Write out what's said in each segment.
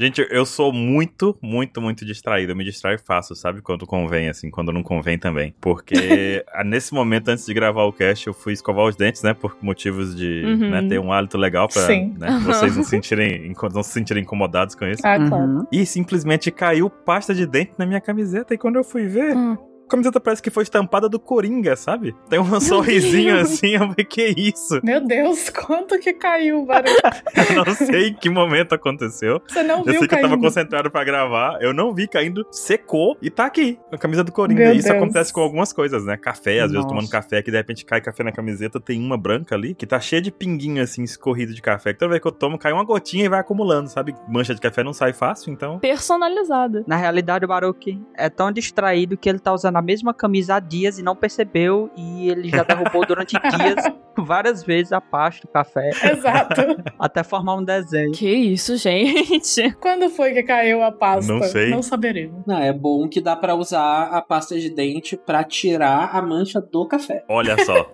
Gente, eu sou muito, muito, muito distraído. Eu me distraio fácil, sabe? Quando convém, assim, quando não convém também. Porque nesse momento, antes de gravar o cast, eu fui escovar os dentes, né? Por motivos de Uhum. né, ter um hálito legal pra né, vocês não, sentirem, não se sentirem incomodados com isso. Ah, claro. Uhum. E simplesmente caiu pasta de dente na minha camiseta. E quando eu fui ver, Hum. A camiseta parece que foi estampada do Coringa, sabe? Tem um sorrisinho Deus. assim. Eu falei, que isso? Meu Deus, quanto que caiu, barulho. Eu não sei em que momento aconteceu. Você não Eu viu sei que eu caindo. tava concentrado pra gravar, eu não vi caindo, secou e tá aqui, a camisa do Coringa. Meu Isso Deus. acontece com algumas coisas, né? Café, às vezes Nossa. tomando café, que de repente cai café na camiseta, tem uma branca ali, que tá cheia de pinguinho assim, escorrido de café. Que toda vez que eu tomo, cai uma gotinha e vai acumulando, sabe? Mancha de café não sai fácil, então. Personalizada. Na realidade, o Baruch é tão distraído que ele tá usando a mesma camisa há dias e não percebeu. E ele já derrubou durante dias várias vezes a pasta do café, Exato. até formar um desenho. Que isso, gente? Quando foi que caiu a pasta? Não sei. Não saberemos. Não, é bom que dá pra usar a pasta de dente pra tirar a mancha do café. Olha só.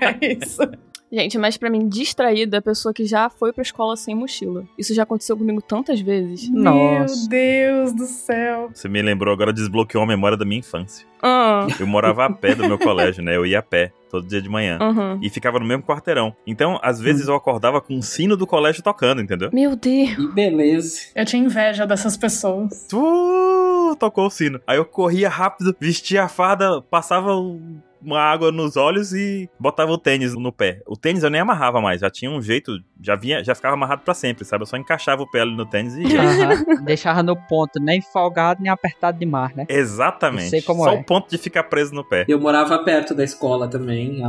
É isso. Gente, mas pra mim, distraída é a pessoa que já foi pra escola sem mochila. Isso já aconteceu comigo tantas vezes. Nossa. Meu Deus do céu. Você me lembrou agora, desbloqueou a memória da minha infância. Ah, Eu morava a pé do meu colégio, né? Eu ia a pé, todo dia de manhã. aham. E ficava no mesmo quarteirão. Então, às vezes eu acordava com o sino do colégio tocando, entendeu? Meu Deus. E beleza. Eu tinha inveja dessas pessoas. Uh, tocou o sino. Aí eu corria rápido, vestia a farda, passava um- uma água nos olhos e botava o tênis no pé. O tênis eu nem amarrava mais, já tinha um jeito, já vinha, já ficava amarrado pra sempre, sabe? Eu só encaixava o pé ali no tênis e ia. Aham. Deixava no ponto, nem folgado, nem apertado demais, né? Exatamente. Eu sei como só é. o ponto de ficar preso no pé. Eu morava perto da escola também,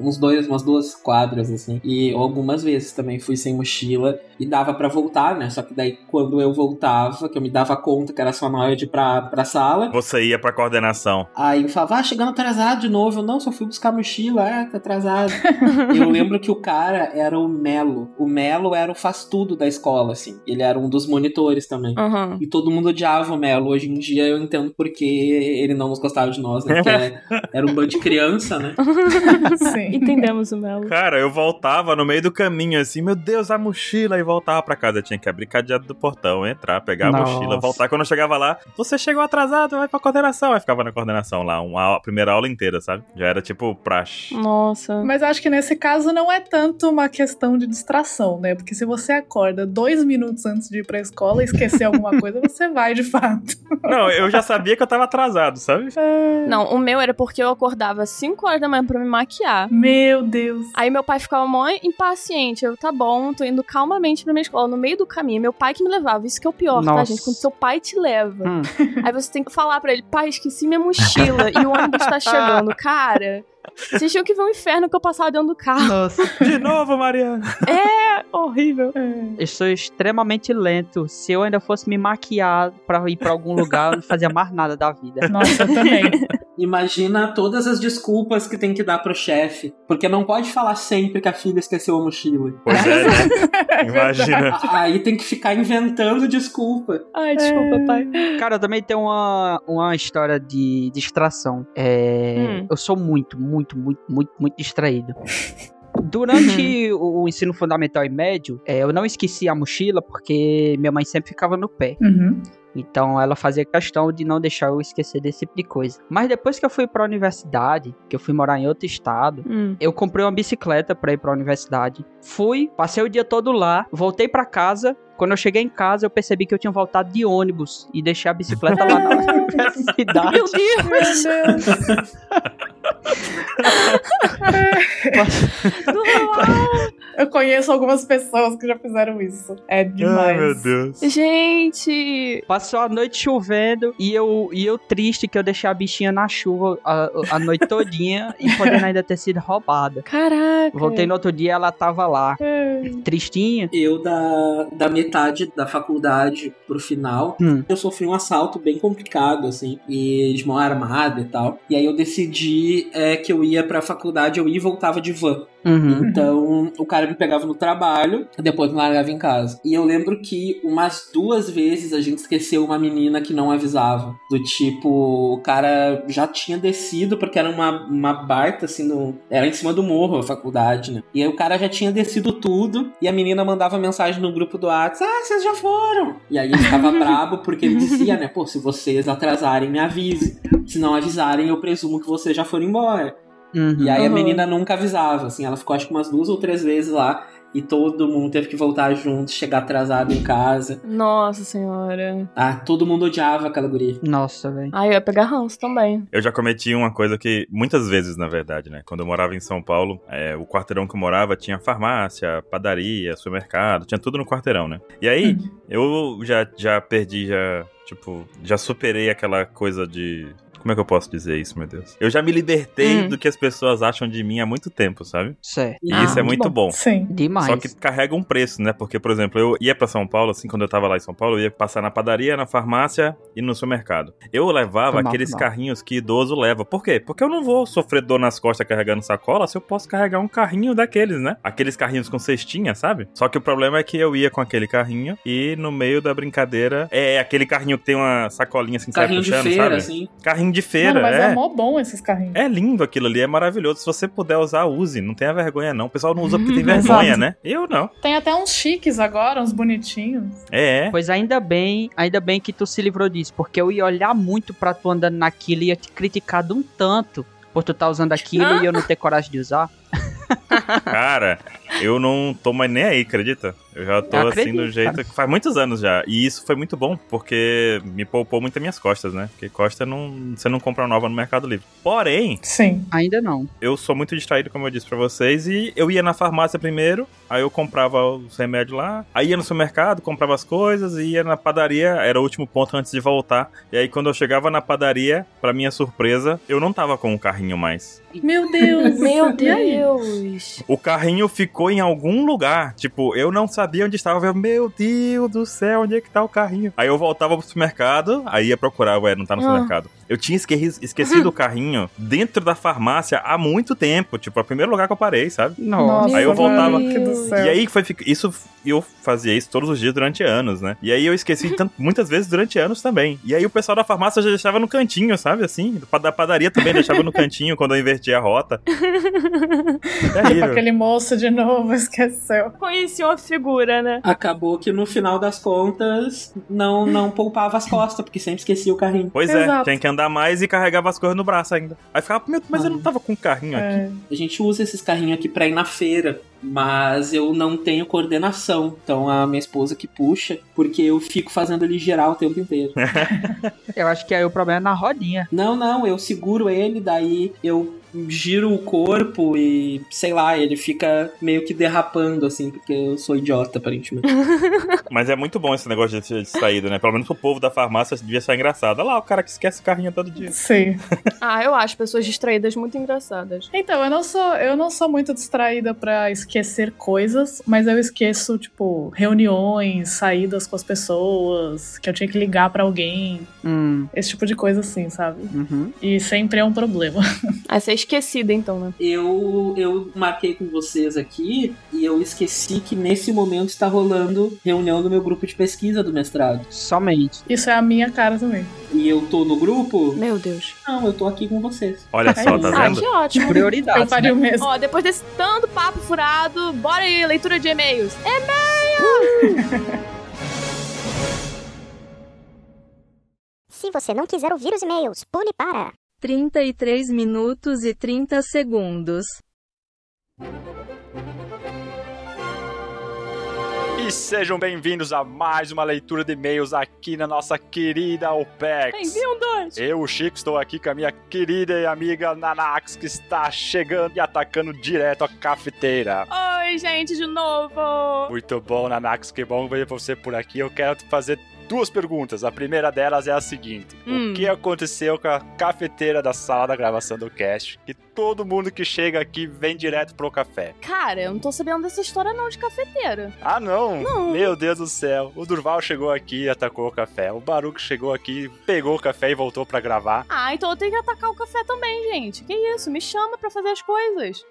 uns dois, umas duas quadras, assim. E algumas vezes também fui sem mochila e dava pra voltar, né? Só que daí quando eu voltava, que eu me dava conta que era só na hora de ir pra, pra sala, Você ia pra coordenação. aí eu falava, ah, chegando atrasado de novo. Eu, não, só fui buscar a mochila, ah, tá atrasado. E eu lembro que o cara era o Melo. O Melo era o faz-tudo da escola, assim. Ele era um dos monitores também. Aham. E todo mundo odiava o Melo. Hoje em dia eu entendo porque ele não nos gostava de nós, né? Porque era- era um bando de criança, né? Sim. Entendemos o Melo. Cara, eu voltava no meio do caminho assim, meu Deus, a mochila, e voltava pra casa. Eu tinha que abrir cadeado do portão, entrar, pegar a Nossa. mochila, voltar. Quando eu chegava lá, você chegou atrasado, vai pra coordenação. Aí ficava na coordenação lá, uma, a primeira aula inteira, sabe? Já era tipo praxe. Nossa. Mas acho que nesse caso não é tanto uma questão de distração, né? Porque se você acorda dois minutos antes de ir pra escola e esquecer alguma coisa, você vai de fato. Não, eu já sabia que eu tava atrasado, sabe? Não, o meu era porque eu acordava às 5 horas da manhã pra me maquiar. Meu Deus. Aí meu pai ficava mó impaciente. Eu, tá bom, tô indo calmamente pra minha escola. No meio do caminho, meu pai que me levava. Isso que é o pior, tá, Nossa. gente? Quando seu pai te leva. Hum. Aí você tem que falar pra ele, pai, esqueci minha mochila e o ônibus tá chegando. Cara, vocês tinham que ver o inferno que eu passava dentro do carro. Nossa, De novo, Mariana. É horrível. eu sou extremamente lento. Se eu ainda fosse me maquiar pra ir pra algum lugar, eu não fazia mais nada da vida. Nossa, eu também. Imagina todas as desculpas que tem que dar pro chefe. Porque não pode falar sempre que a filha esqueceu a mochila. Pois é, né? Imagina. Aí tem que ficar inventando desculpa. Ai, desculpa, pai. Cara, eu também tenho uma, uma história de distração. É, Hum. Eu sou muito, muito, muito, muito, muito distraído. Durante o o ensino fundamental e médio, é, eu não esqueci a mochila porque minha mãe sempre ficava no pé. Uhum. Então ela fazia questão de não deixar eu esquecer desse tipo de coisa. Mas depois que eu fui pra universidade, que eu fui morar em outro estado, Hum. eu comprei uma bicicleta pra ir pra universidade. Fui, passei o dia todo lá, voltei pra casa. Quando eu cheguei em casa, eu percebi que eu tinha voltado de ônibus e deixei a bicicleta lá na universidade. Meu Deus! Meu Deus. Eu conheço algumas pessoas que já fizeram isso. É demais. Ai, meu Deus. Gente! Passou a noite chovendo e eu, e eu triste que eu deixei a bichinha na chuva a, a noite todinha e podendo ainda ter sido roubada. Caraca! Voltei no outro dia ela tava lá, tristinha. Eu, da, da metade da faculdade pro final, Hum. eu sofri um assalto bem complicado, assim, e de mão armada e tal. E aí eu decidi é, que eu ia pra faculdade, eu ia e voltava de van. Uhum. Então, o cara me pegava no trabalho, depois me largava em casa. E eu lembro que umas duas vezes a gente esqueceu uma menina que não avisava. Do tipo, o cara já tinha descido, porque era uma, uma barca, assim, no, era em cima do morro a faculdade, né? E aí o cara já tinha descido tudo, e a menina mandava mensagem no grupo do WhatsApp, ah, vocês já foram! E aí ele ficava brabo, porque ele dizia, né, pô, se vocês atrasarem, me avise. Se não avisarem, eu presumo que vocês já foram embora. Uhum. E aí a Uhum. menina nunca avisava, assim, ela ficou acho que umas duas ou três vezes lá e todo mundo teve que voltar junto, chegar atrasado em casa. Nossa senhora. Ah, todo mundo odiava aquela guria. Nossa, velho. Ai, eu ia pegar ranço também. Eu já cometi uma coisa que, muitas vezes, na verdade, né? Quando eu morava em São Paulo, é, o quarteirão que eu morava tinha farmácia, padaria, supermercado, tinha tudo no quarteirão, né? E aí, eu já, já perdi, já, tipo, já superei aquela coisa de. Como é que eu posso dizer isso, meu Deus? Eu já me libertei Hum. do que as pessoas acham de mim há muito tempo, sabe? Certo. E Ah, isso é muito muito bom. Sim. Demais. Só que carrega um preço, né? Porque, por exemplo, eu ia pra São Paulo, assim, quando eu tava lá em São Paulo, eu ia passar na padaria, na farmácia e no supermercado. Eu levava Foi aqueles mal. carrinhos que idoso leva. Por quê? Porque eu não vou sofrer dor nas costas carregando sacola se eu posso carregar um carrinho daqueles, né? Aqueles carrinhos com cestinha, sabe? Só que o problema é que eu ia com aquele carrinho e no meio da brincadeira é aquele carrinho que tem uma sacolinha assim, que sai Carrinho de puxando, feira, sabe? assim. Carrinho de feira, Mano, mas é. é. mó bom esses carrinhos. É lindo aquilo ali, é maravilhoso. Se você puder usar, use. Não tenha vergonha, não. O pessoal não usa porque tem vergonha, né? Eu não. Tem até uns chiques agora, uns bonitinhos. É, é. Pois ainda bem, ainda bem que tu se livrou disso, porque eu ia olhar muito pra tu andando naquilo e ia te criticar de um tanto por tu tá usando aquilo e eu não ter coragem de usar. Cara, eu não tô mais nem aí, acredita? Eu já tô Eu assim acredito, do jeito cara. que faz muitos anos já. E isso foi muito bom, porque me poupou muito as minhas costas, né? Porque costa não, você não compra nova no Mercado Livre. Porém, Sim. Ainda não. eu sou muito distraído, como eu disse pra vocês, e eu ia na farmácia primeiro, aí eu comprava os remédios lá, aí ia no supermercado, comprava as coisas, e ia na padaria, era o último ponto antes de voltar. E aí quando eu chegava na padaria, pra minha surpresa, eu não tava com o carrinho mais. Meu Deus. Meu? Deus. O carrinho ficou em algum lugar. Tipo, eu não sabia onde estava. Eu, Meu Deus do céu, onde é que tá o carrinho? Aí eu voltava pro supermercado, aí ia procurar, ué, não tá no Ah. supermercado. Eu tinha esque- esquecido o carrinho dentro da farmácia há muito tempo. Tipo, é o primeiro lugar que eu parei, sabe? Nossa. Aí eu voltava- mano, que do céu. E aí foi isso eu fazia isso todos os dias durante anos, né? E aí eu esqueci tanto, muitas vezes durante anos também. E aí o pessoal da farmácia já deixava no cantinho, sabe? Assim, da padaria também deixava no cantinho quando eu invertia a rota. Tipo, Terrível. aquele moço de novo, esqueceu. Conheci uma figura, né? Acabou que no final das contas não, não poupava as costas, porque sempre esquecia o carrinho. Pois é, Exato. tinha que andar mais e carregava as coisas no braço ainda. Aí ficava, meu, mas eu não tava com um carrinho aqui. É. A gente usa esses carrinhos aqui pra ir na feira, mas eu não tenho coordenação. Então a minha esposa que puxa, porque eu fico fazendo ele girar o tempo inteiro. Eu acho que aí o problema é na rodinha. não, não, eu seguro ele, daí eu giro o corpo e, sei lá, ele fica meio que derrapando, assim, porque eu sou idiota, aparentemente. Mas é muito bom esse negócio de ser distraído, né? Pelo menos pro povo da farmácia devia ser engraçado. Olha lá, o cara que esquece o carrinho todo dia. Sim. Ah, eu acho pessoas distraídas muito engraçadas. Então, eu não sou, eu não sou muito distraída pra esquecer coisas, mas eu esqueço, tipo, reuniões, saídas com as pessoas, que eu tinha que ligar pra alguém, Hum, esse tipo de coisa assim, sabe? uhum. E sempre é um problema. Ah, você esquecida então, né? Eu, eu marquei com vocês aqui e eu esqueci que nesse momento está rolando reunião do meu grupo de pesquisa do mestrado. Somente. Isso é a minha cara também. E eu tô no grupo? Meu Deus. Não, eu tô aqui com vocês. Olha só, É tá isso. Ah, vendo? que ótimo. Eu Prioridade. faria o mesmo. Ó, depois desse tanto papo furado, bora aí, leitura de e-mails. Se você não quiser ouvir os e-mails, pule para. 33 minutos e 30 segundos. E sejam bem-vindos a mais uma leitura de e-mails aqui na nossa querida OPEX. Bem-vindos! Eu, o Chico, estou aqui com a minha querida e amiga Nanax, que está chegando e atacando direto a cafeteira. Oi, gente, de novo! Muito bom, Nanax, que bom ver você por aqui. Eu quero te fazer duas perguntas. A primeira delas é a seguinte: Hum. O que aconteceu com a cafeteira da sala da gravação do cast? Que todo mundo que chega aqui vem direto pro café. Cara, eu não tô sabendo dessa história não de cafeteira. Ah, não! Não. Meu Deus do céu. O Durval chegou aqui e atacou o café. O Baruch chegou aqui, pegou o café e voltou pra gravar. Ah, então eu tenho que atacar o café também, gente. Que isso? Me chama pra fazer as coisas.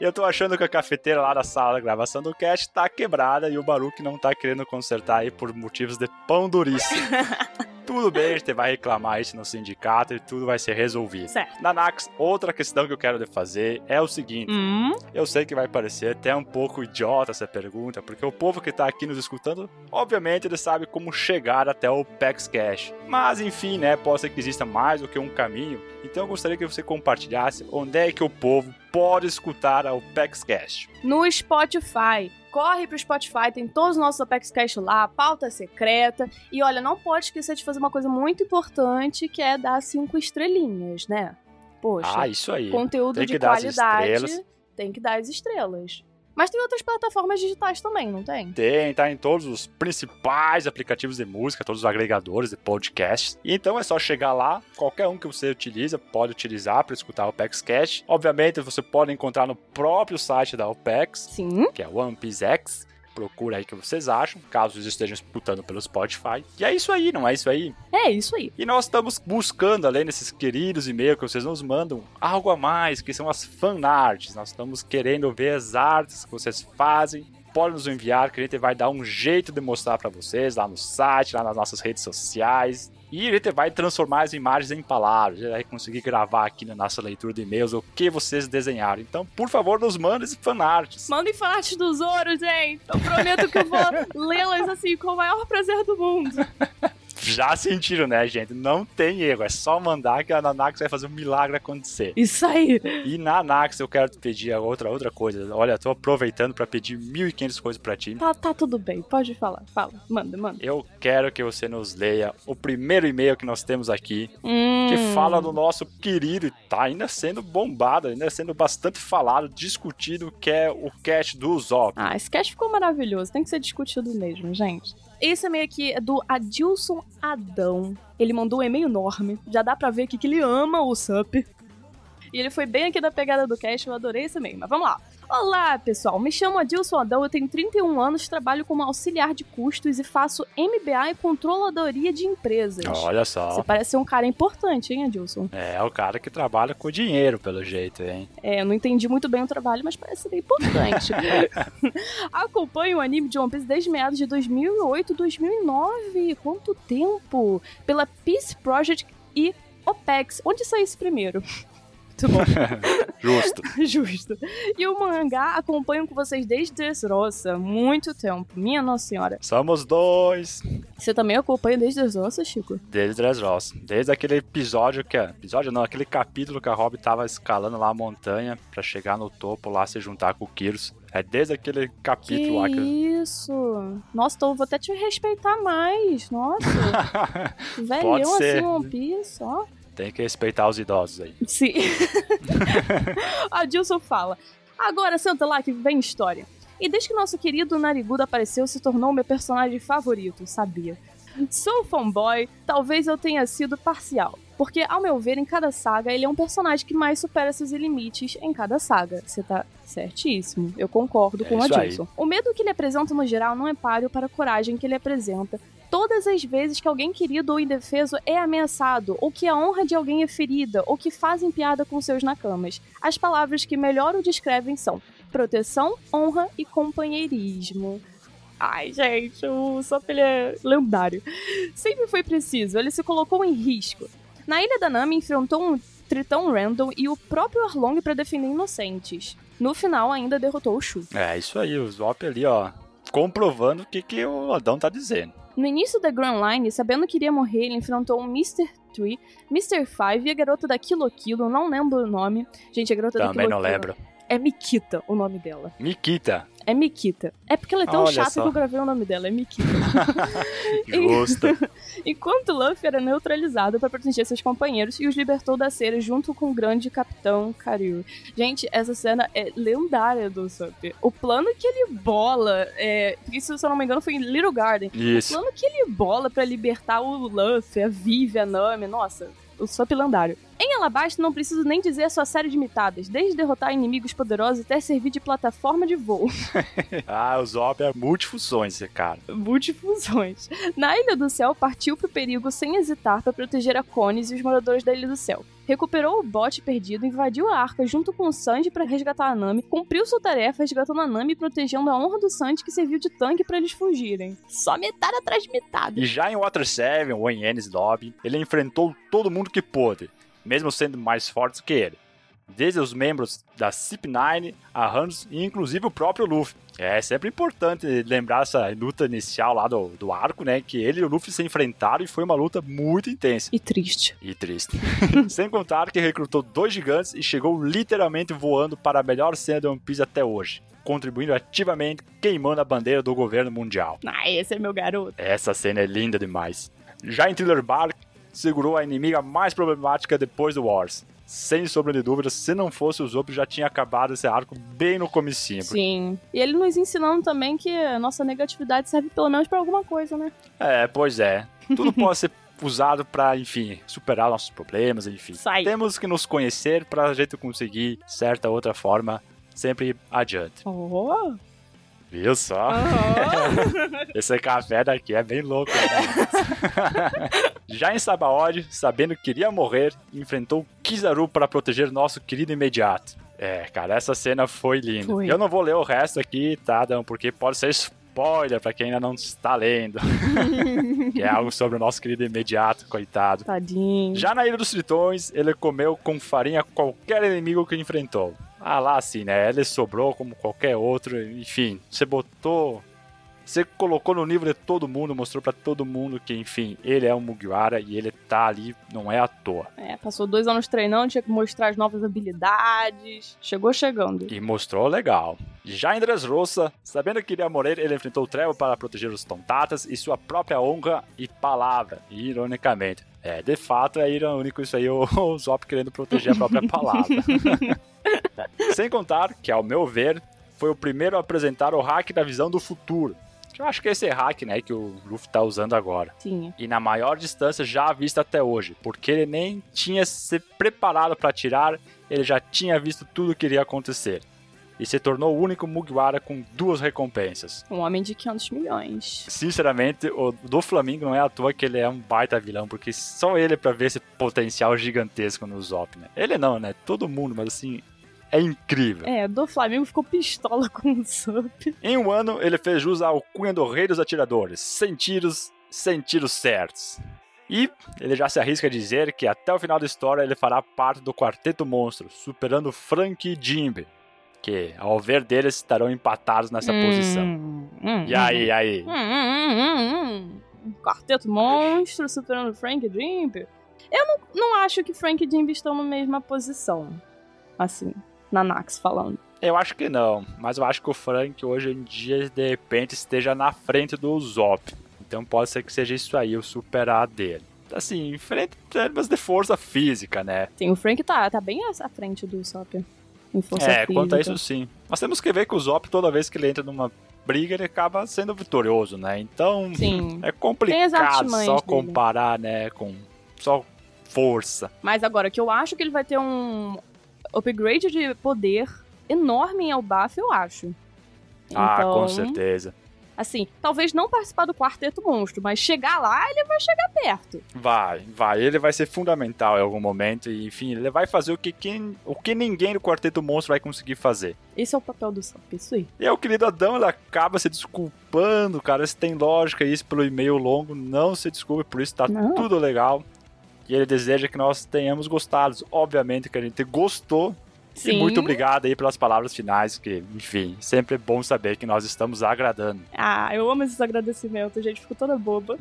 Eu tô achando que a cafeteira lá da sala da gravação do cast tá quebrada e o Baruch não tá querendo consertar aí por motivos de pão duríssimo. tudo bem, a gente vai reclamar isso no sindicato e tudo vai ser resolvido. Certo. Nanax, outra questão que eu quero fazer é o seguinte. Hum? Eu sei que vai parecer até um pouco idiota essa pergunta, porque o povo que tá aqui nos escutando, obviamente ele sabe como chegar até o PEX Cash. Mas enfim, né, pode ser que exista mais do que um caminho. Então eu gostaria que você compartilhasse onde é que o povo pode escutar o PEX Cash. No Spotify. Corre pro Spotify, tem todos os nossos Apex Cash lá, pauta secreta. E olha, não pode esquecer de fazer uma coisa muito importante, que é dar cinco estrelinhas, né? Poxa, Ah, isso aí. conteúdo de qualidade tem que dar as estrelas. Mas tem outras plataformas digitais também, não tem? Tem, tá em todos os principais aplicativos de música, todos os agregadores de podcasts. E então é só chegar lá, qualquer um que você utiliza pode utilizar para escutar o OPEX Cash. Obviamente você pode encontrar no próprio site da OPEX, Sim. que é o One Piece X. Procura aí o que vocês acham, caso vocês estejam escutando pelo Spotify. E é isso aí, não é isso aí? É isso aí. E nós estamos buscando, além desses queridos e-mails que vocês nos mandam, algo a mais, que são as fanarts. Nós estamos querendo ver as artes que vocês fazem. Pode nos enviar, que a gente vai dar um jeito de mostrar para vocês lá no site, lá nas nossas redes sociais. E a gente vai transformar as imagens em palavras. Gente vai conseguir gravar aqui na nossa leitura de e-mails o que vocês desenharam. Então, por favor, nos mandem fanarts. Mandem fanarts do Zoro, gente. Eu prometo que eu vou lê-las assim com o maior prazer do mundo. Já sentiram, né, gente? Não tem erro. É só mandar que a Nanax vai fazer um milagre acontecer. Isso aí. E na Anax eu quero te pedir outra, outra coisa. Olha, tô aproveitando pra pedir 1.500 coisas pra ti. Tá, tá tudo bem, pode falar. Fala, manda, manda. Eu quero que você nos leia o primeiro e-mail que nós temos aqui, Hum. que fala do nosso querido, e tá ainda sendo bombado, ainda sendo bastante falado, discutido, que é o cast do Zop. Ah, esse cast ficou maravilhoso, tem que ser discutido mesmo, gente. Esse e-mail aqui é do Adilson Adão. Ele mandou um e-mail enorme. Já dá pra ver aqui que ele ama o SUP. E ele foi bem aqui da pegada do cast, eu adorei esse e-mail. Mas vamos lá. Olá, pessoal. Me chamo Adilson Adão, eu tenho 31 anos, trabalho como auxiliar de custos e faço MBA e controladoria de empresas. Olha Você só. parece ser um cara importante, hein, Adilson? É o cara que trabalha com dinheiro, pelo jeito, hein? É, eu não entendi muito bem o trabalho, mas parece bem importante. Acompanho o anime de One Piece desde meados de 2008, 2009. Quanto tempo? Pela Peace Project e OPEX. Onde saiu esse primeiro? Muito bom. Justo. Justo. E o mangá acompanho com vocês desde Dressrosa. Muito tempo. Minha Nossa Senhora. Somos dois. Você também acompanha desde Dressrosa, Chico? Desde Dressrosa. Desde aquele episódio que. Episódio não, aquele capítulo que a Robin tava escalando lá a montanha pra chegar no topo lá se juntar com o Kyrus. É desde aquele Que capítulo lá que. isso? Nossa, então eu vou até te respeitar mais. Nossa. Velhão assim, One Piece, ó. Tem que respeitar os idosos aí. Sim. a Dilson fala. Agora senta lá que vem história. E desde que nosso querido Narigudo apareceu, se tornou meu personagem favorito, sabia? Sou fanboy, talvez eu tenha sido parcial. Porque, ao meu ver, em cada saga, ele é um personagem que mais supera seus limites em cada saga. Você tá certíssimo. Eu concordo É com a isso aí. Dilson. O medo que ele apresenta no geral não é páreo para a coragem que ele apresenta todas as vezes que alguém querido ou indefeso é ameaçado, ou que a honra de alguém é ferida, ou que fazem piada com seus nakamas. As palavras que melhor o descrevem são proteção, honra e companheirismo. Ai, gente, o Sop ele é lendário. Sempre foi preciso, ele se colocou em risco. Na Ilha da Nami, enfrentou um Tritão Randall e o próprio Arlong para defender inocentes. No final, ainda derrotou o Shu. É isso aí, o Zop ali, ó. Comprovando o que, que o Adão tá dizendo. No início da Grand Line, sabendo que iria morrer, ele enfrentou um Mr. Tree, Mr. Five e a garota da Kilo Kilo, não lembro o nome. Gente, a garota da Também Kilo não Kilo lembro. é Mikita o nome dela. Mikita. É Mikita. É porque ela é tão Olha chata só. que eu gravei o nome dela, é Mikita. Justa. Enquanto Luffy era neutralizado para proteger seus companheiros e os libertou da cera junto com o grande capitão Karyu. Gente, essa cena é lendária do Usopp. O plano que ele bola, é, porque isso, se eu não me engano, foi em Little Garden. O Isso. plano que ele bola pra libertar o Luffy, a Vivi, a Nami, nossa, o Usopp lendário. Em Alabasta, não preciso nem dizer a sua série de mitadas, desde derrotar inimigos poderosos até servir de plataforma de voo. Ah, o Zop é multifunções, cara. multifusões. Na Ilha do Céu, partiu pro perigo sem hesitar para proteger a Cones e os moradores da Ilha do Céu. Recuperou o bote perdido, invadiu a arca junto com o Sanji para resgatar a Nami, cumpriu sua tarefa resgatando a Nami e protegendo a honra do Sanji que serviu de tanque para eles fugirem. Só metade atrás de metade. E já em Water 7, ou em Ennis Lobby, ele enfrentou todo mundo que pôde, mesmo sendo mais forte que ele. Desde os membros da CIP9, a Hans e inclusive o próprio Luffy. É sempre importante lembrar essa luta inicial lá do, do arco, né? Que ele e o Luffy se enfrentaram e foi uma luta muito intensa. E triste. E triste. Sem contar que recrutou dois gigantes e chegou literalmente voando para a melhor cena de One Piece até hoje, contribuindo ativamente, queimando a bandeira do governo mundial. Ah, esse é meu garoto. Essa cena é linda demais. Já em Thriller Bark, segurou a inimiga mais problemática depois do Wars. Sem sombra de dúvidas, se não fosse o Zop, já tinha acabado esse arco bem no comecinho. Sim. E ele nos ensinando também que a nossa negatividade serve pelo menos pra alguma coisa, né? É, pois é. Tudo pode ser usado pra, enfim, superar nossos problemas, enfim. Sai. Temos que nos conhecer pra gente conseguir certa outra forma sempre adiante. Oh! Viu só? Esse café daqui é bem louco. Né? Já em Sabaody, sabendo que iria morrer, enfrentou Kizaru para proteger nosso querido imediato. É, cara, essa cena foi linda. Foi. Eu não vou ler o resto aqui, tá, Dan? Porque pode ser spoiler pra quem ainda não está lendo. que é algo sobre o nosso querido imediato, coitado. Tadinho. Já na Ilha dos Tritões, ele comeu com farinha qualquer inimigo que enfrentou. Ah, lá assim, né? Ele sobrou como qualquer outro. Enfim, você botou. Você colocou no nível de todo mundo, mostrou pra todo mundo que, enfim, ele é um Mugiwara e ele tá ali, não é à toa. É, passou dois anos treinando, tinha que mostrar as novas habilidades. Chegou chegando. E mostrou legal. Já em Dressrosa, sabendo que iria morrer, ele enfrentou o Trevor para proteger os Tontatas e sua própria honra e palavra, ironicamente. É, de fato é irônico isso aí, o, o Zop querendo proteger a própria palavra. Sem contar que, ao meu ver, foi o primeiro a apresentar o hack da visão do futuro. Eu acho que esse hack, né, que o Luffy tá usando agora. Sim. E na maior distância já vista até hoje, porque ele nem tinha se preparado para atirar, ele já tinha visto tudo que iria acontecer. E se tornou o único Mugiwara com duas recompensas. Um homem de 500 milhões. Sinceramente, o do Flamengo não é à toa que ele é um baita vilão, porque só ele é pra ver esse potencial gigantesco no Zop, né? Ele não, né? Todo mundo, mas assim, é incrível. É, do Flamengo ficou pistola com o Sup. Em um ano, ele fez jus à alcunha do Rei dos Atiradores, sem tiros, sem tiros certos. E ele já se arrisca a dizer que até o final da história ele fará parte do Quarteto Monstro, superando Frank e Jimbe, que, ao ver deles, estarão empatados nessa posição. Hum, E aí, aí? Hum, hum, hum, hum. Um Quarteto monstro superando Frank Jimby. Eu não, não acho que Frank e Jimby estão na mesma posição. Assim, na Nax falando. Eu acho que não, mas eu acho que o Frank hoje em dia, de repente, esteja na frente do Zop. Então pode ser que seja isso aí, o superar dele. Assim, em frente termos de força física, né? Sim, o Frank tá, tá bem à frente do Sop. Em força é, física. quanto a isso sim. Mas temos que ver que o Zop, toda vez que ele entra numa briga, ele acaba sendo vitorioso, né? Então, Sim. é complicado só dele. comparar, né, com só força. Mas agora, que eu acho que ele vai ter um upgrade de poder enorme em Elbaf, eu acho. Ah, Então, com certeza. Assim, talvez não participar do Quarteto Monstro, mas chegar lá, ele vai chegar perto. Vai, vai. Ele vai ser fundamental em algum momento. E, enfim, ele vai fazer o que, quem, o que ninguém do Quarteto Monstro vai conseguir fazer. Esse é o papel do Sop, isso aí. E aí o querido Adão, ele acaba se desculpando, cara. Isso tem lógica, isso pelo e-mail longo. Não se desculpe, por isso tá Não. tudo legal. E ele deseja que nós tenhamos gostado. Obviamente que a gente gostou. Sim. E muito obrigado aí pelas palavras finais, que, enfim, sempre é bom saber que nós estamos agradando. Ah, eu amo esses agradecimentos, gente. Fico toda boba.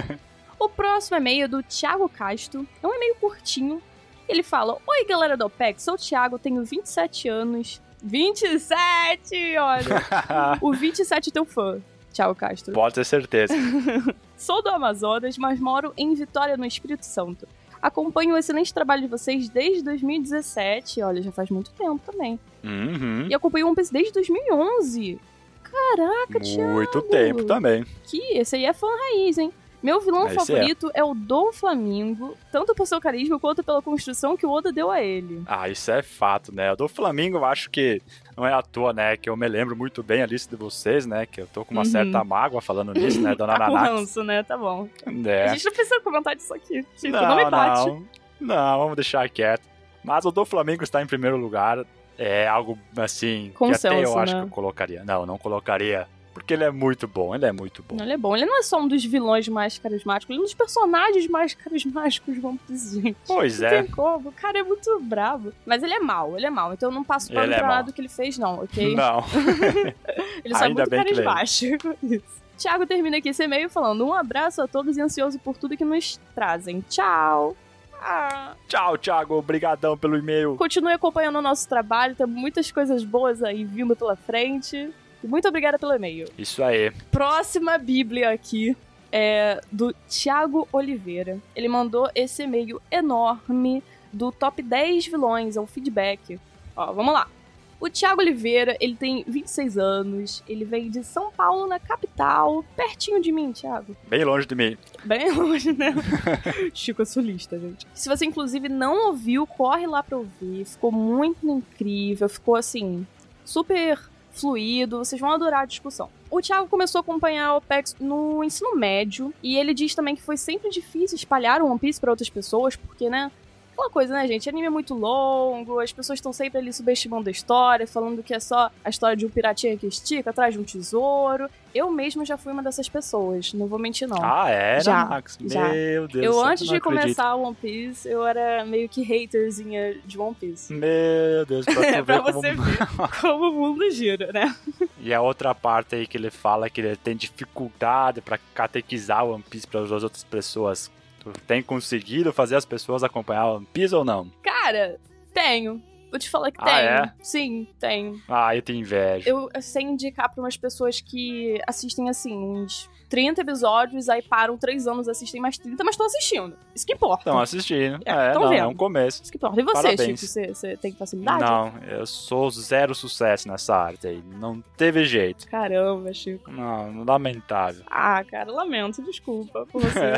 o próximo e-mail é do Thiago Castro. É um e-mail curtinho. Ele fala: Oi, galera do OPEC, sou o Thiago, tenho 27 anos 27, olha. o 27 é teu fã. Tchau, Castro. Pode ter certeza. Sou do Amazonas, mas moro em Vitória, no Espírito Santo. Acompanho o excelente trabalho de vocês desde 2017. Olha, já faz muito tempo também. Uhum. E acompanho o One Piece desde 2011. Caraca, Thiago. Muito tempo também. Que esse aí é fã raiz, hein? Meu vilão Esse é. favorito é. o Dom Flamingo, tanto por seu carisma quanto pela construção que o Oda deu a ele. Ah, isso é fato, né? O do Flamengo, eu acho que não é à toa, né? Que eu me lembro muito bem a lista de vocês, né? Que eu tô com uma Uhum. certa mágoa falando nisso, né? Dona Tá ranço, né? Tá bom. A É. gente não precisa comentar disso aqui. Tipo, Não, não, me bate. não. Não, vamos deixar quieto. Mas o do Flamengo está em primeiro lugar. É algo assim que até eu Consenso, acho né? que eu colocaria. Não, não colocaria. Porque ele é muito bom, ele é muito bom. Ele é bom. Ele não é só um dos vilões mais carismáticos, ele é um dos personagens mais carismáticos Piece, gente. Pois não é. tem como. O cara é muito bravo. Mas ele é mau, ele é mau. Então eu não passo pano Ele é pra mau. nada que ele fez, não, ok? Não. Ele só é muito é. carismático. Isso. Tiago termina aqui esse e-mail falando um abraço a todos e ansioso por tudo que nos trazem. Tchau! Ah. Tchau, Thiago. Obrigadão pelo e-mail. Continue acompanhando o nosso trabalho, tem muitas coisas boas aí vindo pela frente. Muito obrigada pelo e-mail. Isso aí. Próxima Bíblia aqui é do Tiago Oliveira. Ele mandou esse e-mail enorme do top 10 vilões, é um feedback. Ó, vamos lá. O Tiago Oliveira, ele tem 26 anos, ele vem de São Paulo, na capital, pertinho de mim, Tiago. Bem longe de mim. Bem longe, né? Chico é sulista, gente. Se você, inclusive, não ouviu, corre lá pra ouvir. Ficou muito incrível, ficou assim, super fluido, vocês vão adorar a discussão. O Thiago começou a acompanhar o OPEX no ensino médio, e ele diz também que foi sempre difícil espalhar o One Piece pra outras pessoas, porque, né? Aquela coisa, né, gente? Anime é muito longo, as pessoas estão sempre ali subestimando a história, falando que é só a história de um piratinha que estica atrás de um tesouro. Eu mesma já fui uma dessas pessoas, não vou mentir, não. Ah, é, Já, Max? já. Meu Deus. Eu, antes de acredito. começar o One Piece, eu era meio que haterzinha de One Piece. Meu Deus, pra É, pra ver como... você ver como o mundo gira, né? E a outra parte aí que ele fala que ele tem dificuldade pra catequizar o One Piece para as outras pessoas. Tu tem conseguido fazer as pessoas acompanhar o One Piece ou não? Cara, tenho. Vou te falar que Ah, tenho. é? Sim, tenho. Ah, eu tenho inveja. Eu sei indicar pra umas pessoas que assistem, assim, uns 30 episódios, aí param 3 anos, assistem mais 30, mas estão assistindo. Isso que importa. Estão assistindo. É, É, não, é vendo. um começo. Isso que importa. E você, Parabéns. Chico? Você, você tem facilidade? Não, eu sou zero sucesso nessa arte aí. Não teve jeito. Caramba, Chico. Não, lamentável. Ah, cara, lamento, desculpa por você.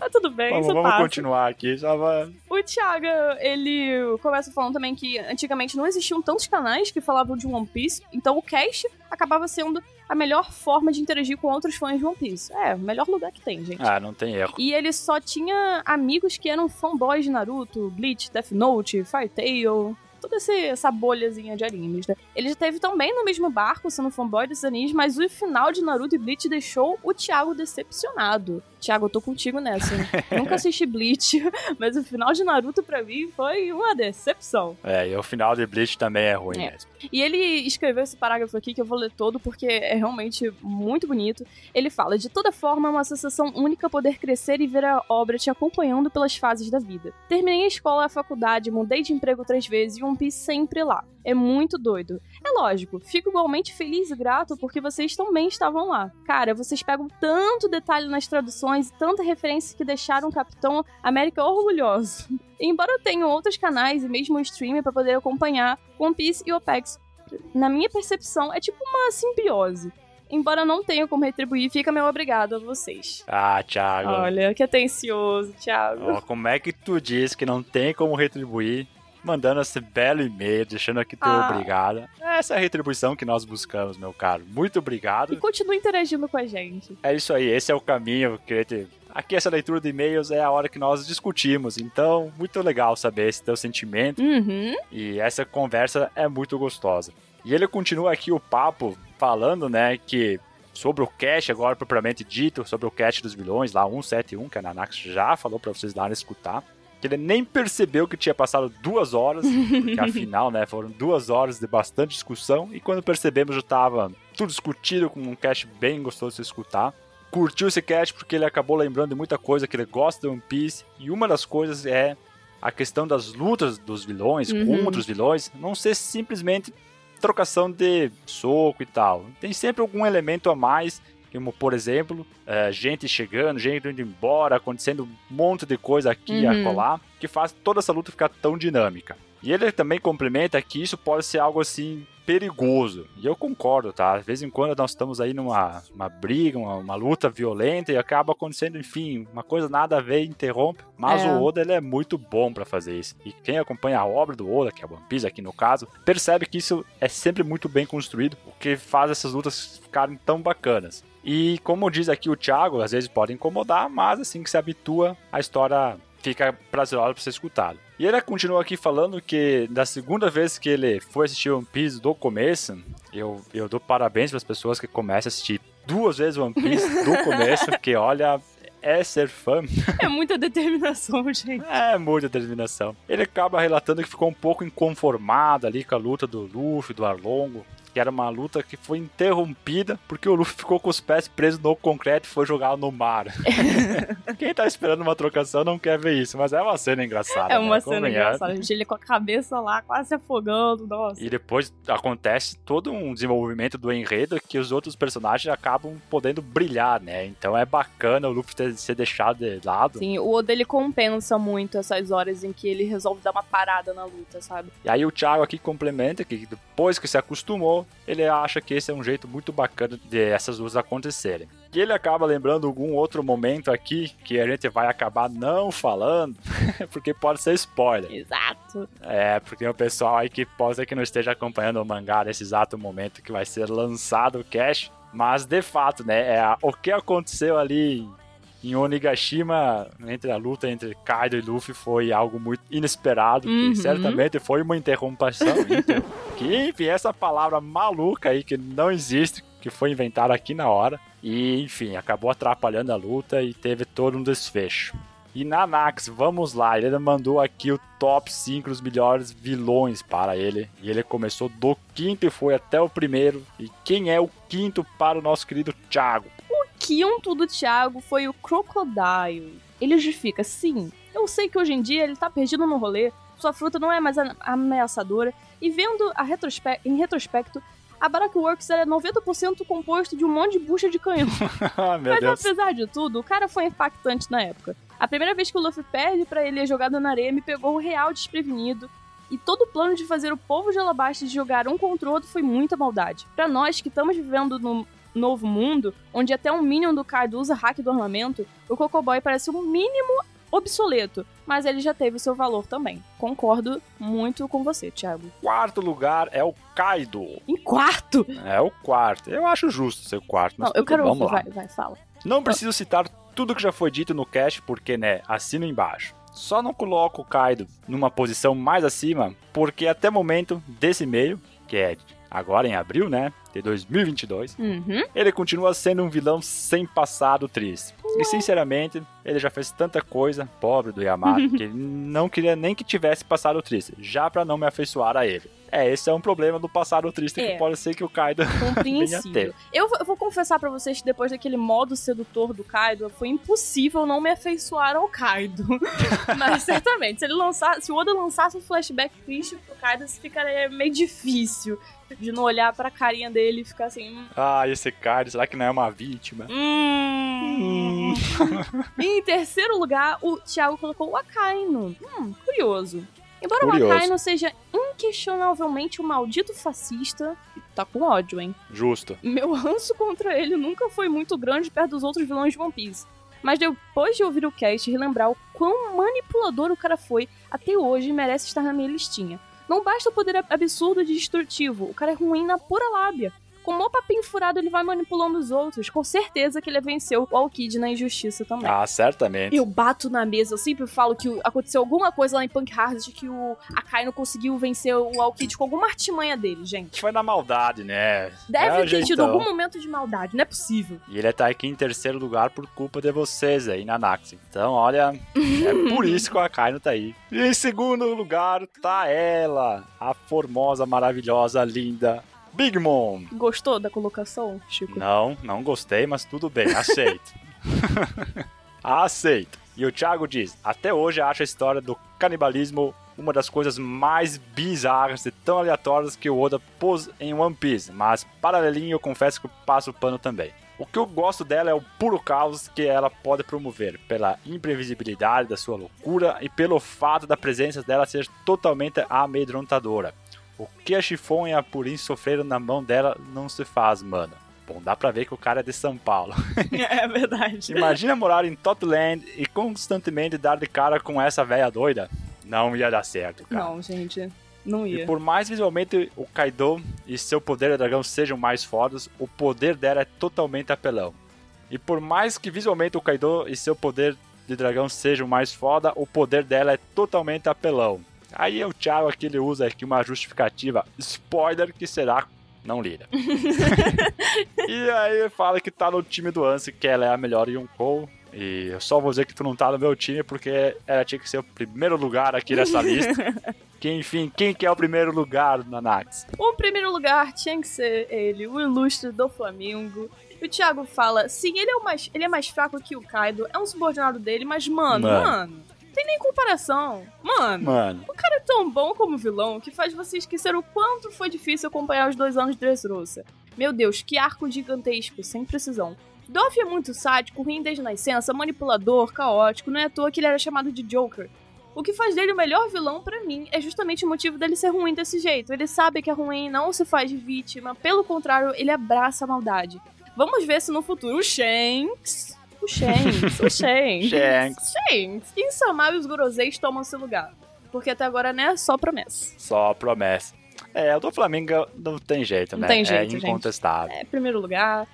Mas tudo bem, vamos vamos passa. continuar aqui, já vai. O Thiago, ele começa falando também que antigamente não existiam tantos canais que falavam de One Piece, então o cast acabava sendo a melhor forma de interagir com outros fãs de One Piece. É, o melhor lugar que tem, gente. Ah, não tem erro. E ele só tinha amigos que eram fanboys de Naruto, Bleach, Death Note, Fairy Tail, toda essa bolhazinha de animes, né? Ele já teve também no mesmo barco, sendo fanboy desses animes, mas o final de Naruto e Bleach deixou o Thiago decepcionado. Thiago, eu tô contigo nessa. Nunca assisti Bleach, mas o final de Naruto pra mim foi uma decepção. É, e o final de Bleach também é ruim É. mesmo. E ele escreveu esse parágrafo aqui que eu vou ler todo porque é realmente muito bonito. Ele fala: De toda forma, é uma sensação única poder crescer e ver a obra te acompanhando pelas fases da vida. Terminei a escola a faculdade, mudei de emprego três vezes e One Piece sempre lá. É muito doido. É lógico, fico igualmente feliz e grato porque vocês também estavam lá. Cara, vocês pegam tanto detalhe nas traduções e tanta referência que deixaram o Capitão América orgulhoso. Embora eu tenha outros canais e mesmo o streamer para poder acompanhar One Piece e OPEX, na minha percepção, é tipo uma simbiose. Embora eu não tenha como retribuir, fica meu obrigado a vocês. Ah, Thiago. Olha, que atencioso, Thiago. Ó, como é que tu diz que não tem como retribuir? Mandando esse belo e-mail, deixando aqui teu Ah. obrigado. Essa é a retribuição que nós buscamos, meu caro. Muito obrigado. E continua interagindo com a gente. É isso aí, esse é o caminho que te- Aqui essa leitura de e-mails é a hora que nós discutimos, então muito legal saber esse teu sentimento Uhum. e essa conversa é muito gostosa. E ele continua aqui o papo falando, né, que sobre o cast agora propriamente dito, sobre o cast dos vilões lá 171, que a Nanax já falou pra vocês darem escutar, que ele nem percebeu que tinha passado duas horas, porque afinal, né, foram duas horas de bastante discussão e quando percebemos já tava tudo discutido com um cast bem gostoso de escutar curtiu esse cast porque ele acabou lembrando de muita coisa que ele gosta de One Piece. E uma das coisas é a questão das lutas dos vilões Uhum. contra os vilões não ser simplesmente trocação de soco e tal. Tem sempre algum elemento a mais, como por exemplo, é, gente chegando, gente indo embora, acontecendo um monte de coisa aqui e Uhum. acolá, que faz toda essa luta ficar tão dinâmica. E ele também complementa que isso pode ser algo assim perigoso. E eu concordo, tá? De vez em quando nós estamos aí numa uma briga, uma, uma luta violenta e acaba acontecendo, enfim, uma coisa nada a ver interrompe. Mas É. o Oda ele é muito bom pra fazer isso. E quem acompanha a obra do Oda, que é One Piece aqui no caso, percebe que isso é sempre muito bem construído, o que faz essas lutas ficarem tão bacanas. E como diz aqui o Thiago, às vezes pode incomodar, mas assim que se habitua, a história fica prazerosa pra ser escutada. E ele continua aqui falando que da segunda vez que ele foi assistir One Piece do começo, eu, eu dou parabéns para as pessoas que começam a assistir duas vezes One Piece do começo, porque olha, é ser fã. É muita determinação, gente. É muita determinação. Ele acaba relatando que ficou um pouco inconformado ali com a luta do Luffy, do Arlongo. Que era uma luta que foi interrompida porque o Luffy ficou com os pés presos no concreto e foi jogado no mar. Quem tá esperando uma trocação não quer ver isso, mas é uma cena engraçada. É uma né? cena Convenhamos. engraçada. gente. Ele com a cabeça lá, quase se afogando. Nossa. E depois acontece todo um desenvolvimento do enredo que os outros personagens acabam podendo brilhar, né? Então é bacana o Luffy ter, ser deixado de lado. Sim, o Oda ele compensa muito essas horas em que ele resolve dar uma parada na luta, sabe? E aí o Thiago aqui complementa que depois que se acostumou, ele acha que esse é um jeito muito bacana de essas duas acontecerem. E ele acaba lembrando algum outro momento aqui que a gente vai acabar não falando, porque pode ser spoiler. Exato. É, porque o pessoal aí que pode ser que não esteja acompanhando o mangá nesse exato momento que vai ser lançado o cash. Mas de fato, né, é o que aconteceu ali em Onigashima, entre a luta entre Kaido e Luffy, foi algo muito inesperado, Uhum. que certamente foi uma interrompação. inter- que, enfim, essa palavra maluca aí que não existe, que foi inventada aqui na hora. E, enfim, acabou atrapalhando a luta e teve todo um desfecho. E Nanax, vamos lá, ele mandou aqui o top 5 dos melhores vilões para ele. E ele começou do quinto e foi até o primeiro. E quem é o quinto para o nosso querido Thiago? Quinto do Thiago foi o Crocodile. Ele justifica, sim, eu sei que hoje em dia ele tá perdido no rolê, sua fruta não é mais a- ameaçadora, e vendo a retrospe- em retrospecto, a Barak Works era 90% composto de um monte de bucha de canhão. Ah, Mas Deus. apesar de tudo, o cara foi impactante na época. A primeira vez que o Luffy perde pra ele jogado na areia me pegou o real desprevenido. E todo o plano de fazer o povo de Alabasta jogar um contra o outro foi muita maldade. Pra nós que estamos vivendo no novo mundo, onde até um Minion do Kaido usa hack do armamento, o Cocoboy parece um mínimo obsoleto, mas ele já teve seu valor também. Concordo muito com você, Thiago. Quarto lugar é o Kaido. Em quarto! É o quarto. Eu acho justo ser o quarto, mas Não, eu quero vamos ouvir, lá. vai, vai, fala. Não preciso citar tudo que já foi dito no cast, porque, né, assino embaixo. Só não coloco o Kaido numa posição mais acima, porque até o momento desse meio, que é agora em abril, né, de 2022, Uhum. ele continua sendo um vilão sem passado triste. E sinceramente, ele já fez tanta coisa, pobre do Yamato, que ele não queria nem que tivesse passado triste, já pra não me afeiçoar a ele. É, esse é um problema do passado triste É. que pode ser que o Kaido venha compreensível. ter. Eu, vou- eu vou confessar pra vocês que depois daquele modo sedutor do Kaido, foi impossível não me afeiçoar ao Kaido. Mas certamente, se ele lançar, se o Oda lançasse um flashback triste pro Kaido, isso ficaria meio difícil de não olhar pra carinha dele e ficar assim, hum, Ah, esse Kaido, será que não é uma vítima? Hum. E em terceiro lugar, o Thiago colocou o Akainu. Hum, curioso. Embora Curioso. o Akainu seja inquestionavelmente um maldito fascista, tá com ódio, hein? Justo. Meu ranço contra ele nunca foi muito grande perto dos outros vilões de One Piece. Mas depois de ouvir o cast e relembrar o quão manipulador o cara foi, até hoje merece estar na minha listinha. Não basta o poder absurdo e destrutivo, o cara é ruim na pura lábia. Com o maior papinho furado, ele vai manipulando os outros. Com certeza que ele venceu o Alkid na injustiça também. Ah, certamente. Eu bato na mesa, eu sempre falo que aconteceu alguma coisa lá em Punk Hazard que o Akainu conseguiu vencer o Alkid com alguma artimanha dele, gente. Foi na maldade, né? Deve É ter tido algum momento de maldade, não é possível. E ele tá aqui em terceiro lugar por culpa de vocês aí na Naxi. Então, olha, é por isso que o Akainu tá aí. E em segundo lugar tá ela, a formosa, maravilhosa, linda Big Mom. Gostou da colocação, Chico? Não, não gostei, mas tudo bem, aceito. aceito. E o Thiago diz: Até hoje acho a história do canibalismo uma das coisas mais bizarras e tão aleatórias que o Oda pôs em One Piece, mas paralelinho eu confesso que eu passo o pano também. O que eu gosto dela é o puro caos que ela pode promover, pela imprevisibilidade da sua loucura e pelo fato da presença dela ser totalmente amedrontadora. O que a Chiffon e a Purin sofreram na mão dela não se faz, mano. Bom, dá pra ver que o cara é de São Paulo. É verdade. Imagina morar em Totland e constantemente dar de cara com essa velha doida. Não ia dar certo, cara. Não, gente. Não E ia. por mais visualmente o Kaido e seu poder de dragão sejam mais fodas, o poder dela é totalmente apelão. E por mais que visualmente o Kaido e seu poder de dragão sejam mais foda, o poder dela é totalmente apelão. Aí o Thiago aqui ele usa aqui uma justificativa, spoiler que será não lida. e aí fala que tá no time do Ansem, que ela é a melhor Yonkou. E eu só vou dizer que tu não tá no meu time, porque ela tinha que ser o primeiro lugar aqui nessa lista. Que, enfim, quem que é o primeiro lugar, Nanax? O primeiro lugar tinha que ser ele, o ilustre do Flamengo. E o Thiago fala, sim, ele é, o mais, ele é mais fraco que o Kaido, é um subordinado dele, mas, mano, Mano. mano, tem nem comparação. Mano, Mano, o cara é tão bom como vilão que faz você esquecer o quanto foi difícil acompanhar os dois anos de Dressrosa. Meu Deus, que arco gigantesco, sem precisão. Dolph é muito sádico, ruim desde nascença, manipulador, caótico, não é à toa que ele era chamado de Joker. O que faz dele o melhor vilão pra mim é justamente o motivo dele ser ruim desse jeito. Ele sabe que é ruim, não se faz de vítima, pelo contrário, ele abraça a maldade. Vamos ver se no futuro o Shanks. O Shanks, o Shanks. Shanks. Shanks. Os Goroseis tomam seu lugar. Porque até agora, né, só promessa. só promessa. É, o do Flamengo não tem jeito, Não né? tem é jeito, gente. incontestável. É primeiro lugar.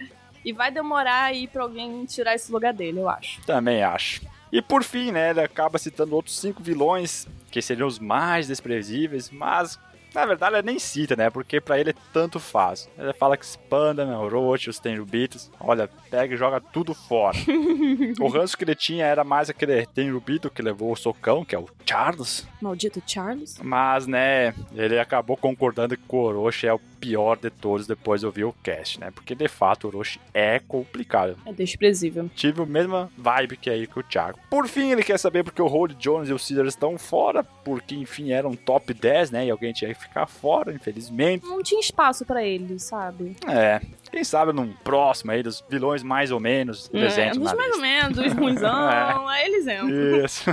E vai demorar aí pra alguém tirar esse lugar dele, eu acho. Também acho. E por fim, né, ele acaba citando outros cinco vilões, que seriam os mais desprezíveis, mas na verdade ele nem cita, né, porque pra ele tanto faz. Ele fala que Spanda, né, Orochi, os Tenryubitos, olha, pega e joga tudo fora. o ranço que ele tinha era mais aquele Tenryubito que levou o socão, que é o Charles, Maldito Charles. mas, né, ele acabou concordando que o Orochi é o pior de todos depois de ouvir o cast, né, porque de fato o Orochi é complicado É desprezível. tive a mesma vibe que aí com o Thiago. Por fim, ele quer saber porque o Holy Jones e o Caesar estão fora, porque enfim eram top 10, né? E alguém tinha que ficar fora, infelizmente. Não tinha espaço pra ele, sabe? É, quem sabe num próximo aí dos vilões mais ou menos É, presentes na mais ou menos, os ruimzão, aí eles entram. Isso.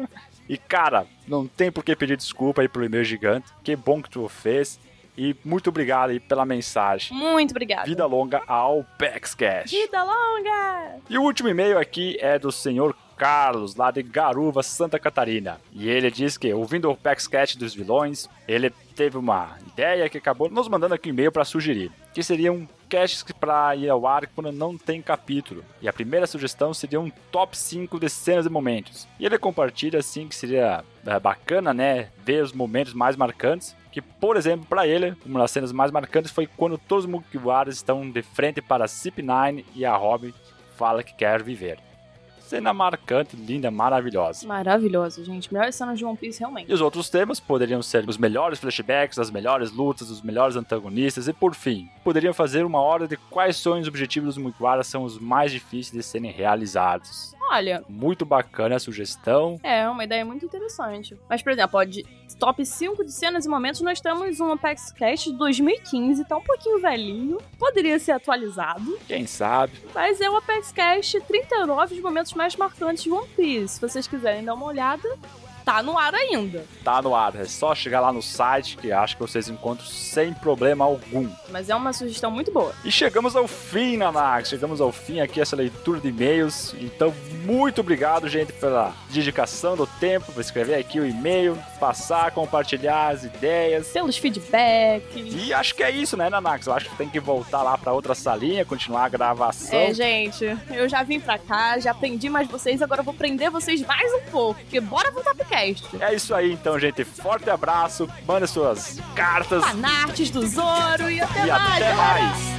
e cara, não tem por que pedir desculpa aí pro e-mail gigante. Que bom que tu fez. E muito obrigado aí pela mensagem. Muito obrigada. Vida longa ao PEXCast. Vida longa! E o último e-mail aqui é do senhor Carlos, lá de Garuva, Santa Catarina. E ele diz que, ouvindo o Paxcat dos vilões, ele teve uma ideia que acabou nos mandando aqui um e-mail para sugerir. Que seriam casts para ir ao ar quando não tem capítulo. E a primeira sugestão seria um top 5 de cenas e momentos. E ele compartilha assim que seria é, bacana, né, ver os momentos mais marcantes. Que, por exemplo, para ele, uma das cenas mais marcantes foi quando todos os Mugiwaras estão de frente para a CP9 e a Robin fala que quer viver. Cena marcante, linda, maravilhosa. Maravilhoso, gente. Melhores cenas de One Piece, realmente. E os outros temas poderiam ser os melhores flashbacks, as melhores lutas, os melhores antagonistas e, por fim, poderiam fazer uma hora de quais sonhos objetivos dos Mugiwara são os mais difíceis de serem realizados. Olha, Muito bacana a sugestão. é uma ideia muito interessante. Mas, por exemplo, ó, de top 5 de cenas e momentos, nós temos um Apex Cast de 2015, tá um pouquinho velhinho. Poderia ser atualizado. Quem sabe? Mas é o Apex Cast 39 de momentos mais marcantes de One Piece. Se vocês quiserem dar uma olhada, tá no ar ainda. Tá no ar. É só chegar lá no site que acho que vocês encontram sem problema algum. Mas é uma sugestão muito boa. E chegamos ao fim, Nanax. Chegamos ao fim aqui essa leitura de e-mails. Então, muito obrigado, gente, pela dedicação do tempo, por escrever aqui o e-mail, passar, compartilhar as ideias. Pelos feedbacks. E acho que é isso, né, Nanax? Eu acho que tem que voltar lá pra outra salinha, continuar a gravação. É, gente, eu já vim pra cá, já aprendi mais vocês, agora eu vou prender vocês mais um pouco. Porque bora pro Topcast. É isso aí, então, gente. Forte abraço. Manda suas cartas. Fanartes do Zoro e até E mais, até galera! mais.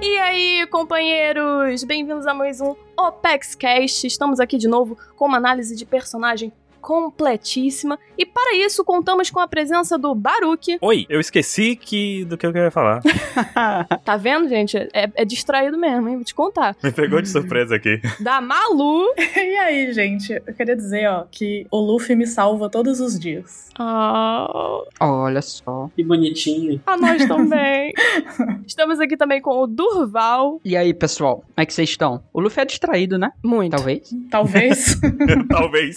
E aí, companheiros? Bem-vindos a mais um OpexCast. Estamos aqui de novo com uma análise de personagem completíssima. E para isso, contamos com a presença do Baruque. Oi, eu esqueci que do que eu queria falar. Tá vendo, gente? É, é distraído mesmo, hein? Vou te contar. Me pegou de surpresa aqui. Da Malu. E aí, gente, eu queria dizer, ó, que o Luffy me salva todos os dias. Ah, Olha só. Que bonitinho. a nós também. Estamos aqui também com o Durval. E aí, pessoal, como é que vocês estão? O Luffy é distraído, né? Muito. Talvez. Talvez. Talvez.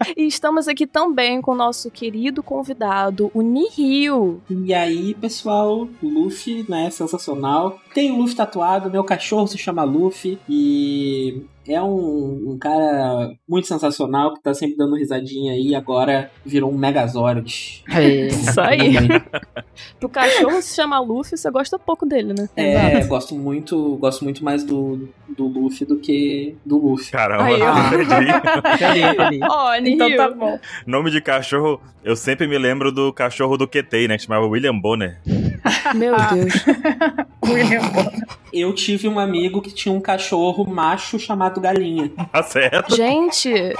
E estamos aqui também com o nosso querido convidado, o Nihil. E aí, pessoal, o Luffy, né, sensacional. Tem o Luffy tatuado, meu cachorro se chama Luffy e é um, um cara muito sensacional que tá sempre dando risadinha aí, agora virou um Megazord. É. Isso aí. Pro cachorro se chama Luffy, você gosta pouco dele, né? É, gosto muito, gosto muito mais do, do Luffy do que do Luffy. Caramba, Aí, ó. perdi. Entendi, entendi. Ó, Então tá bom. Nome de cachorro, eu sempre me lembro do cachorro do QT, né? Que chamava William Bonner. Meu Deus. William Bonner. Eu tive um amigo que tinha um cachorro macho chamado Galinha. Tá certo? Gente, É,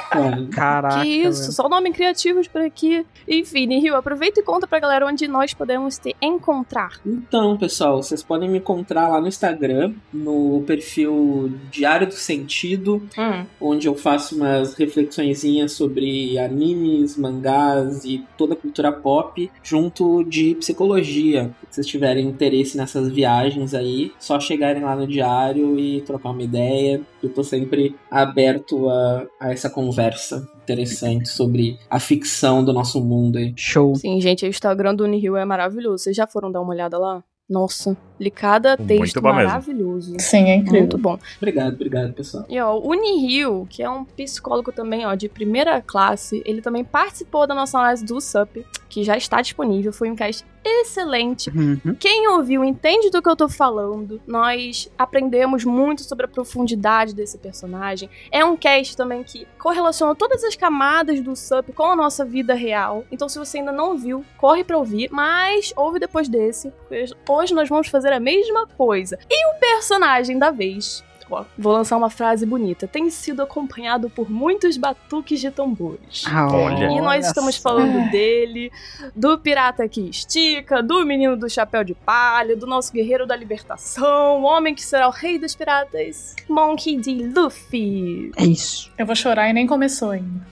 Caraca. que isso, velho. só nome criativos por aqui. Enfim, Nihil, aproveita e conta pra galera onde nós podemos te encontrar. Então, pessoal, vocês podem me encontrar lá no Instagram, no perfil Diário do Sentido, Hum. onde eu faço umas reflexõezinhas sobre animes, mangás e toda a cultura pop, junto de psicologia. Se vocês tiverem interesse nessas viagens aí, só chegarem lá no diário e trocar uma ideia. Eu tô sempre aberto a, a essa conversa interessante sobre a ficção do nosso mundo aí. Show. Sim, gente, o Instagram do Nihil é maravilhoso. Vocês já foram dar uma olhada lá? Nossa, licada Muito texto bom mesmo. maravilhoso. Sim, é incrível. Muito bom. Obrigado, obrigado, pessoal. E ó, o Nihil, que é um psicólogo também, ó, de primeira classe, ele também participou da nossa análise do SUP, que já está disponível. Foi um cast excelente. Uhum. Quem ouviu entende do que eu tô falando. Nós aprendemos muito sobre a profundidade desse personagem. É um cast também que correlaciona todas as camadas do SUP com a nossa vida real. Então, se você ainda não viu, corre pra ouvir, mas ouve depois desse, porque hoje nós vamos fazer a mesma coisa. E o personagem da vez. Ó, Vou lançar uma frase bonita. Tem sido acompanhado por muitos batuques de tambores. Ah, Olha. E nós estamos falando dele, do pirata que estica, do menino do chapéu de palha, do nosso guerreiro da libertação, o homem que será o rei dos piratas, Monkey D. Luffy. É isso. Eu vou chorar e nem começou ainda.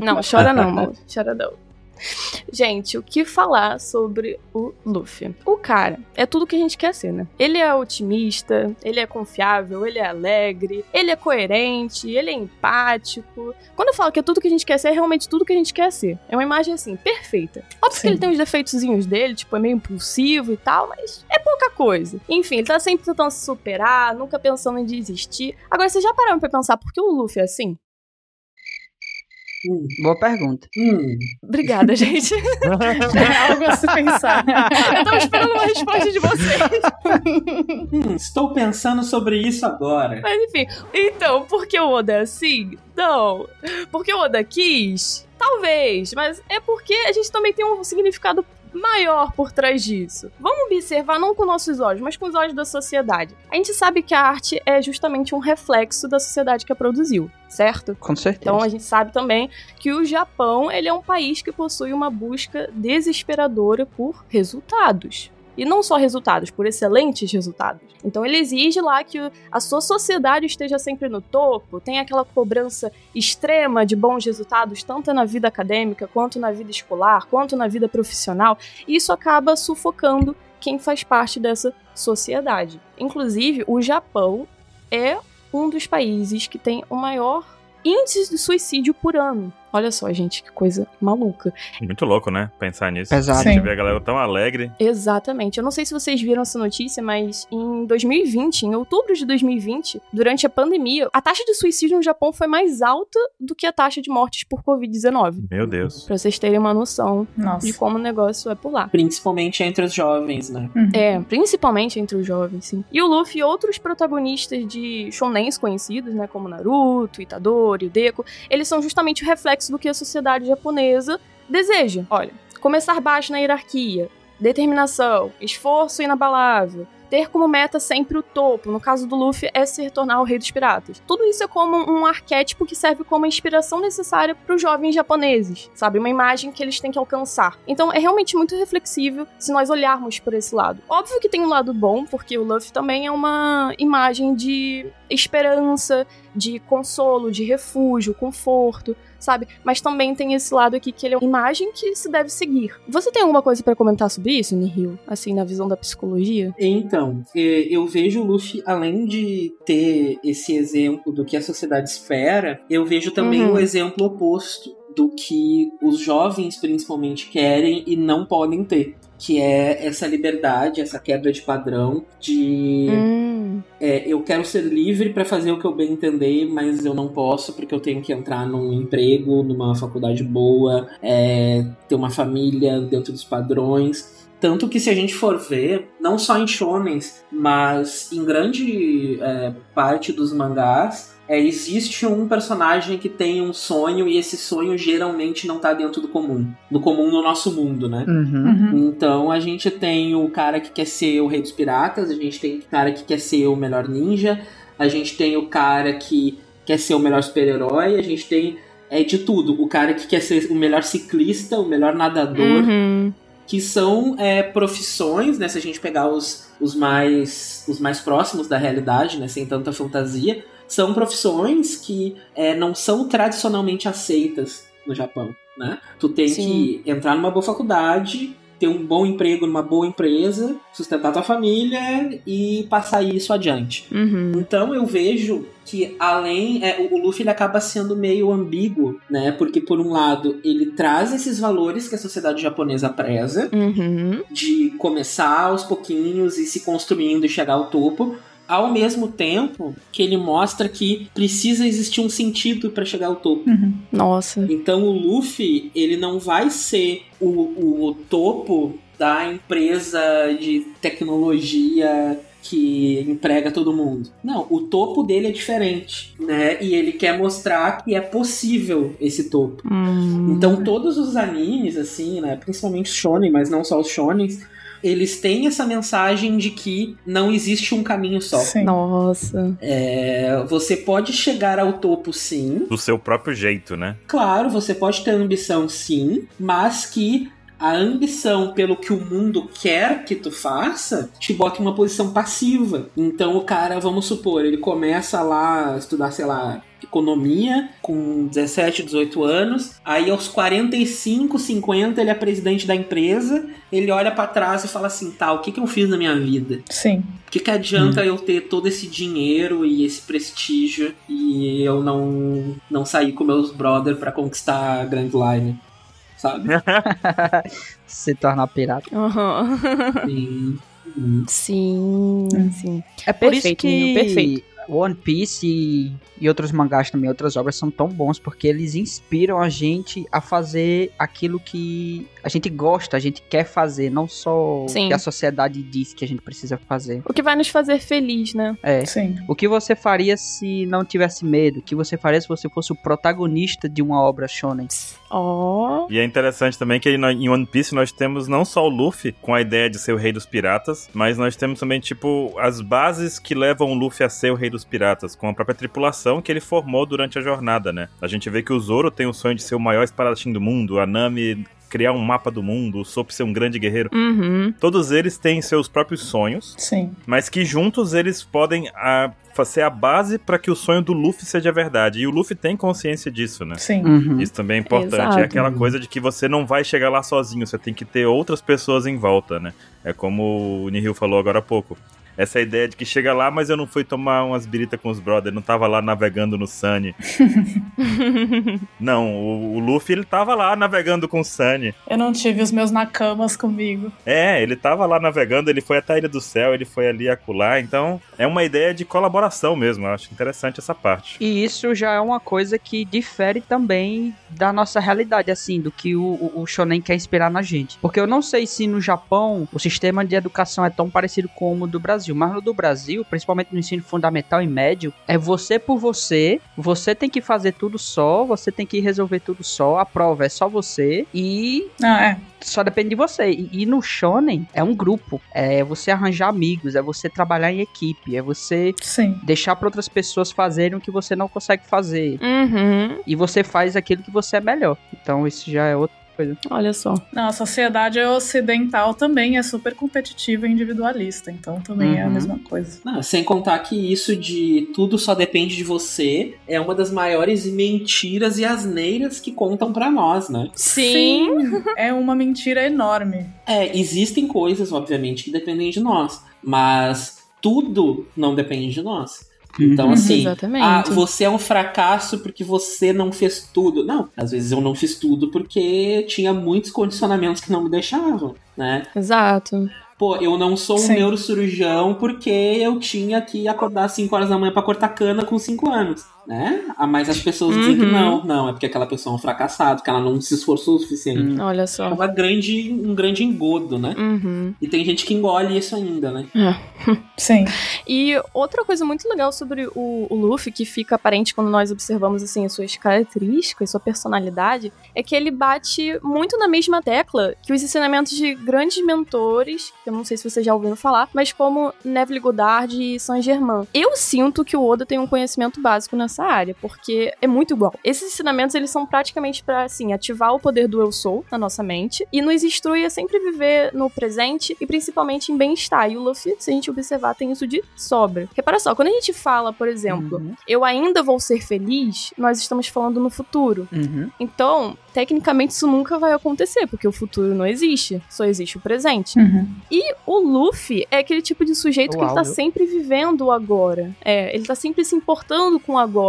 Não, chora não, amor. Chora não. Gente, o que falar sobre o Luffy? O cara é tudo que a gente quer ser, né? Ele é otimista, ele é confiável, ele é alegre, ele é coerente, ele é empático. Quando eu falo que é tudo que a gente quer ser, é realmente tudo que a gente quer ser. É uma imagem assim, perfeita. Óbvio Sim. que ele tem os defeitozinhos dele, tipo, é meio impulsivo e tal, mas é pouca coisa. Enfim, ele tá sempre tentando se superar, nunca pensando em desistir. Agora, vocês já pararam pra pensar por que o Luffy é assim? Hum, Boa pergunta. hum. Obrigada, gente. É algo a se pensar. Eu tava esperando uma resposta de vocês. Hum, estou pensando sobre isso agora. Mas enfim. Então, por que o Oda é assim? Não. Porque o Oda quis? Talvez. Mas é porque a gente também tem um significado maior por trás disso. Vamos observar não com nossos olhos, mas com os olhos da sociedade. A gente sabe que a arte é justamente um reflexo da sociedade que a produziu, certo? Com certeza. Então a gente sabe também que o Japão ele é um país que possui uma busca desesperadora por resultados. E não só resultados, por excelentes resultados. Então ele exige lá que a sua sociedade esteja sempre no topo, tem aquela cobrança extrema de bons resultados, tanto na vida acadêmica, quanto na vida escolar, quanto na vida profissional. E isso acaba sufocando quem faz parte dessa sociedade. Inclusive, o Japão é um dos países que tem o maior índice de suicídio por ano. Olha só, gente, que coisa maluca. Muito louco, né? Pensar nisso. Sim. gente vê a galera tão alegre. Exatamente. Eu não sei se vocês viram essa notícia, mas em 2020, em outubro de 2020, durante a pandemia, a taxa de suicídio no Japão foi mais alta do que a taxa de mortes por Covid-19. Meu Deus. Pra vocês terem uma noção de Nossa. como o negócio é por lá. Principalmente entre os jovens, né? Uhum. É, principalmente entre os jovens, sim. E o Luffy e outros protagonistas de shonens conhecidos, né, como Naruto, Itadori, o Deku, eles são justamente o reflexo do que a sociedade japonesa deseja. Olha, começar baixo na hierarquia, determinação, esforço inabalável, ter como meta sempre o topo. No caso do Luffy, é se tornar o rei dos piratas. Tudo isso é como um arquétipo que serve como inspiração necessária para os jovens japoneses, sabe? Uma imagem que eles têm que alcançar. Então é realmente muito reflexível se nós olharmos por esse lado. Óbvio que tem um lado bom, porque o Luffy também é uma imagem de esperança, de consolo, de refúgio, conforto sabe? Mas também tem esse lado aqui que ele é uma imagem que se deve seguir. Você tem alguma coisa para comentar sobre isso, Nihil? Assim, na visão da psicologia? Então, é, eu vejo o Luffy, além de ter esse exemplo do que a sociedade espera, eu vejo também uhum. o exemplo oposto do que os jovens principalmente querem e não podem ter que é essa liberdade, essa quebra de padrão de hum. é, eu quero ser livre para fazer o que eu bem entender, mas eu não posso porque eu tenho que entrar num emprego, numa faculdade boa, é, ter uma família dentro dos padrões. Tanto que se a gente for ver, não só em shonens, mas em grande é, parte dos mangás, é, existe um personagem que tem um sonho e esse sonho geralmente não tá dentro do comum. Do comum no nosso mundo, né? Uhum. Uhum. Então a gente tem o cara que quer ser o rei dos piratas, a gente tem o cara que quer ser o melhor ninja, a gente tem o cara que quer ser o melhor super-herói, a gente tem é de tudo. O cara que quer ser o melhor ciclista, o melhor nadador. Uhum. Que são é, profissões, né? Se a gente pegar os, os, mais, os mais próximos da realidade, né? Sem tanta fantasia são profissões que é, não são tradicionalmente aceitas no Japão, né? Tu tem Sim. que entrar numa boa faculdade, ter um bom emprego numa boa empresa, sustentar tua família e passar isso adiante. Uhum. Então eu vejo que além é, o Luffy ele acaba sendo meio ambíguo, né? Porque por um lado ele traz esses valores que a sociedade japonesa preza, uhum. de começar aos pouquinhos e se construindo e chegar ao topo ao mesmo tempo que ele mostra que precisa existir um sentido para chegar ao topo. Uhum. Nossa. Então o Luffy, ele não vai ser o, o, o topo da empresa de tecnologia que emprega todo mundo. Não, o topo dele é diferente, né? E ele quer mostrar que é possível esse topo. Hum. Então todos os animes, assim, né? Principalmente os shonen, mas não só os shonens, eles têm essa mensagem de que não existe um caminho só. Sim. Nossa. É, você pode chegar ao topo sim. Do seu próprio jeito, né? Claro, você pode ter ambição sim, mas que a ambição pelo que o mundo quer que tu faça te bota em uma posição passiva. Então o cara, vamos supor, ele começa lá a estudar, sei lá, economia com 17, 18 anos. Aí aos 45, 50 ele é presidente da empresa. Ele olha para trás e fala assim: "Tá, o que que eu fiz na minha vida?" Sim. O que que adianta hum. eu ter todo esse dinheiro e esse prestígio e eu não não sair com meus brother para conquistar a Grand Line? sabe? Se tornar pirata. Uhum. Sim. Sim, sim. É por perfeito, isso que perfeito. One Piece e, e, outros mangás também, outras obras são tão bons porque eles inspiram a gente a fazer aquilo que a gente gosta, a gente quer fazer, não só Sim. o que a sociedade diz que a gente precisa fazer. O que vai nos fazer feliz, né? É. Sim. O que você faria se não tivesse medo? O que você faria se você fosse o protagonista de uma obra shonen? Oh. E é interessante também que em One Piece nós temos não só o Luffy com a ideia de ser o rei dos piratas, mas nós temos também, tipo, as bases que levam o Luffy a ser o rei dos piratas, com a própria tripulação que ele formou durante a jornada, né? A gente vê que o Zoro tem o sonho de ser o maior espadachim do mundo, a Nami criar um mapa do mundo, o Sop ser um grande guerreiro. Uhum. Todos eles têm seus próprios sonhos. Sim. Mas que juntos eles podem a, ser a base para que o sonho do Luffy seja verdade. E o Luffy tem consciência disso, né? Sim. Uhum. Isso também é importante. Exato. É aquela coisa de que você não vai chegar lá sozinho, você tem que ter outras pessoas em volta, né? É como o Nihil falou agora há pouco essa ideia de que chega lá, mas eu não fui tomar umas birita com os brothers, não tava lá navegando no Sunny. não, o, o, Luffy ele tava lá navegando com o Sunny. Eu não tive os meus nakamas comigo. É, ele tava lá navegando, ele foi até a Ilha do Céu, ele foi ali acular, então é uma ideia de colaboração mesmo, eu acho interessante essa parte. E isso já é uma coisa que difere também da nossa realidade, assim, do que o, o, Shonen quer inspirar na gente. Porque eu não sei se no Japão o sistema de educação é tão parecido como o do Brasil Brasil, mas no do Brasil, principalmente no ensino fundamental e médio, é você por você, você tem que fazer tudo só, você tem que resolver tudo só, a prova é só você e Ah, é. só depende de você. E, e no shonen é um grupo, é você arranjar amigos, é você trabalhar em equipe, é você Sim. deixar para outras pessoas fazerem o que você não consegue fazer. Uhum. E você faz aquilo que você é melhor. Então isso já é outra coisa. Olha só. Não, a sociedade ocidental também é super competitiva e individualista, então também é a Uhum. mesma coisa. Não, sem contar que isso de tudo só depende de você é uma das maiores mentiras e asneiras que contam pra nós, né? Sim. É uma mentira enorme. É, existem coisas, obviamente, que dependem de nós, mas tudo não depende de nós. Então, Uhum. assim, ah, você é um fracasso porque você não fez tudo. Não, às vezes eu não fiz tudo porque tinha muitos condicionamentos que não me deixavam, né? Exato. Pô, eu não sou um Sim. neurocirurgião porque eu tinha que acordar às 5 horas da manhã pra cortar cana com 5 anos, né? Ah, Mas as pessoas dizem que Uhum. não, não, é porque aquela pessoa é um fracassado, que ela não se esforçou o suficiente. Olha É só. uma grande, um grande engodo, né? Uhum. E tem gente que engole isso ainda, né? Sim. E outra coisa muito legal sobre o, o Luffy, que fica aparente quando nós observamos assim as suas características, sua personalidade, é que ele bate muito na mesma tecla que os ensinamentos de grandes mentores, que eu não sei se vocês já ouviram falar, mas como Neville Goddard e Saint-Germain. Eu sinto que o Oda tem um conhecimento básico nessa área, porque é muito igual. Esses ensinamentos, eles são praticamente pra, assim, ativar o poder do eu sou na nossa mente e nos instrui a sempre viver no presente e principalmente em bem-estar. E o Luffy, se a gente observar, tem isso de sobra. Repara só, quando a gente fala, por exemplo, Uhum. eu ainda vou ser feliz, nós estamos falando no futuro. Uhum. Então, tecnicamente isso nunca vai acontecer, porque o futuro não existe, só existe o presente. Uhum. E o Luffy é aquele tipo de sujeito que ele tá Uau, sempre vivendo o agora. É, ele tá sempre se importando com o agora,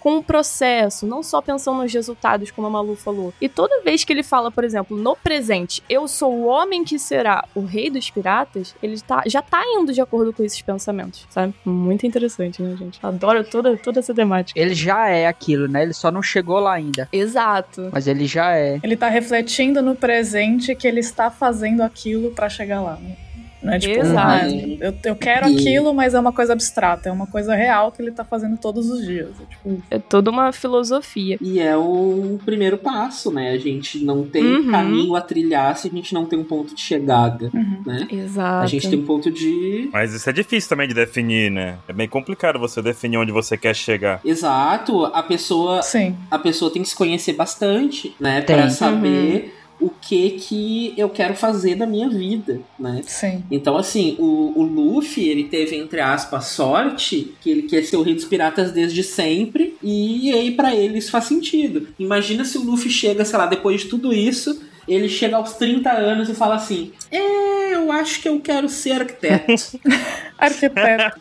com o processo, não só pensando nos resultados, como a Malu falou. E toda vez que ele fala, por exemplo, no presente, eu sou o homem que será o rei dos piratas, ele tá, já tá indo de acordo com esses pensamentos, sabe? Muito interessante, né, gente? Adoro toda, toda essa temática. Ele já é aquilo, né? Ele só não chegou lá ainda. Exato. Mas ele já é. Ele tá refletindo no presente que ele está fazendo aquilo pra chegar lá. né? Não é tipo, Exato. ah, eu, eu quero E- aquilo, mas é uma coisa abstrata, é uma coisa real que ele tá fazendo todos os dias. É tipo, É toda uma filosofia. E é o primeiro passo, né? A gente não tem Uhum. caminho a trilhar se a gente não tem um ponto de chegada, uhum. né? Exato. A gente tem um ponto de. Mas isso é difícil também de definir, né? É bem complicado você definir onde você quer chegar. Exato, a pessoa, sim. a pessoa tem que se conhecer bastante, né? Tem. Pra saber o que que eu quero fazer da minha vida, né? Sim. Então, assim, o, o Luffy, ele teve, entre aspas, sorte, que ele quer ser o rei dos piratas desde sempre, e aí pra ele isso faz sentido. Imagina se o Luffy chega, sei lá, depois de tudo isso, ele chega aos 30 anos e fala assim: É, eu acho que eu quero ser arquiteto. Arquiteto.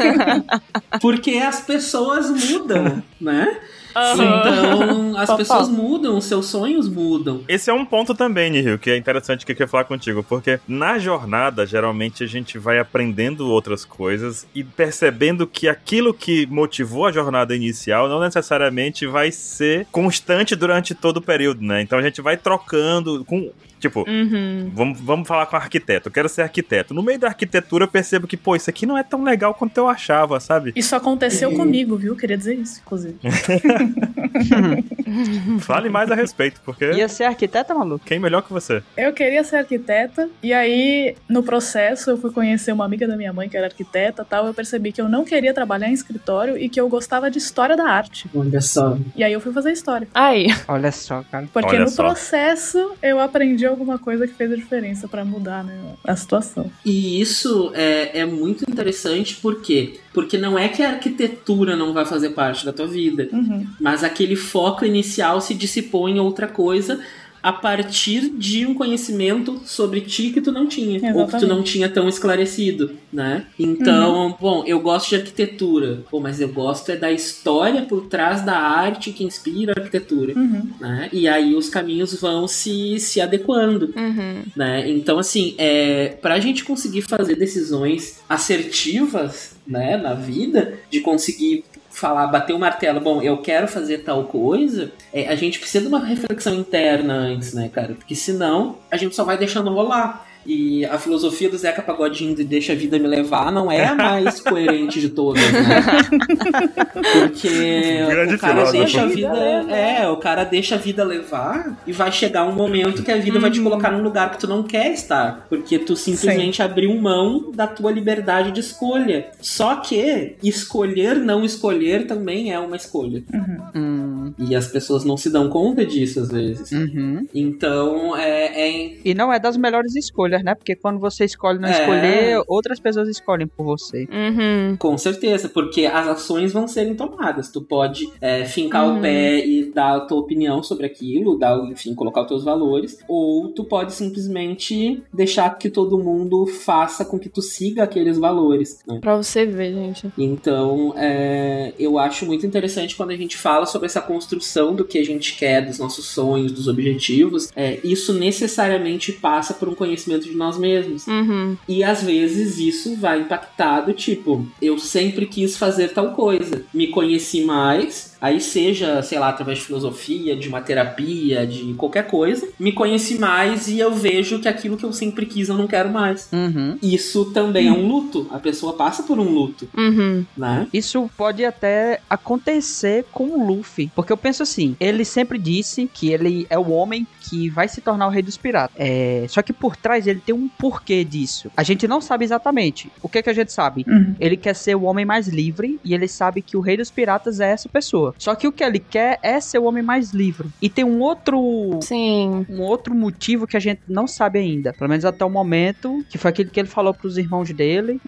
Porque as pessoas mudam, né? Então, as pessoas mudam, seus sonhos mudam. Esse é um ponto também, Nihil, que é interessante que eu queria falar contigo, porque na jornada, geralmente, a gente vai aprendendo outras coisas e percebendo que aquilo que motivou a jornada inicial não necessariamente vai ser constante durante todo o período, né? Então a gente vai trocando com. Tipo, Uhum. Vamos, vamos falar com arquiteto. Eu quero ser arquiteto. No meio da arquitetura, eu percebo que, pô, isso aqui não é tão legal quanto eu achava, sabe? Isso aconteceu Uhum. comigo, viu? Queria dizer isso, inclusive. Fale mais a respeito, porque Ia ser arquiteta, maluco? quem melhor que você? Eu queria ser arquiteta, e aí, no processo, eu fui conhecer uma amiga da minha mãe que era arquiteta tal. Eu percebi que eu não queria trabalhar em escritório e que eu gostava de história da arte. Olha só. E aí eu fui fazer história. Aí. Olha só, cara. Porque Olha no só. processo eu aprendi alguma coisa que fez a diferença pra mudar né, a situação. E isso é, é muito interessante, por quê? Porque não é que a arquitetura não vai fazer parte da tua vida, Uhum. mas aquele foco inicial se dissipou em outra coisa a partir de um conhecimento sobre ti que tu não tinha, ou que tu Exatamente. não tinha tão esclarecido, né? Então, bom, eu gosto de arquitetura, pô, mas eu gosto é da história por trás da arte que inspira a arquitetura, Uhum. né? E aí os caminhos vão se, se adequando Uhum. né? Então, assim, é, para a gente conseguir fazer decisões assertivas, né, na vida, de conseguir falar, bater o martelo, bom, eu quero fazer tal coisa, é, a gente precisa de uma reflexão interna antes, né, cara? Porque senão a gente só vai deixando rolar. E a filosofia do Zeca Pagodinho de deixa a vida me levar não é a mais coerente de todas, né? Porque Grande o cara filósofo. deixa a vida. É, o cara deixa a vida levar e vai chegar um momento que a vida vai te colocar num lugar que tu não quer estar. Porque tu simplesmente abriu mão da tua liberdade de escolha. Só que escolher não escolher também é uma escolha. Hum, E as pessoas não se dão conta disso às vezes. uhum. Então, é, é E não é das melhores escolhas, né? Porque quando você escolhe não É. escolher, outras pessoas escolhem por você. Uhum. Com certeza, porque as ações vão serem tomadas. Tu pode é, fincar Uhum. o pé e dar a tua opinião sobre aquilo, dar, enfim, colocar os teus valores, ou tu pode simplesmente deixar que todo mundo faça com que tu siga aqueles valores. Né? Pra você ver, gente. Então, é, eu acho muito interessante quando a gente fala sobre essa construção do que a gente quer, dos nossos sonhos, dos objetivos. É, isso necessariamente passa por um conhecimento de nós mesmos. Uhum. E às vezes isso vai impactar do tipo, eu sempre quis fazer tal coisa, me conheci mais, aí seja, sei lá, através de filosofia, de uma terapia, de qualquer coisa, me conheci mais e eu vejo que aquilo que eu sempre quis eu não quero mais. Uhum. Isso também é um luto, a pessoa passa por um luto, Uhum. né? Isso pode até acontecer com o Luffy. Porque eu penso assim, ele sempre disse que ele é o homem que vai se tornar o rei dos piratas. É, só que por trás ele tem um porquê disso. A gente não sabe exatamente. O que é que a gente sabe? Uhum. Ele quer ser o homem mais livre e ele sabe que o rei dos piratas é essa pessoa. Só que o que ele quer é ser o homem mais livre. E tem um outro Sim. um outro motivo que a gente não sabe ainda, pelo menos até o momento, que foi aquele que ele falou pros irmãos dele,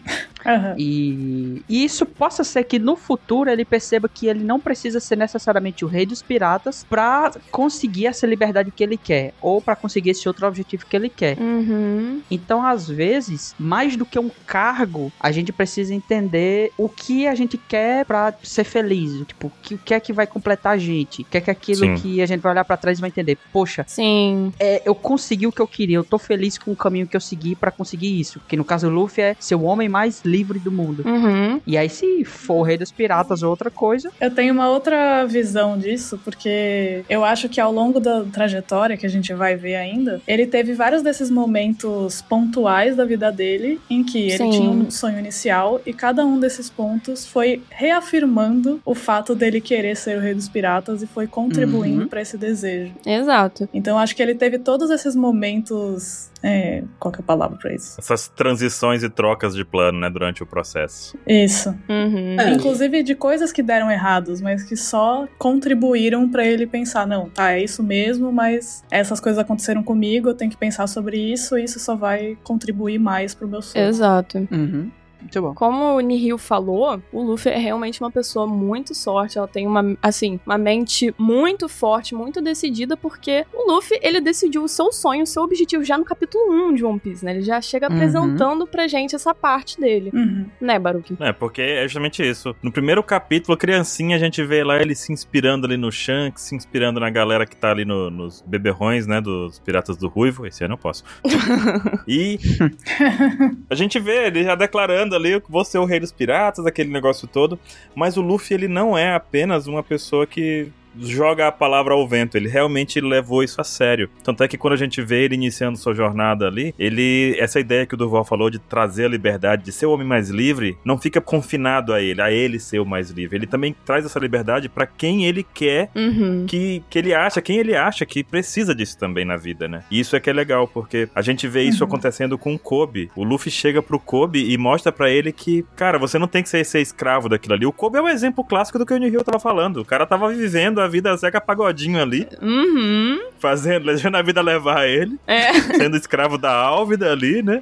Aham. e, e isso possa ser que no futuro ele perceba que ele não precisa ser necessariamente o rei dos piratas pra conseguir essa liberdade que ele quer, ou pra conseguir esse outro objetivo que ele quer. Uhum. Então, às vezes, mais do que um cargo, a gente precisa entender o que a gente quer pra ser feliz. Tipo, o que, o que é que vai completar a gente? O que é que é aquilo Sim. que a gente vai olhar pra trás e vai entender? Poxa, Sim. é, eu consegui o que eu queria, eu tô feliz com o caminho que eu segui pra conseguir isso. Que no caso do Luffy é ser o homem mais livre do mundo. Uhum. E aí, se for o rei dos piratas ou outra coisa, Eu tenho uma outra visão disso, porque eu acho que ao longo da trajetória que a gente vai ver ainda, ele teve vários desses momentos pontuais da vida dele em que ele Sim. tinha um sonho inicial e cada um desses pontos foi reafirmando o fato dele querer ser o rei dos piratas e foi contribuindo Uhum. pra esse desejo. Exato. Então acho que ele teve todos esses momentos. é, qual que é a palavra pra isso? Essas transições e trocas de plano, né, durante o processo. Isso. Uhum. É. Inclusive de coisas que deram errados, mas que só contribuíram pra ele pensar, não, tá, é isso mesmo, mas essas coisas aconteceram comigo, eu tenho que pensar sobre isso, e isso só vai contribuir mais pro meu sonho. Exato. uhum, muito bom. Como o Nihil falou, o Luffy é realmente uma pessoa muito sorte. Ela tem uma, assim, uma mente muito forte, muito decidida, porque o Luffy, ele decidiu o seu sonho, o seu objetivo já no capítulo 1 de One Piece, né? Ele já chega Uhum. apresentando pra gente essa parte dele. Uhum. Né, Baruki? É, porque é justamente isso. No primeiro capítulo, criancinha, a gente vê lá ele se inspirando ali no Shanks, se inspirando na galera que tá ali no- nos beberrões, né, dos Piratas do Ruivo. Esse ano eu posso. e a gente vê ele já declarando ali vou ser o rei dos piratas, aquele negócio todo. Mas o Luffy, ele não é apenas uma pessoa que joga a palavra ao vento, ele realmente levou isso a sério. Tanto é que quando a gente vê ele iniciando sua jornada ali, ele essa ideia que o Durval falou de trazer a liberdade, de ser o homem mais livre, não fica confinado a ele, a ele ser o mais livre. Ele também traz essa liberdade pra quem ele quer Uhum. que, que ele acha, quem ele acha que precisa disso também na vida, né? E isso é que é legal, porque a gente vê isso Uhum. acontecendo com o Kobe. O Luffy chega pro Kobe e mostra pra ele que, cara, você não tem que ser, ser escravo daquilo ali. O Kobe é o exemplo clássico do que o Nihil tava falando. O cara tava vivendo a vida Zeca Pagodinho ali, Uhum. fazendo, deixando a vida levar ele, É. sendo escravo da Álvida ali, né?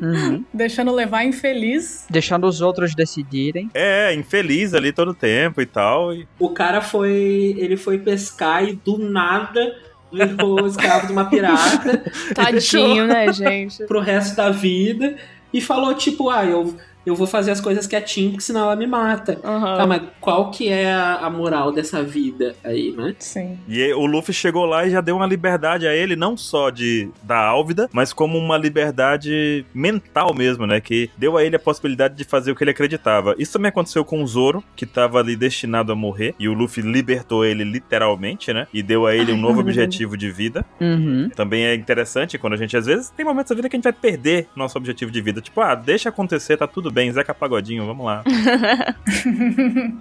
Uhum. Deixando levar infeliz. Deixando os outros decidirem. É, infeliz ali todo tempo e tal. E... O cara foi. Ele foi pescar e do nada virou escravo de uma pirata Tadinho, né, gente? pro resto da vida e falou, tipo, ah, eu. Eu vou fazer as coisas quietinho, porque senão ela me mata. Aham. Tá, mas qual que é a, moral dessa vida aí, né? Sim. E o Luffy chegou lá e já deu uma liberdade a ele, não só de da Álvida, mas como uma liberdade mental mesmo, né? Que deu a ele a possibilidade de fazer o que ele acreditava. Isso também aconteceu com o Zoro, que tava ali destinado a morrer, e o Luffy libertou ele literalmente, né? E deu a ele um novo objetivo de vida. Uhum. Também é interessante quando a gente, às vezes, tem momentos da vida que a gente vai perder nosso objetivo de vida. Tipo, ah, deixa acontecer, tá tudo bem, Zeca Pagodinho, vamos lá.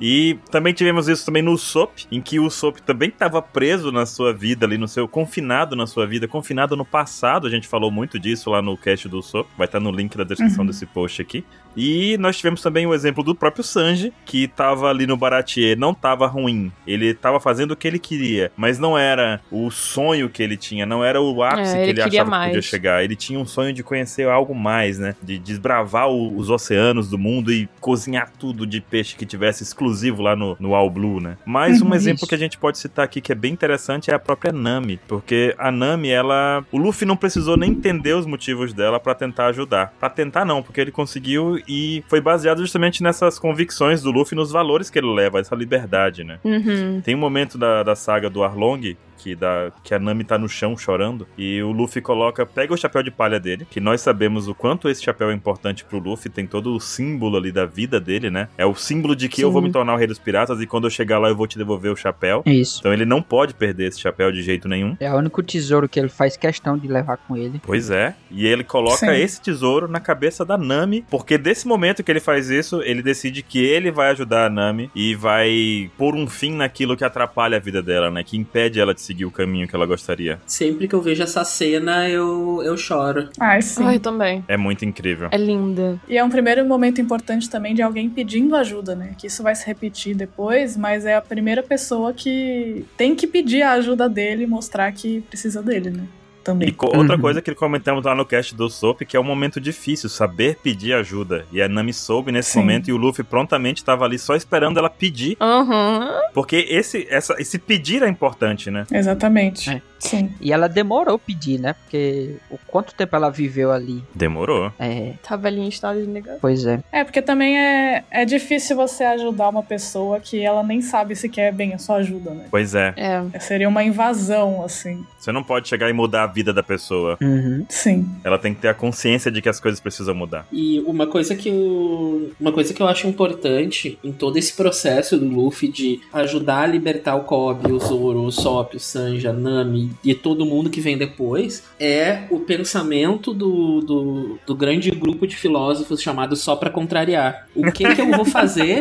E também tivemos isso também no Sop, em que o Sop também estava preso na sua vida ali, no seu confinado na sua vida, confinado no passado. A gente falou muito disso lá no cast do Sop, vai estar no link da descrição desse post aqui. E nós tivemos também o exemplo do próprio Sanji, que tava ali no Baratier, não tava ruim. Ele tava fazendo o que ele queria, mas não era o sonho que ele tinha, não era o ápice É, que ele ele queria achava que podia mais. chegar. Ele tinha um sonho de conhecer algo mais, né? De desbravar o- os oceanos do mundo e cozinhar tudo de peixe que tivesse exclusivo lá no, no All Blue, né? Mais um Uhum, exemplo que a gente pode citar aqui que é bem interessante é a própria Nami, porque a Nami, ela, o Luffy não precisou nem entender os motivos dela pra tentar ajudar. Pra tentar não, porque ele conseguiu e foi baseado justamente nessas convicções do Luffy, nos valores que ele leva, essa liberdade, né? Uhum. Tem um momento da, da saga do Arlong que, da, que a Nami tá no chão chorando e o Luffy coloca, pega o chapéu de palha dele, que nós sabemos o quanto esse chapéu é importante pro Luffy, tem todo o símbolo ali da vida dele, né? É o símbolo de que eu Sim. vou me tornar o rei dos piratas e quando eu chegar lá eu vou te devolver o chapéu. É isso. Então ele não pode perder esse chapéu de jeito nenhum. É o único tesouro que ele faz questão de levar com ele. Pois é. E ele coloca Sim. esse tesouro na cabeça da Nami, porque desse momento que ele faz isso, ele decide que ele vai ajudar a Nami e vai pôr um fim naquilo que atrapalha a vida dela, né? Que impede ela de seguir o caminho que ela gostaria. Sempre que eu vejo essa cena, eu, eu choro. Ai, sim. Ai, também. É muito incrível. É linda. E é um primeiro momento importante também de alguém pedindo ajuda, né? Que isso vai se repetir depois, mas é a primeira pessoa que tem que pedir a ajuda dele e mostrar que precisa dele, né? E Também. co- outra Uhum. coisa que comentamos lá no cast do Soap, que é um momento difícil, saber pedir ajuda. E a Nami soube nesse Sim. momento e o Luffy prontamente estava ali só esperando ela pedir, Aham. porque esse, essa, esse pedir é importante, né? Exatamente. É. Sim. E ela demorou pedir, né? Porque o quanto tempo ela viveu ali. Demorou. É, Tava ali em estado de negação. pois é. É, porque também é, é difícil você ajudar uma pessoa que ela nem sabe se quer bem a sua ajuda, né? Pois é. É. Seria uma invasão, assim. Você não pode chegar e mudar a vida da pessoa. Uhum. Sim. Ela tem que ter a consciência de que as coisas precisam mudar. E uma coisa que eu, uma coisa que eu acho importante em todo esse processo do Luffy de ajudar a libertar o Kobe, o Zoro, o Sop, o Sanji, a Nami e todo mundo que vem depois é o pensamento do, do, do grande grupo de filósofos chamado só pra contrariar. O que que eu vou fazer?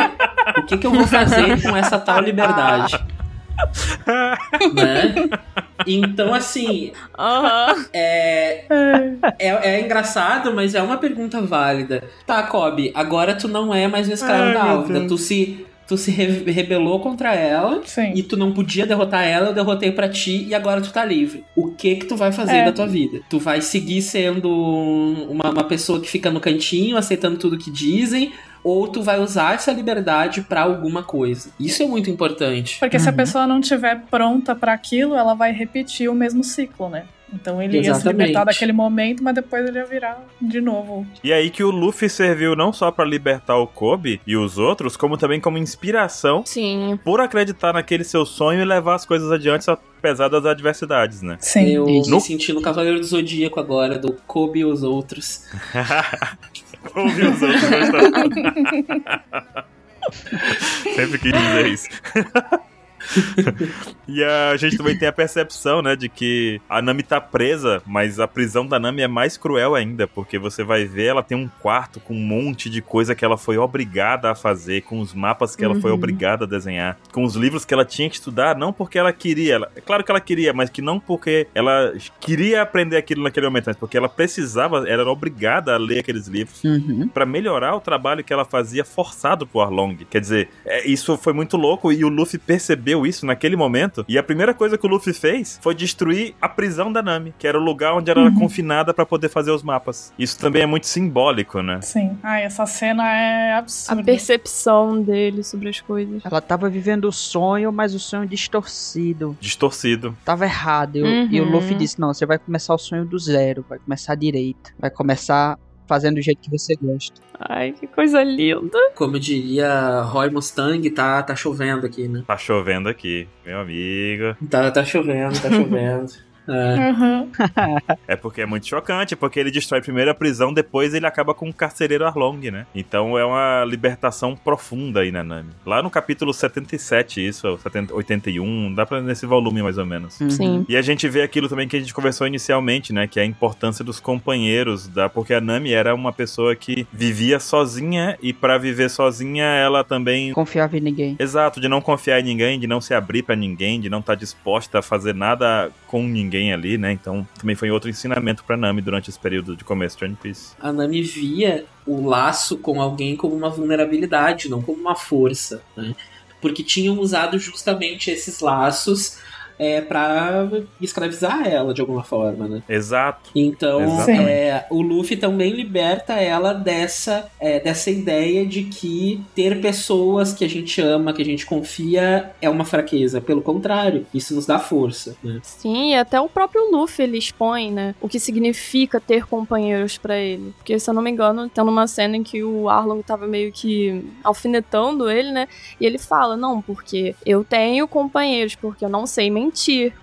O que que eu vou fazer com essa tal liberdade? né? Então, assim, Aham. é, é, é engraçado, mas é uma pergunta válida. Tá, Kobe, agora tu não é mais o escravo Ai, da Álvida. Tu se, tu se re- rebelou contra ela Sim. e tu não podia derrotar ela, eu derrotei pra ti e agora tu tá livre. O que que tu vai fazer É. da tua vida? Tu vai seguir sendo uma, uma pessoa que fica no cantinho, aceitando tudo que dizem, ou tu vai usar essa liberdade pra alguma coisa? Isso é muito importante. Porque se a Uhum. pessoa não estiver pronta pra aquilo, ela vai repetir o mesmo ciclo, né? Então ele ia se Exatamente. libertar daquele momento, mas depois ele ia virar de novo. E aí que o Luffy serviu não só pra libertar o Kobe e os outros, como também como inspiração Sim. por acreditar naquele seu sonho e levar as coisas adiante apesar das adversidades, né? Sim. Eu Isso. me senti no Cavaleiro do Zodíaco agora, do Kobe e os outros. Ouvi os outros. Sempre quis dizer isso. e a gente também tem a percepção, né, de que a Nami tá presa, mas a prisão da Nami é mais cruel ainda, porque você vai ver, ela tem um quarto com um monte de coisa que ela foi obrigada a fazer, com os mapas que ela foi Uhum. obrigada a desenhar, com os livros que ela tinha que estudar, não porque ela queria, ela, é claro que ela queria, mas que não porque ela queria aprender aquilo naquele momento, mas porque ela precisava, ela era obrigada a ler aqueles livros Uhum. Pra melhorar o trabalho que ela fazia forçado pro Arlong. Quer dizer, é, isso foi muito louco e o Luffy percebeu isso naquele momento. E a primeira coisa que o Luffy fez foi destruir a prisão da Nami, que era o lugar onde ela era Uhum. confinada pra poder fazer os mapas. Isso também é muito simbólico, né? Sim. Ai, essa cena é A absurda. percepção dele sobre as coisas. Ela tava vivendo o sonho, mas o sonho distorcido. Distorcido. Tava errado. E, o- e o Uhum. Luffy disse: Não, você vai começar o sonho do zero. Vai começar direito. Vai começar fazendo do jeito que você gosta. Ai, que coisa linda. Como diria Roy Mustang, tá, tá chovendo aqui, né? Tá chovendo aqui, meu amigo. Tá, tá chovendo, tá chovendo. É. Uhum. É porque é muito chocante, porque ele destrói primeiro a prisão, depois ele acaba com o carcereiro Arlong, né? Então é uma libertação profunda aí na Nami. Lá no capítulo 77, isso, ou 70, 81, dá pra nesse volume mais ou menos. Uhum. Sim. E a gente vê aquilo também que a gente conversou inicialmente, né? Que é a importância dos companheiros, da, porque a Nami era uma pessoa que vivia sozinha e pra viver sozinha ela também. Confiava em ninguém. Exato, de não confiar em ninguém, de não se abrir pra ninguém, de não estar disposta a fazer nada com ninguém ali, né? Então também foi outro ensinamento pra Nami durante esse período de começo de One Piece. A Nami via o laço com alguém como uma vulnerabilidade, não como uma força, né? Porque tinham usado justamente esses laços é, para escravizar ela de alguma forma, né? Exato. Então, é, o Luffy também liberta ela dessa, é, dessa ideia de que ter pessoas que a gente ama, que a gente confia, é uma fraqueza. Pelo contrário, isso nos dá força. Né? Sim, e até o próprio Luffy ele expõe, né? O que significa ter companheiros pra ele. Porque, se eu não me engano, tem uma cena em que o Arlong tava meio que alfinetando ele, né? E ele fala: Não, porque eu tenho companheiros, porque eu não sei mentir,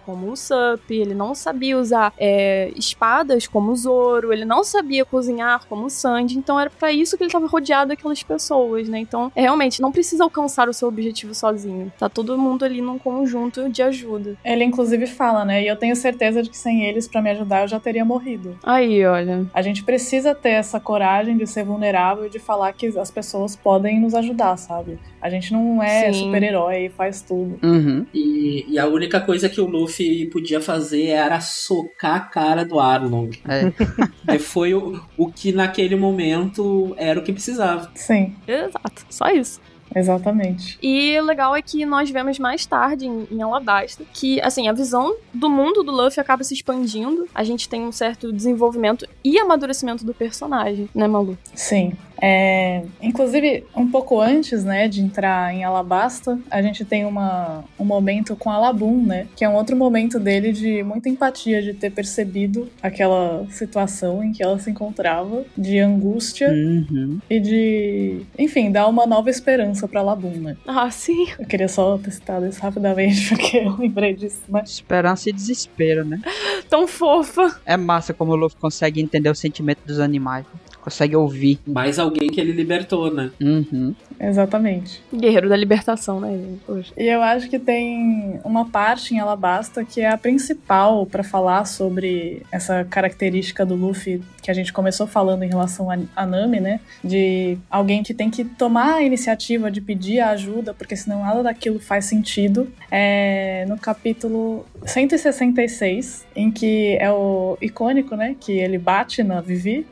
como o Sup, ele não sabia usar é, espadas como o Zoro, ele não sabia cozinhar como o Sanji, então era pra isso que ele tava rodeado daquelas pessoas, né? Então, é, realmente, não precisa alcançar o seu objetivo sozinho. Tá todo mundo ali num conjunto de ajuda. Ele inclusive fala, né? E eu tenho certeza de que sem eles pra me ajudar eu já teria morrido. Aí, olha. A gente precisa ter essa coragem de ser vulnerável e de falar que as pessoas podem nos ajudar, sabe? A gente não é super-herói e faz tudo. Uhum. E, e a única coisa que o Luffy podia fazer era socar a cara do Arlong. É. E foi o, o que naquele momento era o que precisava. Sim, Exato, só isso. exatamente. E o legal é que nós vemos mais tarde em, em Alabasta que, assim, a visão do mundo do Luffy acaba se expandindo. A gente tem um certo desenvolvimento e amadurecimento do personagem, né, Malu? Sim. É, inclusive, um pouco antes, né, de entrar em Alabasta, a gente tem uma, um momento com a Labum, né, que é um outro momento dele de muita empatia, de ter percebido aquela situação em que ela se encontrava, de angústia Uhum. e de, enfim, dar uma nova esperança pra Labum, né. Ah, sim. Eu queria só ter citado isso rapidamente, porque eu lembrei disso, mas... Esperança e desespero, né? Tão fofa. É massa como o Luffy consegue entender o sentimento dos animais. Consegue ouvir. Mais alguém que ele libertou, né? Uhum. Exatamente. Guerreiro da libertação, né, gente? Poxa. E eu acho que tem uma parte em Alabasta que é a principal pra falar sobre essa característica do Luffy que a gente começou falando em relação a, a Nami, né? De alguém que tem que tomar a iniciativa de pedir a ajuda, porque senão nada daquilo faz sentido. É no capítulo 166, em que é o icônico, né? Que ele bate na Vivi.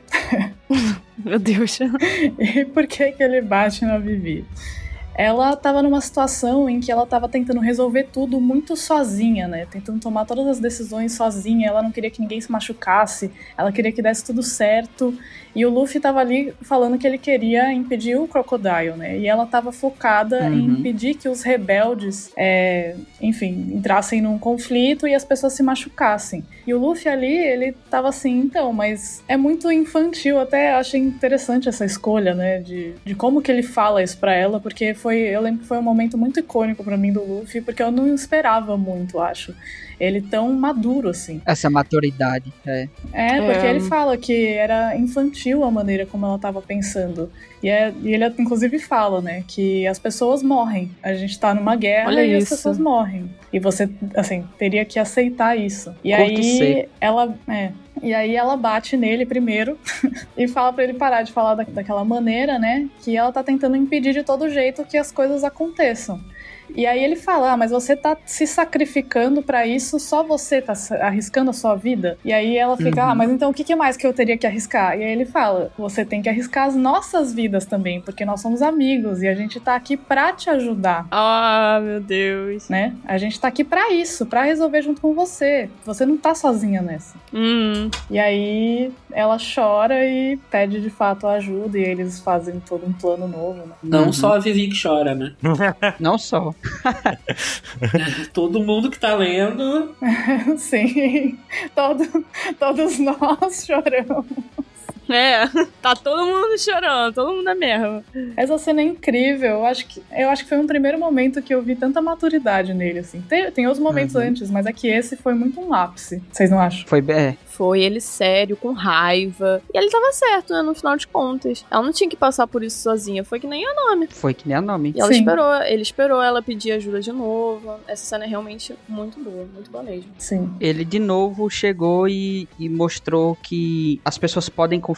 Meu Deus. E por que, que ele bate na Vivi? Ela tava numa situação em que ela tava tentando resolver tudo muito sozinha, né? Tentando tomar todas as decisões sozinha. Ela não queria que ninguém se machucasse. Ela queria que desse tudo certo. E o Luffy tava ali falando que ele queria impedir o Crocodile, né? E ela tava focada em Uhum. impedir que os rebeldes, é, enfim, entrassem num conflito e as pessoas se machucassem. E o Luffy ali, ele tava assim, então, mas é muito infantil. Até achei interessante essa escolha, né? De, de como que ele fala isso pra ela, porque foi, eu lembro que foi um momento muito icônico pra mim do Luffy, porque eu não esperava muito, acho. Ele tão maduro assim. Essa maturidade. É. É, porque É. ele fala que era infantil a maneira como ela tava pensando. E, é- e ele, inclusive, fala, né, que as pessoas morrem. A gente tá numa guerra Olha e as isso. pessoas morrem. E você, assim, teria que aceitar isso. E Curto aí, seco. ela. É. E aí ela bate nele primeiro e fala pra ele parar de falar da- daquela maneira, né? Que ela tá tentando impedir de todo jeito que as coisas aconteçam. E aí ele fala, ah, mas você tá se sacrificando pra isso, só você tá arriscando a sua vida? E aí ela fica, Uhum. ah, mas então o que mais que eu teria que arriscar? E aí ele fala, você tem que arriscar as nossas vidas também, porque nós somos amigos e a gente tá aqui pra te ajudar. Ah, meu Deus. Né? A gente tá aqui pra isso, pra resolver junto com você. Você não tá sozinha nessa. Hum. E aí ela chora e pede de fato ajuda e eles fazem todo um plano novo, né? Não Uhum. só a Vivi que chora, né? Não só. Todo mundo que tá lendo. Sim, todo, todos nós choramos. É, tá todo mundo chorando, todo mundo é mesmo. Essa cena é incrível. Eu acho que, eu acho que foi um primeiro momento que eu vi tanta maturidade nele, assim. Tem, tem outros momentos Uhum. antes, mas é que esse foi muito um ápice. Vocês não acham? Foi bem. é, Foi ele sério, com raiva. E ele tava certo, né, no final de contas. Ela não tinha que passar por isso sozinha. Foi que nem a nome. Foi que nem a nome. E ela Sim. esperou, ele esperou ela pedir ajuda de novo. Essa cena é realmente muito boa, muito boa mesmo. Sim. Ele de novo chegou e, e mostrou que as pessoas podem confiar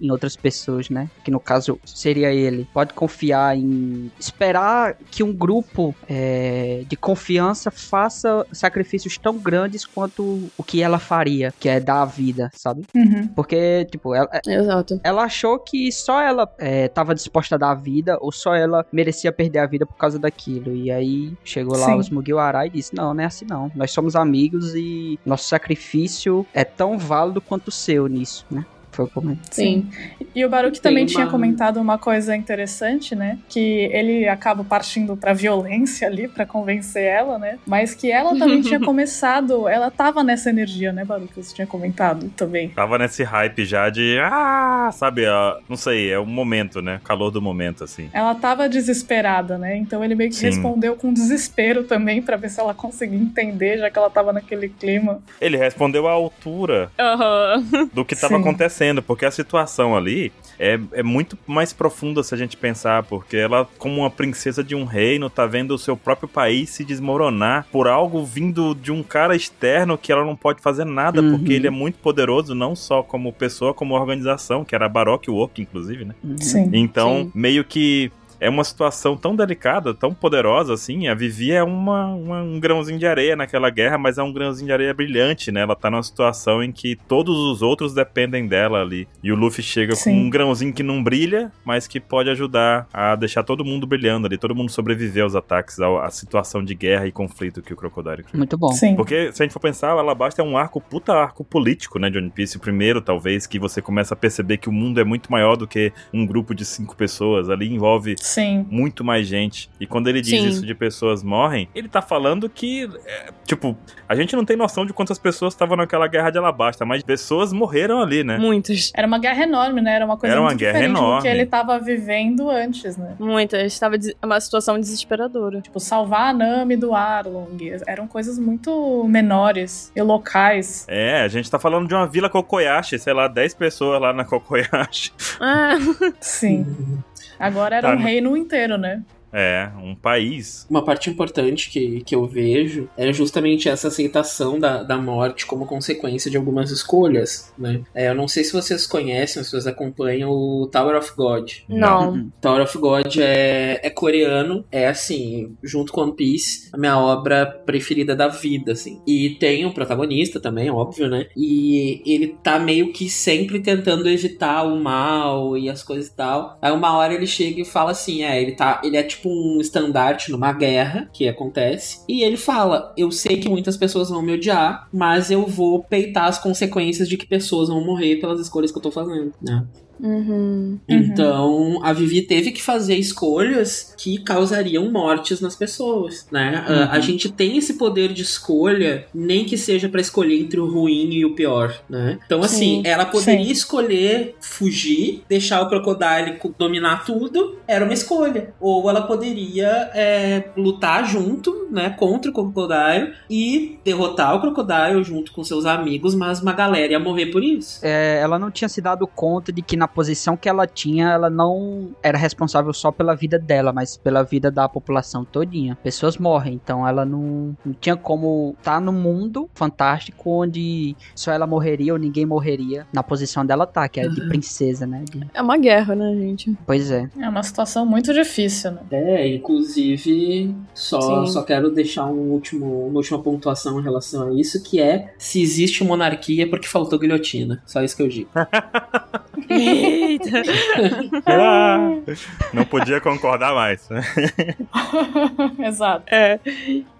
em outras pessoas, né? Que no caso seria ele. Pode confiar em esperar que um grupo é, de confiança faça sacrifícios tão grandes quanto o que ela faria, que é dar a vida, sabe? Uhum. Porque, tipo, ela, Exato. ela achou que só ela estava disposta a dar a vida, ou só ela merecia perder a vida por causa daquilo. E aí chegou lá Sim. os Mugiwara e disse: Não, não é assim não. Nós somos amigos e nosso sacrifício é tão válido quanto o seu nisso, né? Foi o comentário. Sim. E o Baruch Tem também uma- tinha comentado uma coisa interessante, né? Que ele acaba partindo pra violência ali pra convencer ela, né? Mas que ela também tinha começado, ela tava nessa energia, né, Baruch? Você tinha comentado também. Tava nesse hype já de. Ah, sabe? ó, não sei, é o momento, né? Calor do momento, assim. Ela tava desesperada, né? Então ele meio que Sim. respondeu com desespero também pra ver se ela conseguia entender, já que ela tava naquele clima. Ele respondeu à altura Aham. do que estava Sim. acontecendo, porque a situação ali é, é muito mais profunda se a gente pensar, porque ela, como uma princesa de um reino, tá vendo o seu próprio país se desmoronar por algo vindo de um cara externo que ela não pode fazer nada, Uhum. porque ele é muito poderoso, não só como pessoa, como organização, que era a Baroque Work, inclusive, né? Sim. Então, Sim. meio que é uma situação tão delicada, tão poderosa assim. A Vivi é uma, uma- um grãozinho de areia naquela guerra, mas é um grãozinho de areia brilhante, né? Ela tá numa situação em que todos os outros dependem dela ali. E o Luffy chega Sim. com um grãozinho que não brilha, mas que pode ajudar a deixar todo mundo brilhando ali, todo mundo sobreviver aos ataques, ao- à situação de guerra e conflito que o Crocodile cria. Muito bom. Sim. Porque, se a gente for pensar, o Alabasta é um arco, puta arco político, né, de One Piece. O primeiro, talvez, que você começa a perceber que o mundo é muito maior do que um grupo de cinco pessoas. Ali envolve Sim. muito mais gente. E quando ele diz Sim. isso de pessoas morrem, ele tá falando que, é, tipo, a gente não tem noção de quantas pessoas estavam naquela guerra de Alabasta, mas pessoas morreram ali, né? Muitas. Era uma guerra enorme, né? Era uma coisa Era uma muito guerra diferente do enorme. que ele tava vivendo antes, né? Muitas. Estava uma situação desesperadora. Tipo, salvar a Nami do Arlong. Eram coisas muito menores e locais. É, a gente tá falando de uma vila Kokoyashi, sei lá, 10 pessoas lá na Kokoyashi. Ah, Sim. Agora era Tá, um reino inteiro, né? É, um país. Uma parte importante que, que eu vejo é justamente essa aceitação da, da morte como consequência de algumas escolhas, né? É, eu não sei se vocês conhecem, se vocês acompanham o Tower of God. não. Tower of God é, é coreano, é assim, junto com One Piece, a minha obra preferida da vida, assim. E tem um protagonista também, óbvio, né? E ele tá meio que sempre tentando evitar o mal e as coisas e tal. Aí uma hora ele chega e fala assim, é, ele tá, ele é tipo um estandarte numa guerra que acontece, e ele fala, eu sei que muitas pessoas vão me odiar, mas eu vou peitar as consequências de que pessoas vão morrer pelas escolhas que eu tô fazendo, né? Uhum. Então, a Vivi teve que fazer escolhas que causariam mortes nas pessoas, né? Uhum. A- A gente tem esse poder de escolha, nem que seja pra escolher entre o ruim e o pior, né? Então, assim, Sim. ela poderia Sim. escolher fugir, deixar o Crocodile co- dominar tudo, era uma escolha. Ou ela poderia é, lutar junto, né, contra o Crocodile e derrotar o Crocodile junto com seus amigos, mas uma galera ia morrer por isso. É, ela não tinha se dado conta de que na posição que ela tinha, ela não era responsável só pela vida dela, mas pela vida da população todinha. Pessoas morrem, então ela não, não tinha como estar no mundo fantástico onde só ela morreria ou ninguém morreria na posição dela tá, que é de princesa, né? De- É uma guerra, né, gente? Pois é. É uma situação muito difícil, né? É, inclusive, só, Sim. só quero deixar um último, uma última pontuação em relação a isso, que é se existe monarquia é porque faltou guilhotina. Só isso que eu digo. Eita. Ah, não podia concordar mais. Exato. É.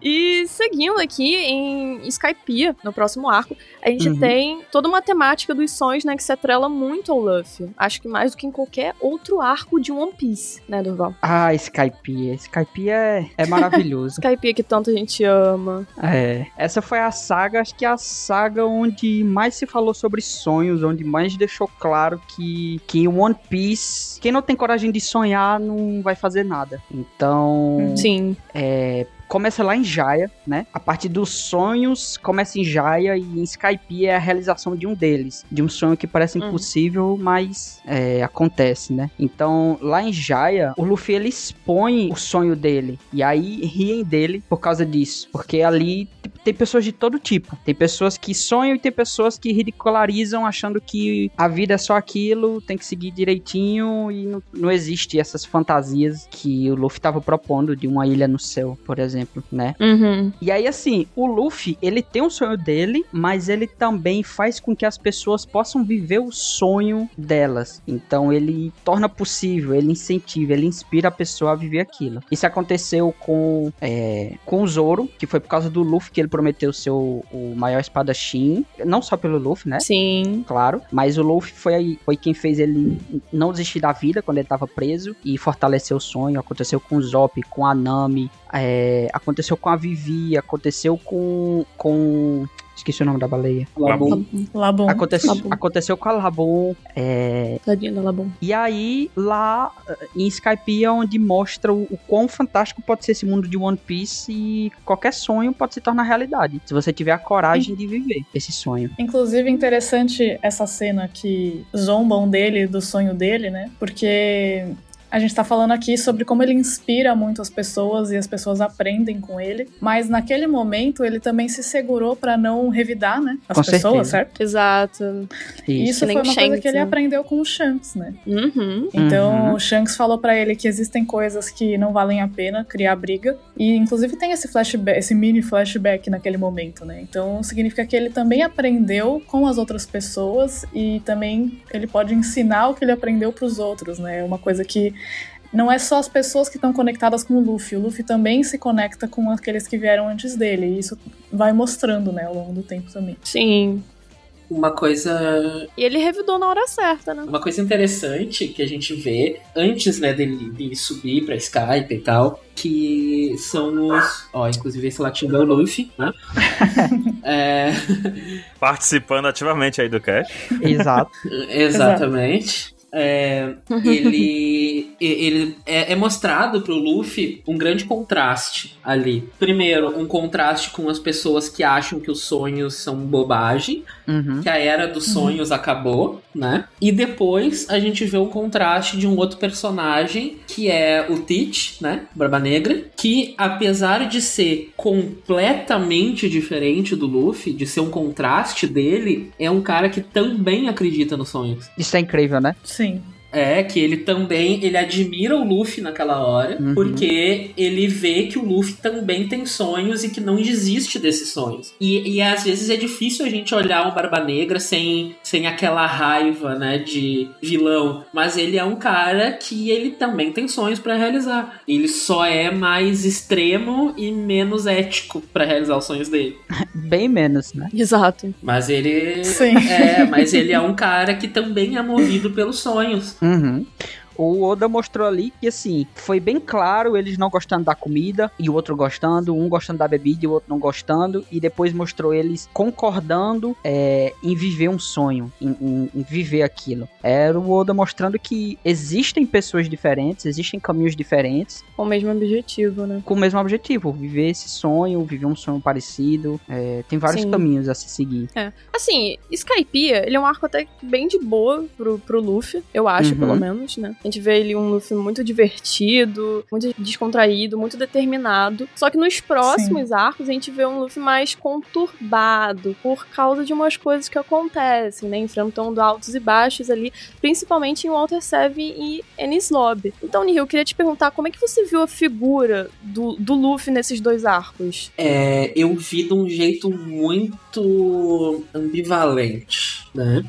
E seguindo aqui em Skypiea, no próximo arco, a gente Uhum. tem toda uma temática dos sonhos, né, que se atrela muito ao Luffy. Acho que mais do que em qualquer outro arco de One Piece, né, Durval? Ah, Skype. Skype é, é maravilhoso. Skypiea que tanto a gente ama. É, essa foi a saga, acho que é a saga onde mais se falou sobre sonhos, onde mais deixou claro que, que em One Piece, quem não tem coragem de sonhar não vai fazer nada. Então, Sim. é, começa lá em Jaya, né? A partir dos sonhos começa em Jaya e em Skype é a realização de um deles, de um sonho que parece Uhum. impossível, mas é, acontece, né? Então lá em Jaya, o Luffy ele expõe o sonho dele e aí riem dele por causa disso, porque ali tem pessoas de todo tipo, tem pessoas que sonham e tem pessoas que ridicularizam achando que a vida é só aquilo, tem que seguir direitinho e não, não existe essas fantasias que o Luffy tava propondo de uma ilha no céu, por exemplo, né? Uhum. E aí, assim, o Luffy, ele tem um sonho dele, mas ele também faz com que as pessoas possam viver o sonho delas. Então, ele torna possível, ele incentiva, ele inspira a pessoa a viver aquilo. Isso aconteceu com, é, com o Zoro, que foi por causa do Luffy que ele prometeu ser o, o maior espadachim. Não só pelo Luffy, né? Sim. Claro, mas o Luffy foi, foi quem fez ele não desistir da vida quando ele tava preso e fortaleceu o sonho. Aconteceu com o Zop, com a Nami, é, aconteceu com a Vivi, aconteceu com. com. Esqueci o nome da baleia. Labum. Labum. Aconteceu, Labum. aconteceu com a Labum. É, Tadinho da Labum. e aí, lá em Skype é onde mostra o, o quão fantástico pode ser esse mundo de One Piece e qualquer sonho pode se tornar realidade. Se você tiver a coragem de viver esse sonho. Inclusive, interessante essa cena que zombam dele, do sonho dele, né? Porque a gente tá falando aqui sobre como ele inspira muito as pessoas e as pessoas aprendem com ele. Mas naquele momento ele também se segurou pra não revidar, né? As Com pessoas, certeza. certo? Exato. E Isso. isso foi uma o coisa Shanks, que ele né? aprendeu com o Shanks, né? Uhum. Então Uhum. o Shanks falou pra ele que existem coisas que não valem a pena criar briga. E inclusive tem esse flashback, esse mini flashback naquele momento, né? Então significa que ele também aprendeu com as outras pessoas e também ele pode ensinar o que ele aprendeu pros outros, né? É uma coisa que não é só as pessoas que estão conectadas com o Luffy, o Luffy também se conecta com aqueles que vieram antes dele. E isso vai mostrando, né, ao longo do tempo também. Sim. Uma coisa E ele revidou na hora certa, né? Uma coisa interessante que a gente vê antes, né, dele, dele subir pra Skype e tal, que são os. Ó, inclusive esse latindo é o Luffy, né? é, Participando ativamente aí do cast. Exato. exatamente. É, ele ele é, é mostrado pro Luffy um grande contraste ali. Primeiro, um contraste com as pessoas que acham que os sonhos são bobagem, Uhum. que a era dos sonhos acabou, né? E depois a gente vê o contraste de um outro personagem, que é o Teach, né? Barba Negra, que apesar de ser completamente diferente do Luffy, de ser um contraste dele, é um cara que também acredita nos sonhos. Isso é incrível, né? Sim. Sim. É, que ele também, ele admira o Luffy naquela hora, Uhum. porque ele vê que o Luffy também tem sonhos e que não desiste desses sonhos. E, e às vezes é difícil a gente olhar um Barba Negra sem, sem aquela raiva, né, de vilão, mas ele é um cara que ele também tem sonhos pra realizar. Ele só é mais extremo e menos ético pra realizar os sonhos dele. Bem menos, né? Exato. Mas ele Sim. é, mas ele é um cara que também é movido pelos sonhos. Uhum. O Oda mostrou ali que, assim, foi bem claro eles não gostando da comida e o outro gostando, um gostando da bebida e o outro não gostando, e depois mostrou eles concordando é, em viver um sonho, em, em- em viver aquilo. Era o Oda mostrando que existem pessoas diferentes, existem caminhos diferentes, Com o mesmo objetivo, né? com o mesmo objetivo, viver esse sonho, viver um sonho parecido. é, tem vários Sim. caminhos a se seguir. Assim, Skypiea, ele é um arco até bem de boa pro, pro Luffy, eu acho, Uhum. pelo menos, né? A gente vê ele um Luffy muito divertido, muito descontraído, muito determinado. Só que nos próximos arcos a gente vê um Luffy mais conturbado por causa de umas coisas que acontecem, né? Enfrentando altos e baixos ali, principalmente em Walter Seven e Ennis Lobby. Então, Nihil, eu queria te perguntar como é que você viu a figura do, do Luffy nesses dois arcos? É, eu vi de um jeito muito ambivalente, né?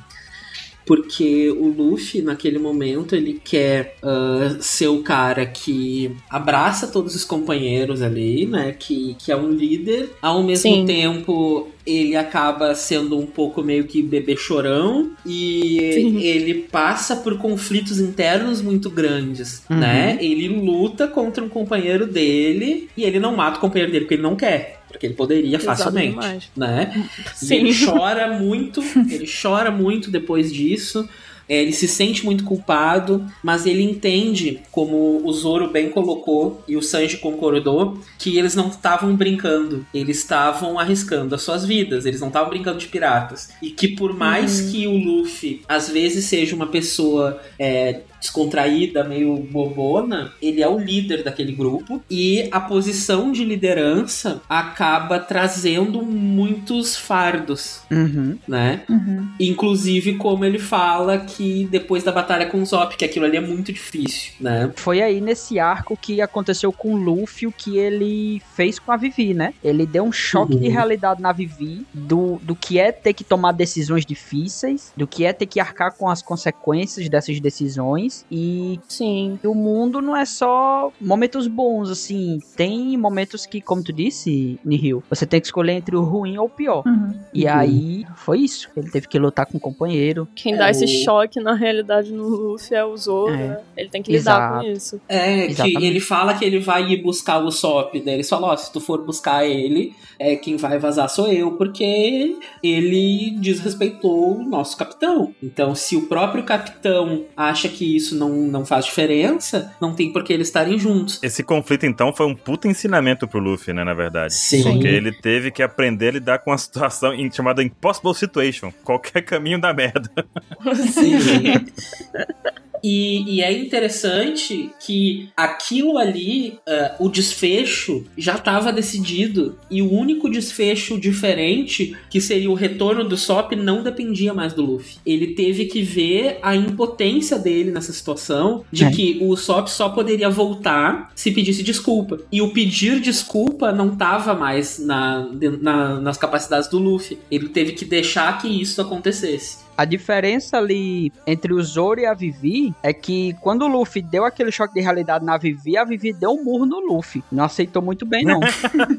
Porque o Luffy, naquele momento, ele quer ah, ser o cara que abraça todos os companheiros ali, né? Que, que é um líder. Ao mesmo Sim. tempo, ele acaba sendo um pouco meio que bebê chorão. E Sim. ele passa por conflitos internos muito grandes, Uhum. né? Ele luta contra um companheiro dele e ele não mata o companheiro dele porque ele não quer. Porque ele poderia Exato facilmente, demais. né? E Sim. ele chora muito, ele chora muito depois disso. É, ele se sente muito culpado, mas ele entende, como o Zoro bem colocou e o Sanji concordou, que eles não estavam brincando, eles estavam arriscando as suas vidas, eles não estavam brincando de piratas. E que por mais que o Luffy às vezes seja uma pessoa é, descontraída, meio bobona, ele é o líder daquele grupo e a posição de liderança acaba trazendo muitos fardos, Uhum. né? Uhum. Inclusive como ele fala que depois da batalha com o Zop, que aquilo ali é muito difícil, né? Foi aí nesse arco que aconteceu com o Luffy o que ele fez com a Vivi, né? Ele deu um choque Uhum. de realidade na Vivi do, do que é ter que tomar decisões difíceis, do que é ter que arcar com as consequências dessas decisões e Sim. o mundo não é só momentos bons, assim. Tem momentos que, como tu disse, Nihil, você tem que escolher entre o ruim ou o pior. Uhum. E Uhum. aí foi isso. Ele teve que lutar com o companheiro. Quem É, dá esse o- choque na realidade no Luffy é o Zoro, É. né? Ele tem que lidar Exato. com isso. É, que ele fala que ele vai ir buscar o Sop, daí ele fala, ó, se tu for buscar ele, é, quem vai vazar sou eu, porque ele desrespeitou o nosso capitão. Então, se o próprio capitão acha que isso não, não faz diferença, não tem por que eles estarem juntos. Esse conflito, então, foi um puta ensinamento pro Luffy, né, na verdade. Sim. Porque ele teve que aprender a lidar com uma situação chamada Impossible Situation. Qualquer caminho da merda. Sim. E, e é interessante que aquilo ali, eh, o desfecho já estava decidido e o único desfecho diferente, que seria o retorno do Sop, não dependia mais do Luffy. Ele teve que ver a impotência dele nessa situação de É. que o Sop só poderia voltar se pedisse desculpa. E o pedir desculpa não estava mais na, na- nas capacidades do Luffy. Ele teve que deixar que isso acontecesse. A diferença ali entre o Zoro e a Vivi é que quando o Luffy deu aquele choque de realidade na Vivi, a Vivi deu um murro no Luffy. Não aceitou muito bem, não.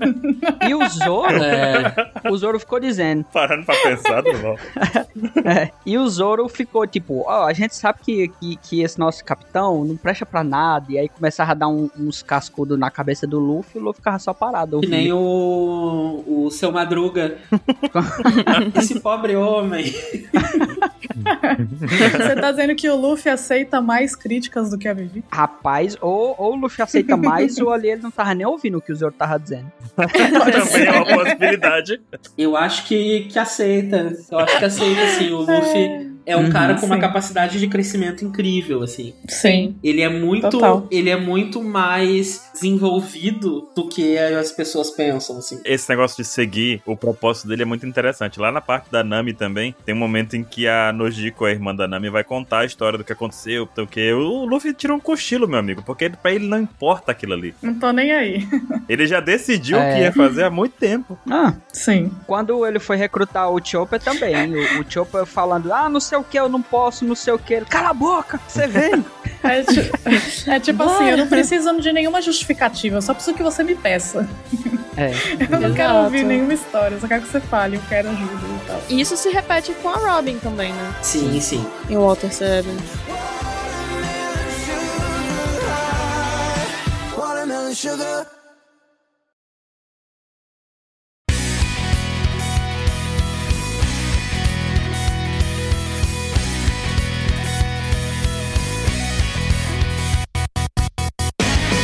e o Zoro, É, o Zoro ficou dizendo. Parando pra pensar, Durval. é, e o Zoro ficou tipo, ó, a gente sabe que, que, que esse nosso capitão não presta pra nada. E aí começava a dar um- uns cascudos na cabeça do Luffy e o Luffy ficava só parado. Que ouvindo. nem o, o seu Madruga. Esse pobre homem. Você tá dizendo que o Luffy aceita mais críticas do que a Vivi? Rapaz, ou, ou o Luffy aceita mais, ou ali ele não tava nem ouvindo o que o Zoro tava dizendo. Também é uma possibilidade. Eu acho que, que aceita. Eu acho que aceita, assim. O Luffy é um Uhum, cara com uma sim. capacidade de crescimento incrível, assim. Sim. Ele é muito, Total. ele é muito mais desenvolvido do que as pessoas pensam, assim. Esse negócio de seguir o propósito dele é muito interessante. Lá na parte da Nami também, tem um momento em que a Nojiko, a irmã da Nami, vai contar a história do que aconteceu, porque o Luffy tira um cochilo, meu amigo, porque pra ele não importa aquilo ali. Não tô nem aí. Ele já decidiu o É. que ia fazer há muito tempo. Ah, Sim. Quando ele foi recrutar o Chopper também, o, o Chopper falando, ah, não sei o que, eu não posso, não sei o que. Ele, Cala a boca, você vem. É, ti- é tipo assim, eu não preciso de nenhuma justificativa, eu só preciso que você me peça. é. Eu não quero Exato. ouvir nenhuma história, eu só quero que você fale, eu quero ajuda e tal. E isso se repete com a Robin também, né? Sim, sim. Em Walter Seven.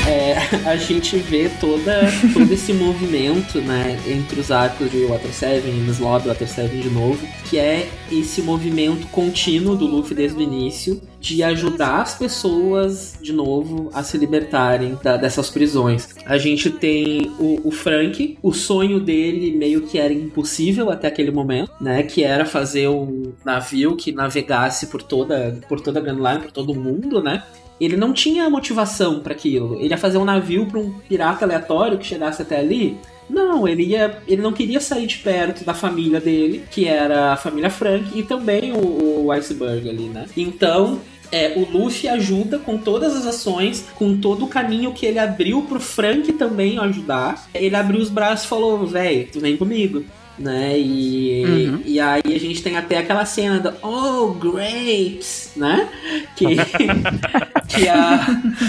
É, a gente vê toda, todo esse movimento, né, entre os arcos de Water 7 e Slot Water 7 de novo, que é esse movimento contínuo do Luffy desde o início de ajudar as pessoas de novo a se libertarem da- dessas prisões. A gente tem o, o Frank, o sonho dele meio que era impossível até aquele momento, né, que era fazer um navio que navegasse por toda por toda a Grand Line, por todo o mundo, né? Ele não tinha motivação para aquilo. Ele ia fazer um navio para um pirata aleatório que chegasse até ali. Não, ele ia, ele não queria sair de perto da família dele, que era a família Frank e também o, o Iceberg ali, né? Então, é, o Luffy ajuda com todas as ações, com todo o caminho que ele abriu pro Frank também ajudar. Ele abriu os braços e falou: "Véi, tu vem comigo" né? E, Uhum. e aí a gente tem até aquela cena do Oh, grapes, né? Que, que a,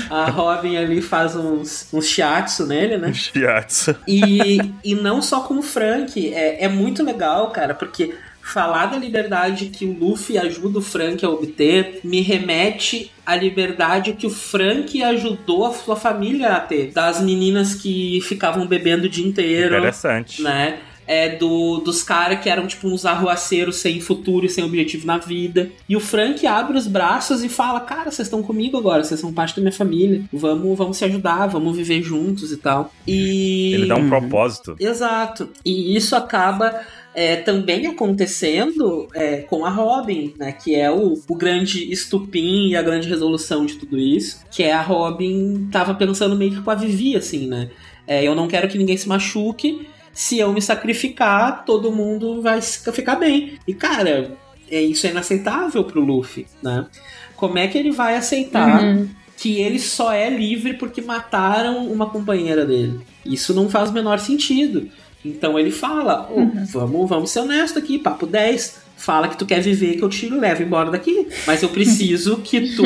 a Robin ali faz uns, uns shiatsu nele, né? Shiatsu. E, e não só com o Frank, é, é muito legal, cara, porque falar da liberdade que o Luffy ajuda o Frank a obter me remete à liberdade que o Frank ajudou a sua família a ter. Das meninas que ficavam bebendo o dia inteiro. Interessante. Né? É do, dos caras que eram tipo uns arruaceiros sem futuro e sem objetivo na vida. E o Frank abre os braços e fala: Cara, vocês estão comigo agora, vocês são parte da minha família. Vamos, vamos se ajudar, vamos viver juntos e tal. E. Ele dá um propósito. Exato. E isso acaba é, também acontecendo é, com a Robin, né? Que é o, o grande estupim e a grande resolução de tudo isso. Que é a Robin tava pensando meio que com a Vivi, assim, né? É, eu não quero que ninguém se machuque. Se eu me sacrificar, todo mundo vai ficar bem. E, cara, é, isso é inaceitável pro Luffy, né? Como é que ele vai aceitar Uhum. que ele só é livre porque mataram uma companheira dele? Isso não faz o menor sentido. Então ele fala: "Ô, vamos, vamos ser honesto aqui, papo 10. Fala que tu quer viver, que eu te levo embora daqui. Mas eu preciso que tu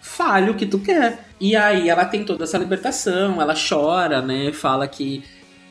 fale o que tu quer. E aí ela tem toda essa libertação, ela chora, né? Fala que,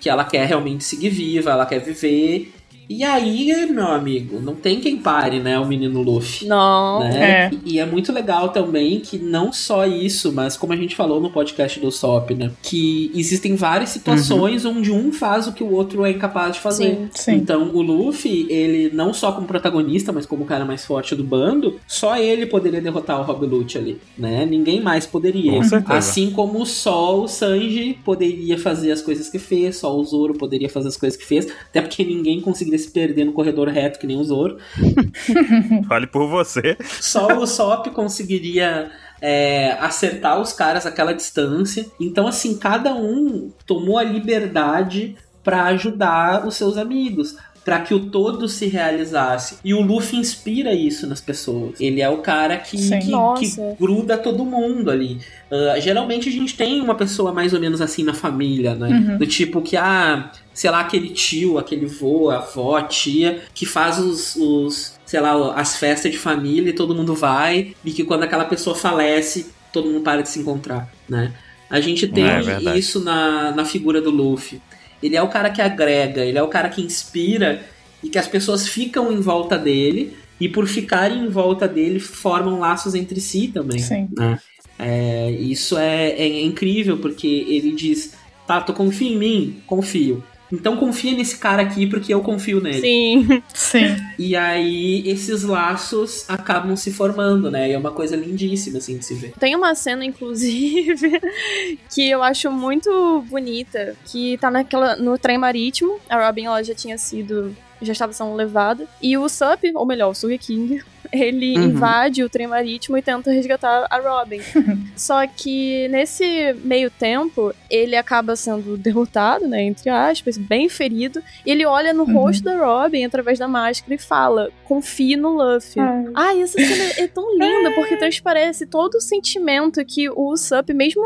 que ela quer realmente seguir viva, ela quer viver. E aí, meu amigo, não tem quem pare, né? O menino Luffy. Não. Né? É. E, é muito legal também que não só isso, mas como a gente falou no podcast do SOP, né? Que existem várias situações onde um faz o que o outro é incapaz de fazer. Sim. Sim. Então, o Luffy, ele não só como protagonista, mas como o cara mais forte do bando, só ele poderia derrotar o Rob Lute ali, né? Ninguém mais poderia. Com certeza. Assim como só o Sanji poderia fazer as coisas que fez, só o Zoro poderia fazer as coisas que fez, até porque ninguém conseguiria se perder no corredor reto que nem o Zoro. Fale por você. Só o Sop conseguiria é, acertar os caras àquela distância. Então, assim, cada um tomou a liberdade para ajudar os seus amigos. Pra que o todo se realizasse. E o Luffy inspira isso nas pessoas. Ele é o cara que, que, que gruda todo mundo ali. Ah, geralmente a gente tem uma pessoa mais ou menos assim na família, né? Uhum. Do tipo que, ah, sei lá, aquele tio, aquele vô, avó, tia, que faz os, os, sei lá, as festas de família e todo mundo vai, e que quando aquela pessoa falece, todo mundo para de se encontrar, né? A gente tem É isso na, na figura do Luffy. Ele é o cara que agrega, ele é o cara que inspira e que as pessoas ficam em volta dele e por ficarem em volta dele formam laços entre si também. Sim. né? É, isso é, é incrível porque ele diz: Tá, tu confia em mim? Confio. Então confia nesse cara aqui porque eu confio nele. Sim. Sim. E aí esses laços acabam se formando, né? E é uma coisa lindíssima assim de se ver. Tem uma cena, inclusive, que eu acho muito bonita, que tá naquela no trem marítimo. A Robin ela já tinha sido já estava sendo levada e o Sup, ou melhor, o Sugeking, ele Uhum. invade o trem marítimo e tenta resgatar a Robin. Só que nesse meio tempo, ele acaba sendo derrotado, né, entre aspas, bem ferido, e ele olha no Uhum. rosto da Robin através da máscara e fala: "Confie no Luffy". Ai. Ai, essa cena é tão linda, porque transparece todo o sentimento que o Usopp, mesmo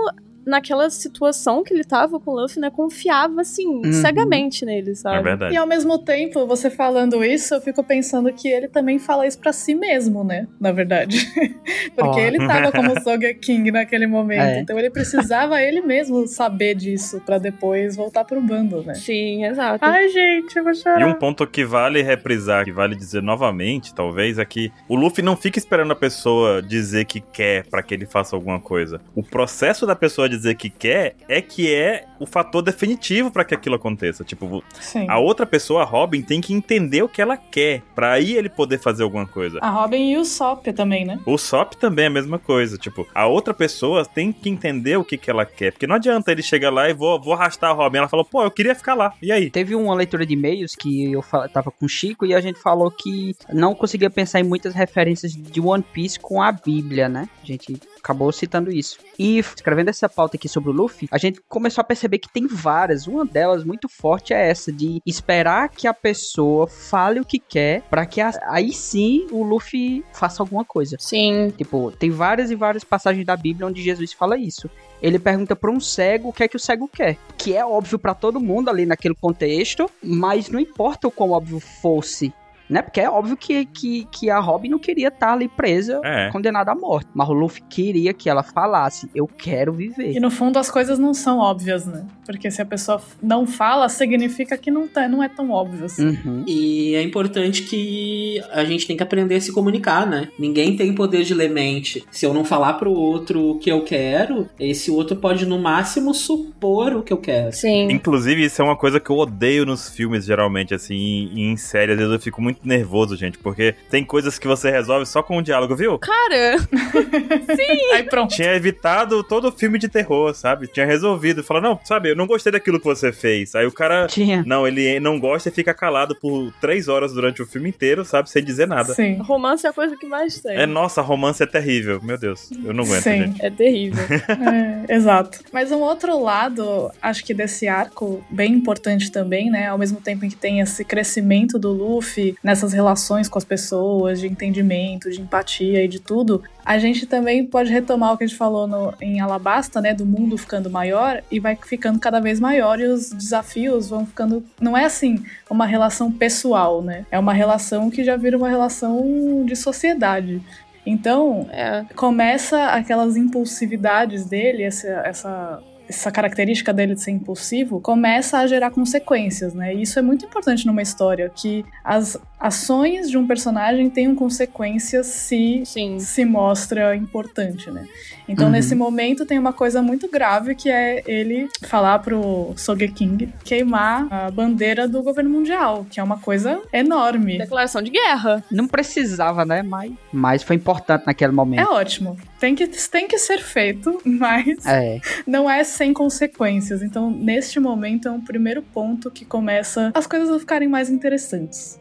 naquela situação que ele tava com o Luffy, né, confiava, assim, Uhum. cegamente nele, É sabe? verdade. E ao mesmo tempo, você falando isso, eu fico pensando que ele também fala isso pra si mesmo, né? Na verdade. Porque Ó. ele tava como Sogeking naquele momento. É. Então ele precisava ele mesmo saber disso pra depois voltar pro bando, né? Sim, exato. Ai, gente, eu vou chorar. E um ponto que vale reprisar, que vale dizer novamente, talvez, é que o Luffy não fica esperando a pessoa dizer que quer pra que ele faça alguma coisa. O processo da pessoa dizer que quer é que é o fator definitivo pra que aquilo aconteça. Tipo, Sim. a outra pessoa, a Robin, tem que entender o que ela quer, pra aí ele poder fazer alguma coisa. A Robin e o Sop também, né? O Sop também é a mesma coisa. Tipo, a outra pessoa tem que entender o que, que ela quer. Porque não adianta ele chegar lá e vou, vou arrastar a Robin. Ela falou, pô, eu queria ficar lá. E aí? Teve uma leitura de e-mails que eu tava com o Chico e a gente falou que não conseguia pensar em muitas referências de One Piece com a Bíblia, né? A gente acabou citando isso. E escrevendo essa pauta aqui sobre o Luffy, a gente começou a perceber que tem várias. Uma delas muito forte é essa de esperar que a pessoa fale o que quer pra que a- aí sim o Luffy faça alguma coisa. Sim. Tipo, tem várias e várias passagens da Bíblia onde Jesus fala isso. Ele pergunta pra um cego o que é que o cego quer. Que é óbvio pra todo mundo ali naquele contexto, mas não importa o quão óbvio fosse. Né? Porque é óbvio que, que, que a Robin não queria estar ali presa, É. condenada à morte. Mas o Luffy queria que ela falasse, eu quero viver. E no fundo as coisas não são óbvias, né? Porque se a pessoa não fala, significa que não, tá, não é tão óbvio assim. Uhum. E é importante que a gente tem que aprender a se comunicar, né? Ninguém tem poder de ler mente. Se eu não falar pro outro o que eu quero, esse outro pode no máximo supor o que eu quero. Sim. Inclusive, isso é uma coisa que eu odeio nos filmes, geralmente, assim, e em séries. Às vezes eu fico muito nervoso, gente, porque tem coisas que você resolve só com um diálogo, viu? Cara, Aí pronto. Tinha evitado todo filme de terror, sabe? Tinha resolvido. Fala, não, sabe, eu não gostei daquilo que você fez. Aí o cara. Tinha. Não, ele não gosta e fica calado por três horas durante o filme inteiro, sabe? Sem dizer nada. Sim. romance é a coisa que mais tem. É, nossa, romance é terrível. Meu Deus, eu não aguento, Sim. gente. É terrível. É, exato. Mas um outro lado, acho que desse arco, bem importante também, né? Ao mesmo tempo em que tem esse crescimento do Luffy nessas relações com as pessoas, de entendimento, de empatia e de tudo, a gente também pode retomar o que a gente falou no- em Alabasta, né? Do mundo ficando maior e vai ficando cada vez maior e os desafios vão ficando. Não é assim uma relação pessoal, né? É uma relação que já vira uma relação de sociedade. Então, É. começa aquelas impulsividades dele, essa, essa, essa característica dele de ser impulsivo, começa a gerar consequências, né? E isso é muito importante numa história, que as ações de um personagem tenham consequências se Sim. se mostra importante, né? Então, Uhum. nesse momento, tem uma coisa muito grave que é ele falar pro Sogeking queimar a bandeira do governo mundial, que é uma coisa enorme. Declaração de guerra. Não precisava, né? Mas, mas foi importante naquele É momento. ótimo. Tem que, tem que ser feito, mas É. não é sem consequências. Então, neste momento, é um primeiro ponto que começa as coisas a ficarem mais interessantes.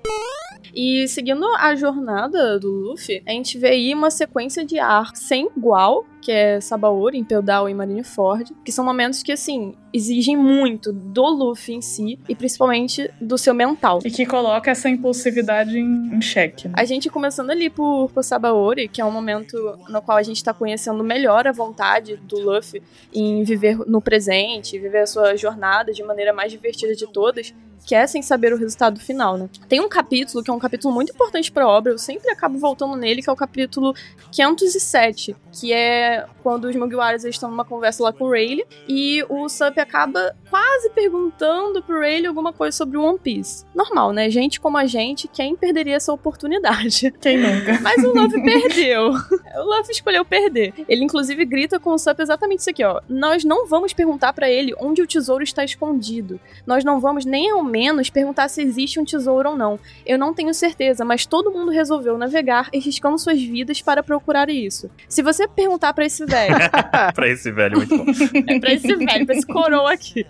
E seguindo a jornada do Luffy, a gente vê aí uma sequência de arcos sem igual, que é Sabaori, Impel e Marineford, que são momentos que, assim, exigem muito do Luffy em si, e principalmente do seu mental. E que coloca essa impulsividade em, em xeque. né? A gente começando ali por, por Sabaori, que é um momento no qual a gente tá conhecendo melhor a vontade do Luffy em viver no presente, viver a sua jornada de maneira mais divertida de todas, que é sem saber o resultado final, né? Tem um capítulo que é um capítulo muito importante pra obra, eu sempre acabo voltando nele, que é o capítulo 507, que é quando os Mugiwaras estão numa conversa lá com o Rayleigh e o Sup acaba quase perguntando pro Rayleigh alguma coisa sobre o One Piece. Normal, né? Gente como a gente, quem perderia essa oportunidade? Quem nunca? Mas o Luffy perdeu. O Luffy escolheu perder. Ele, inclusive, grita com o Sup exatamente isso aqui, ó. Nós não vamos perguntar pra ele onde o tesouro está escondido. Nós não vamos nem menos perguntar se existe um tesouro ou não. Eu não tenho certeza, mas todo mundo resolveu navegar arriscando suas vidas para procurar isso. Se você perguntar pra esse velho, pra esse velho, muito bom. é pra esse velho, pra esse coroa aqui,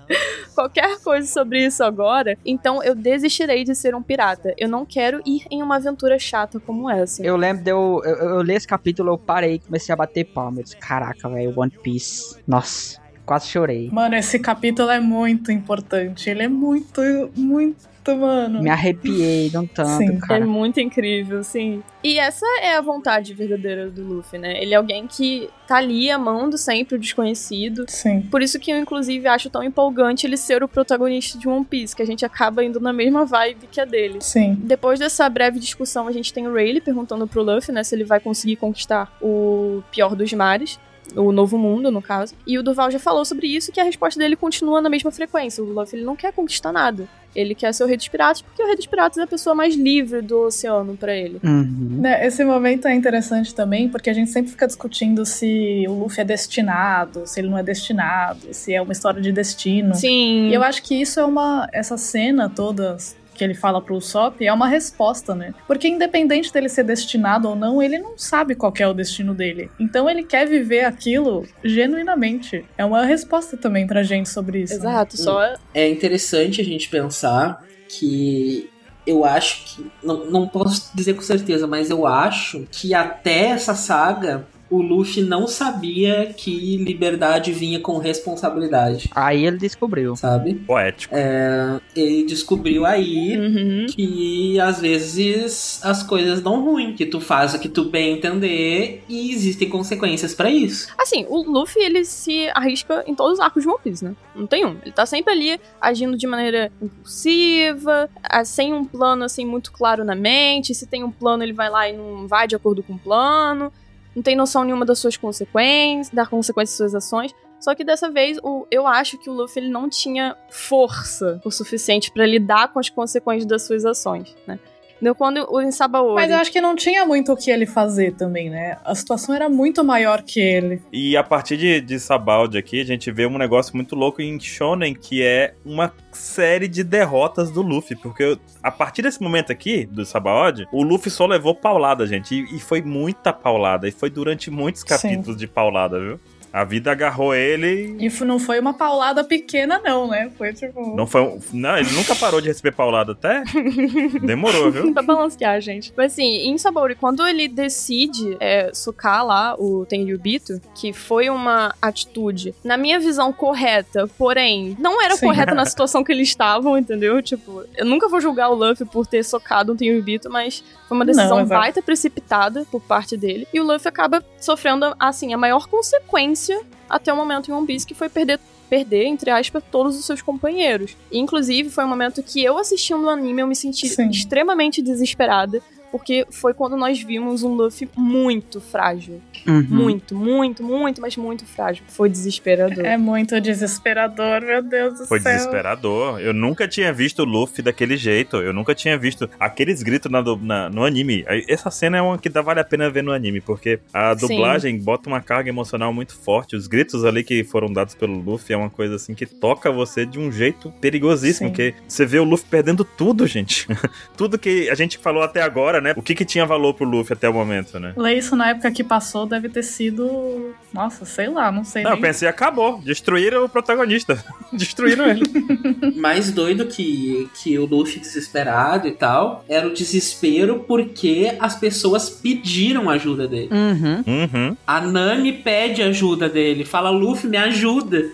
qualquer coisa sobre isso agora, então eu desistirei de ser um pirata. Eu não quero ir em uma aventura chata como essa. Eu lembro de eu, eu, eu li esse capítulo, eu parei e comecei a bater palma. Eu disse, caraca, velho, One Piece. Nossa, quase chorei. Mano, esse capítulo é muito importante. Ele é muito, muito, mano. Me arrepiei de um tanto, Sim. É cara. muito incrível, sim. E essa é a vontade verdadeira do Luffy, né? Ele é alguém que tá ali amando sempre o desconhecido. Sim. Por isso que eu, inclusive, acho tão empolgante ele ser o protagonista de One Piece, que a gente acaba indo na mesma vibe que a dele. Sim. Depois dessa breve discussão, a gente tem o Rayleigh perguntando pro Luffy, né, se ele vai conseguir conquistar o pior dos mares. O novo mundo, no caso. E o Duval já falou sobre isso, que a resposta dele continua na mesma frequência. O Luffy ele não quer conquistar nada. Ele quer ser o rei dos piratas, porque o rei dos piratas é a pessoa mais livre do oceano pra ele. Uhum. Né, Esse momento é interessante também, porque a gente sempre fica discutindo se o Luffy é destinado, se ele não é destinado, se é uma história de destino. Sim. E eu acho que isso é uma. Essa cena toda que ele fala pro Usopp é uma resposta, né? Porque independente dele ser destinado ou não, ele não sabe qual que é o destino dele. Então ele quer viver aquilo genuinamente. É uma resposta também pra gente sobre isso. né? Exato, só. É interessante a gente pensar que eu acho que. Não, não posso dizer com certeza, mas eu acho que até essa saga o Luffy não sabia que liberdade vinha com responsabilidade. Aí ele descobriu. Sabe? Poético. É, ele descobriu aí Uhum. que às vezes as coisas dão ruim, que tu faz o que tu bem entender e existem consequências pra isso. Assim, o Luffy, ele se arrisca em todos os arcos de One Piece, né? Não tem um. Ele tá sempre ali agindo de maneira impulsiva, ah, sem um plano, assim, muito claro na mente. Se tem um plano, ele vai lá e não vai de acordo com o plano. Não tem noção nenhuma das suas consequências, da consequência das suas ações. Só que dessa vez, o, eu acho que o Luffy ele não tinha força o suficiente pra lidar com as consequências das suas ações, né? Então, quando o Insabaori... Mas eu acho que não tinha muito o que ele fazer também, né? A situação era muito maior que ele. E a partir de, de Sabaldi aqui, a gente vê um negócio muito louco em Shonen, que é uma série de derrotas do Luffy. Porque a partir desse momento aqui, do Sabaldi, o Luffy só levou paulada, gente. E, e foi muita paulada. E foi durante muitos capítulos de paulada, viu? A vida agarrou ele. E não foi uma paulada pequena, não, né? Foi tipo. Não foi. um- Não, ele nunca parou de receber paulada até. Demorou, viu? pra balancear, gente. Mas assim, em Sabaori, quando ele decide é, socar lá o Tenryubito, que foi uma atitude, na minha visão, correta, porém, não era Sim. correta na situação que eles estavam, entendeu? Tipo, eu nunca vou julgar o Luffy por ter socado o Tenryubito, mas foi uma decisão Não, baita precipitada por parte dele. E o Luffy acaba sofrendo, assim, a maior consequência até o momento em One Piece, que foi perder perder, entre aspas, todos os seus companheiros. E, inclusive, foi um momento que eu assistindo o anime, eu me senti Sim. extremamente desesperada, porque foi quando nós vimos um Luffy muito frágil. Uhum. Muito, muito, muito, mas muito frágil. Foi desesperador. É muito desesperador, meu Deus do Foi céu. desesperador. Eu nunca tinha visto o Luffy daquele jeito. Eu nunca tinha visto aqueles gritos na na- no anime. Essa cena é uma que dá, vale a pena ver no anime, porque a Sim. dublagem bota uma carga emocional muito forte. Os gritos ali que foram dados pelo Luffy é uma coisa assim que toca você de um jeito perigosíssimo. Sim. Porque você vê o Luffy perdendo tudo, gente. tudo que a gente falou até agora, né? O que, que tinha valor pro Luffy até o momento, né? Ler isso na época que passou deve ter sido. Nossa, sei lá, não sei Não, eu nem. pensei, acabou. Destruíram o protagonista. Destruíram ele. Mais doido que, que o Luffy desesperado e tal, era o desespero porque as pessoas pediram ajuda dele. Uhum. Uhum. A Nami pede ajuda dele, fala, Luffy, me ajuda.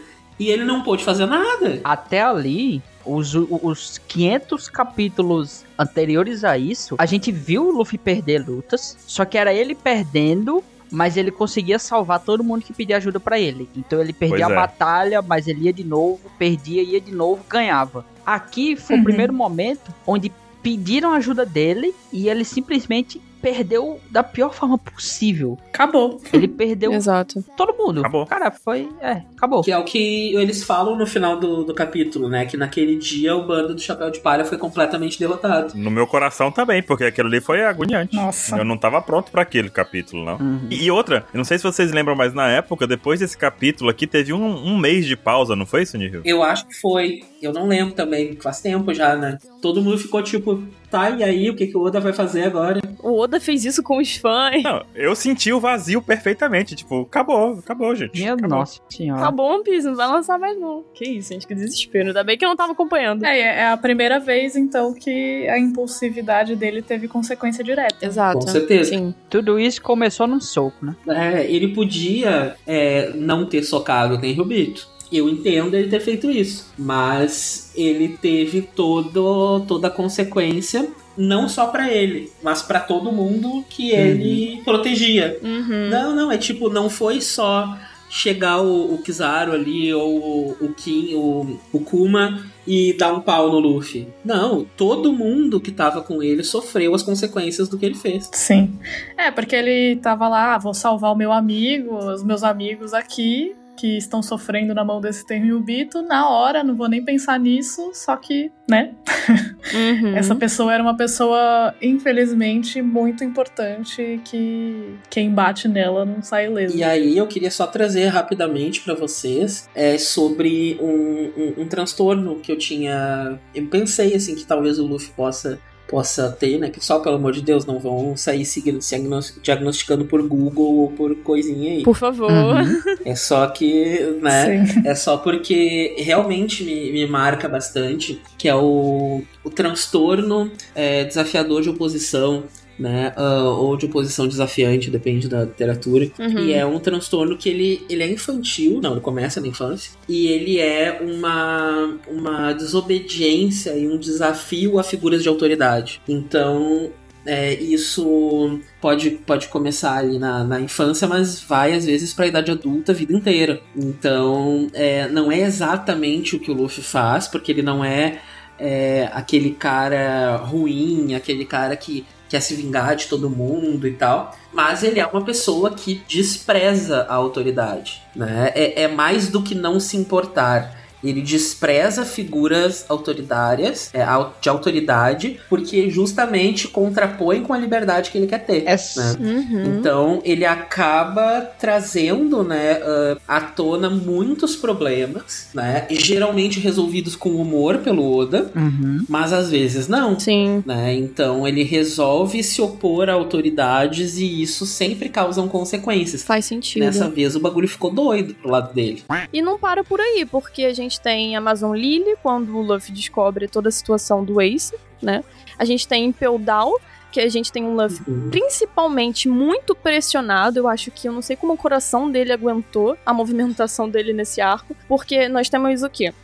E ele não pôde fazer nada. Até ali, os, os 500 capítulos anteriores a isso, a gente viu o Luffy perder lutas, só que era ele perdendo, mas ele conseguia salvar todo mundo que pedia ajuda pra ele. Então ele perdia Pois a é. batalha, mas ele ia de novo, perdia, ia de novo, ganhava. Aqui foi Uhum. o primeiro momento onde pediram ajuda dele e ele simplesmente perdeu da pior forma possível. Acabou. Ele perdeu Exato. todo mundo. Acabou. Cara, foi. É, acabou. Que é o que eles falam no final do, do capítulo, né? Que naquele dia o bando do Chapéu de Palha foi completamente derrotado. No meu coração também, porque aquilo ali foi agoniante. Nossa. Eu não tava pronto pra aquele capítulo, não. Uhum. E outra, eu não sei se vocês lembram, mas na época, depois desse capítulo aqui, teve um, um mês de pausa, não foi isso, Nihil? Eu acho que foi. Eu não lembro também. Faz tempo já, né? Todo mundo ficou tipo, tá, e aí? O que, que o Oda vai fazer agora? O Oda fez isso com os fãs. Não, eu senti o vazio perfeitamente. Tipo, acabou, acabou, gente. Minha acabou. nossa senhora. Acabou One Piece, não vai lançar mais não. Que isso, gente, que desespero. Ainda bem que eu não tava acompanhando. É, é a primeira vez, então, que a impulsividade dele teve consequência direta. Exato. Com certeza. Sim. Tudo isso começou num soco, né? É, ele podia é, não ter socado o Tenryubito. Eu entendo ele ter feito isso. Mas ele teve todo, toda a consequência, não só pra ele, mas pra todo mundo que ele protegia. Uhum. Não, não, é tipo, não foi só chegar o, o Kizaru ali, ou o, o Kim, o, o Kuma e dar um pau no Luffy. Não, todo mundo que tava com ele sofreu as consequências do que ele fez. Sim. É, porque ele tava lá, ah, vou salvar o meu amigo, os meus amigos aqui, que estão sofrendo na mão desse Tenryubito, na hora, não vou nem pensar nisso, só que, né? Uhum. Essa pessoa era uma pessoa, infelizmente, muito importante, que quem bate nela não sai ileso. E aí eu queria só trazer rapidamente pra vocês é, sobre um, um, um transtorno que eu tinha. Eu pensei assim que talvez o Luffy possa possa ter, né? Que só pelo amor de Deus não vão sair seguindo, se diagnos- diagnosticando por Google ou por coisinha aí. Por favor. Uhum. É só que, né? Sim. É só porque realmente me, me marca bastante, que é o, o transtorno é, desafiador de oposição né? Uh, ou de oposição desafiante, depende da literatura. Uhum. E é um transtorno que ele, ele é infantil, não, ele começa na infância, e ele é uma, uma desobediência e um desafio a figuras de autoridade. Então, é, isso pode, pode começar ali na, na infância, mas vai às vezes para a idade adulta a vida inteira. Então, é, não é exatamente o que o Luffy faz, porque ele não é, é aquele cara ruim, aquele cara que quer se vingar de todo mundo e tal. Mas ele é uma pessoa que despreza a autoridade. Né? É, é mais do que não se importar. Ele despreza figuras autoritárias, é, de autoridade, porque justamente contrapõe com a liberdade que ele quer ter. É, né? Uhum. Então ele acaba trazendo, né, uh, à tona muitos problemas, né, e geralmente resolvidos com humor pelo Oda, Uhum. mas às vezes não. Sim. Né? Então ele resolve se opor a autoridades e isso sempre causa consequências. Faz sentido. Nessa vez o bagulho ficou doido pro lado dele. E não para por aí, porque a gente tem Amazon Lily, quando o Luffy descobre toda a situação do Ace, né? A gente tem Impel Down, que a gente tem um Luffy principalmente muito pressionado. Eu acho que eu não sei como o coração dele aguentou a movimentação dele nesse arco, porque nós temos o quê?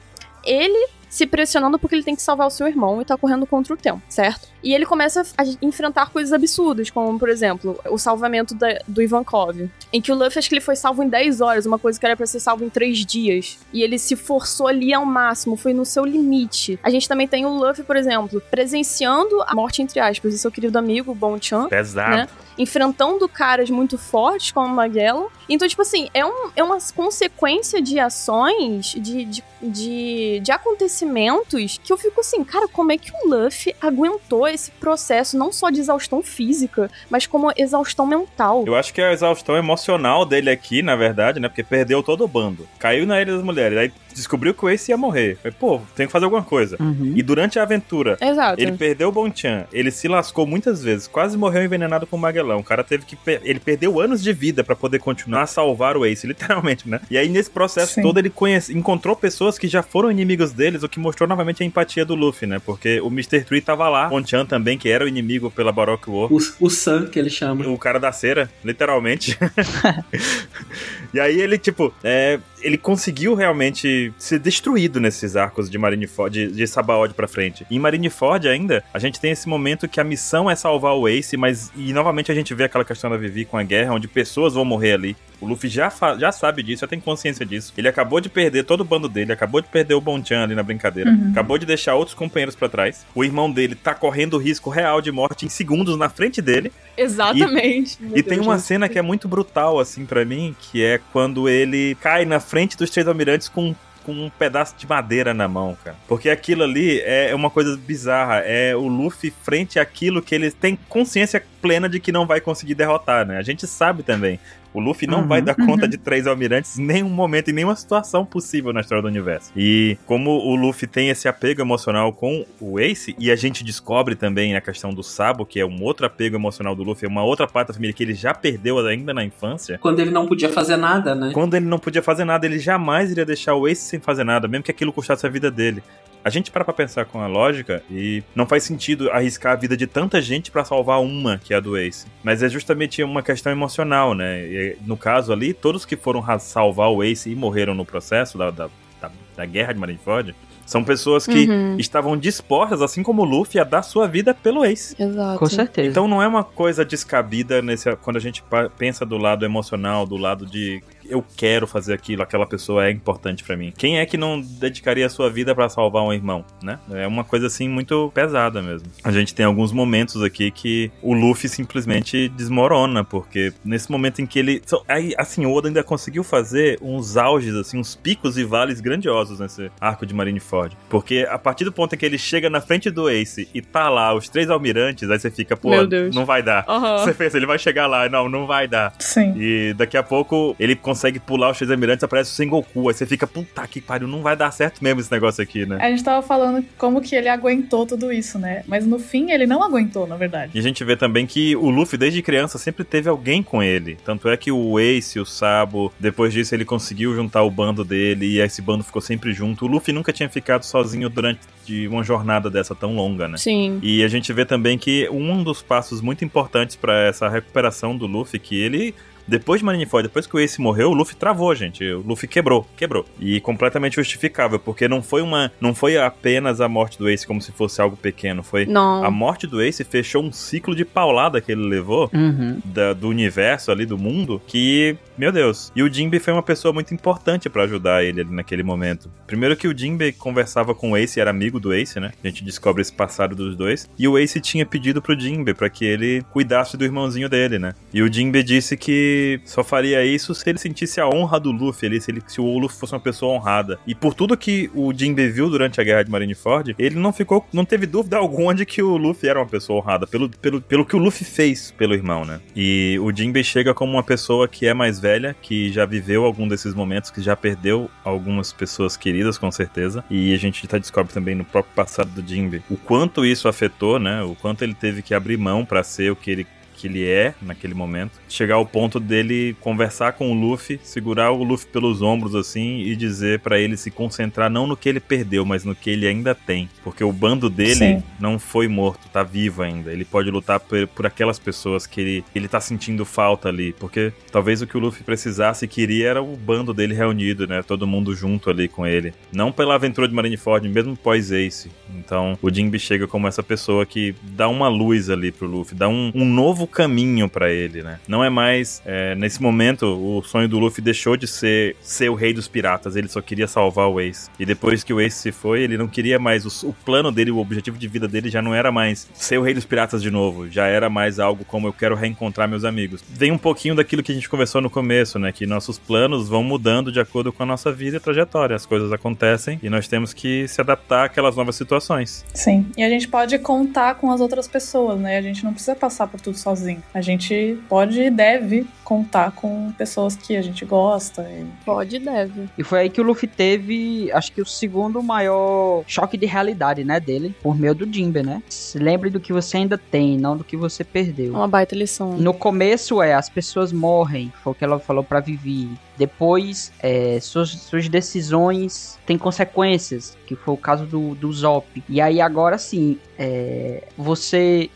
Ele se pressionando porque ele tem que salvar o seu irmão e tá correndo contra o tempo, certo? E ele começa a enfrentar coisas absurdas, como, por exemplo, o salvamento da- do Ivankov, em que o Luffy acho que ele foi salvo em 10 horas, uma coisa que era pra ser salvo em 3 dias. E ele se forçou ali ao máximo, foi no seu limite. A gente também tem o Luffy, por exemplo, presenciando a morte, entre aspas, do seu querido amigo, Bon Chan, Pesado. Né? enfrentando caras muito fortes como Magellan. Então, tipo assim, é, um, é uma consequência de ações, de, de, de, de acontecimentos, que eu fico assim, cara, como é que o Luffy aguentou esse processo, não só de exaustão física, mas como exaustão mental? Eu acho que a exaustão emocional dele aqui, na verdade, né? Porque perdeu todo o bando. Caiu na Ilha das Mulheres. Aí descobriu que o Ace ia morrer. Falei, pô, tem que fazer alguma coisa. Uhum. E durante a aventura, Exato. ele perdeu o Bonchan. Ele se lascou muitas vezes. Quase morreu envenenado com o Magellan. O cara teve que. per- Ele perdeu anos de vida pra poder continuar a salvar o Ace, literalmente, né? E aí, nesse processo Sim. todo, ele conhece, encontrou pessoas que já foram inimigos deles, o que mostrou novamente a empatia do Luffy, né? Porque o Mr. Tree tava lá, Bonchan também, que era o inimigo pela Baroque War. O, o Sun, que ele chama. O cara da cera, literalmente. e aí ele, tipo, é, ele conseguiu realmente ser destruído nesses arcos de Marineford, de, de pra frente. E em Marineford ainda, a gente tem esse momento que a missão é salvar o Ace, mas e novamente a gente vê aquela questão da Vivi com a guerra, onde pessoas vão morrer ali. O Luffy já, já sabe disso, já tem consciência disso. Ele acabou de perder todo o bando dele, acabou de perder o Bonchan ali na brincadeira, Uhum. acabou de deixar outros companheiros pra trás. O irmão dele tá correndo risco real de morte em segundos na frente dele. Exatamente. E tem uma cena que é muito brutal, assim, pra mim, que é quando ele cai na frente dos três almirantes com com um pedaço de madeira na mão, cara. Porque aquilo ali é uma coisa bizarra. É o Luffy frente àquilo que ele tem consciência plena de que não vai conseguir derrotar, né? A gente sabe também. O Luffy não Uhum, vai dar conta uhum. de três almirantes em nenhum momento, em nenhuma situação possível na história do universo. E como o Luffy tem esse apego emocional com o Ace, e a gente descobre também a questão do Sabo, que é um outro apego emocional do Luffy, é uma outra parte da família que ele já perdeu ainda na infância. Quando ele não podia fazer nada, né? Quando ele não podia fazer nada, ele jamais iria deixar o Ace sem fazer nada, mesmo que aquilo custasse a vida dele. A gente para pra pensar com a lógica e não faz sentido arriscar a vida de tanta gente pra salvar uma, que é a do Ace. Mas é justamente uma questão emocional, né? E, no caso ali, todos que foram ra- salvar o Ace e morreram no processo da, da, da, da guerra de Marineford são pessoas que Uhum. estavam dispostas, assim como o Luffy, a dar sua vida pelo Ace. Exato. Com certeza. Então não é uma coisa descabida nesse, quando a gente pensa do lado emocional, do lado de eu quero fazer aquilo, aquela pessoa é importante pra mim. Quem é que não dedicaria a sua vida pra salvar um irmão, né? É uma coisa assim muito pesada mesmo. A gente tem alguns momentos aqui que o Luffy simplesmente desmorona, porque nesse momento em que ele, aí assim, o Oda ainda conseguiu fazer uns auges assim, uns picos e vales grandiosos nesse arco de Marineford, porque a partir do ponto em que ele chega na frente do Ace e tá lá os três almirantes, aí você fica, pô, Meu Deus. não vai dar. Aham. Você pensa, ele vai chegar lá, não, não vai dar. Sim. E daqui a pouco ele consegue consegue pular os X-Almirantes, aparece o Sengoku. Aí você fica, puta que pariu, não vai dar certo mesmo esse negócio aqui, né? A gente tava falando como que ele aguentou tudo isso, né? Mas no fim ele não aguentou, na verdade. E a gente vê também que o Luffy, desde criança, sempre teve alguém com ele. Tanto é que o Ace, o Sabo, depois disso ele conseguiu juntar o bando dele e esse bando ficou sempre junto. O Luffy nunca tinha ficado sozinho durante uma jornada dessa tão longa, né? Sim. E a gente vê também que um dos passos muito importantes para essa recuperação do Luffy, que ele depois de Marineford, depois que o Ace morreu, o Luffy travou, gente. O Luffy quebrou, quebrou. E completamente justificável, porque não foi uma. Não foi apenas a morte do Ace como se fosse algo pequeno. Foi Não. a morte do Ace fechou um ciclo de paulada que ele levou Uhum. da- do universo ali, do mundo, que, meu Deus. E o Jinbe foi uma pessoa muito importante pra ajudar ele ali naquele momento. Primeiro que o Jinbe conversava com o Ace, era amigo do Ace, né? A gente descobre esse passado dos dois. E o Ace tinha pedido pro Jinbe pra que ele cuidasse do irmãozinho dele, né? E o Jinbe disse que só faria isso se ele sentisse a honra do Luffy, ele, se, ele, se o Luffy fosse uma pessoa honrada. E por tudo que o Jinbe viu durante a guerra de Marineford, ele não ficou, não teve dúvida alguma de que o Luffy era uma pessoa honrada, pelo, pelo, pelo que o Luffy fez pelo irmão, né? E o Jinbe chega como uma pessoa que é mais velha, que já viveu algum desses momentos, que já perdeu algumas pessoas queridas, com certeza. E a gente tá descobre também no próprio passado do Jinbe o quanto isso afetou, né? O quanto ele teve que abrir mão pra ser o que ele que ele é naquele momento, chegar ao ponto dele conversar com o Luffy, segurar o Luffy pelos ombros assim e dizer pra ele se concentrar não no que ele perdeu, mas no que ele ainda tem, porque o bando dele Sim. não foi morto, tá vivo ainda. Ele pode lutar por, por aquelas pessoas que ele, ele tá sentindo falta ali, porque talvez o que o Luffy precisasse e queria era o bando dele reunido, né? Todo mundo junto ali com ele. Não pela aventura de Marineford, mesmo pós-Ace. Então, o Jinbe chega como essa pessoa que dá uma luz ali pro Luffy, dá um, um novo caminho pra ele, né? Não é mais, é, nesse momento, o sonho do Luffy deixou de ser, ser o rei dos piratas, ele só queria salvar o Ace. E depois que o Ace se foi, ele não queria mais, o, o plano dele, o objetivo de vida dele já não era mais ser o rei dos piratas de novo, já era mais algo como eu quero reencontrar meus amigos. Vem um pouquinho daquilo que a gente conversou no começo, né? Que nossos planos vão mudando de acordo com a nossa vida e trajetória. As coisas acontecem e nós temos que se adaptar àquelas novas situações. Sim. E a gente pode contar com as outras pessoas, né? A gente não precisa passar por tudo sozinho. A gente pode e deve contar com pessoas que a gente gosta. e- Pode e deve. E foi aí que o Luffy teve, acho que o segundo maior choque de realidade, né, dele, por meio do Jinbe, né? Se lembre do que você ainda tem, não do que você perdeu. Uma baita lição. No começo é, as pessoas morrem, foi o que ela falou pra Vivi. Depois, é, suas, suas decisões têm consequências, que foi o caso do, do Zop. E aí agora sim, é, você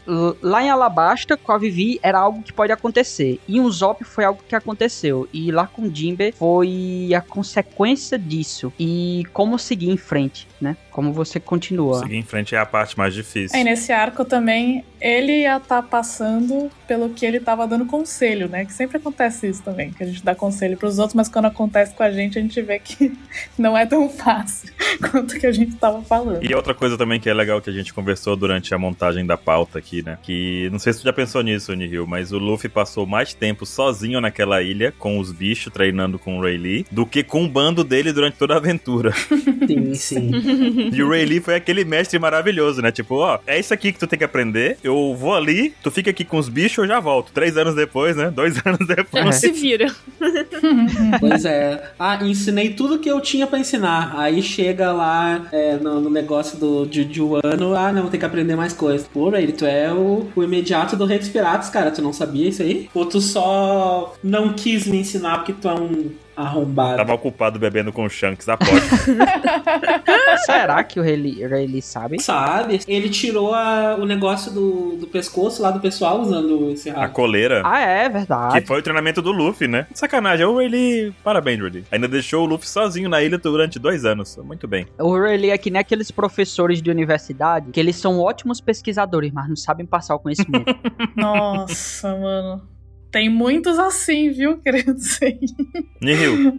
lá em Alabasta com a Vivi era algo que pode acontecer. E o Zop foi algo que aconteceu. E lá com o Jimbe foi a consequência disso. E como seguir em frente, né? Como você continua. Seguir em frente é a parte mais difícil. Aí nesse arco também, ele ia estar passando pelo que ele tava dando conselho, né? Que sempre acontece isso também, que a gente dá conselho pros outros, mas quando acontece com a gente, a gente vê que não é tão fácil quanto que a gente tava falando. E outra coisa também que é legal que a gente conversou durante a montagem da pauta aqui, né? Que não sei se tu já pensou nisso, Nihil, mas o Luffy passou mais tempo sozinho naquela ilha com os bichos treinando com o Rayleigh do que com o bando dele durante toda a aventura. Sim, sim. E o Rayleigh foi aquele mestre maravilhoso, né? Tipo, ó, é isso aqui que tu tem que aprender. Eu vou ali, tu fica aqui com os bichos, eu já volto. Três anos depois, né? Dois anos depois. Se vira. Pois é. Ah, ensinei tudo que eu tinha pra ensinar. Aí chega lá é, no, no negócio do, de, de um ano, ah, não, tem que aprender mais coisas. Pô, Ray, tu é o, o imediato do Rei Piratas, cara. Tu não sabia isso aí? Ou tu só não quis me ensinar porque tu é um arrombado? Tava ocupado bebendo com o Shanks, aposto. Será que o Rayleigh Rayleigh sabe? Sabe? Ele tirou a- o negócio do, do pescoço lá do pessoal usando esse a coleira. Ah, é Que verdade. foi o treinamento do Luffy, né? Sacanagem, o Rayleigh. Parabéns, Rayleigh. Ainda deixou o Luffy sozinho na ilha durante dois anos. Muito bem. O Rayleigh é que nem aqueles professores de universidade que eles são ótimos pesquisadores, mas não sabem passar o conhecimento. Nossa, mano. Tem muitos assim, viu? Querendo dizer. Nihil,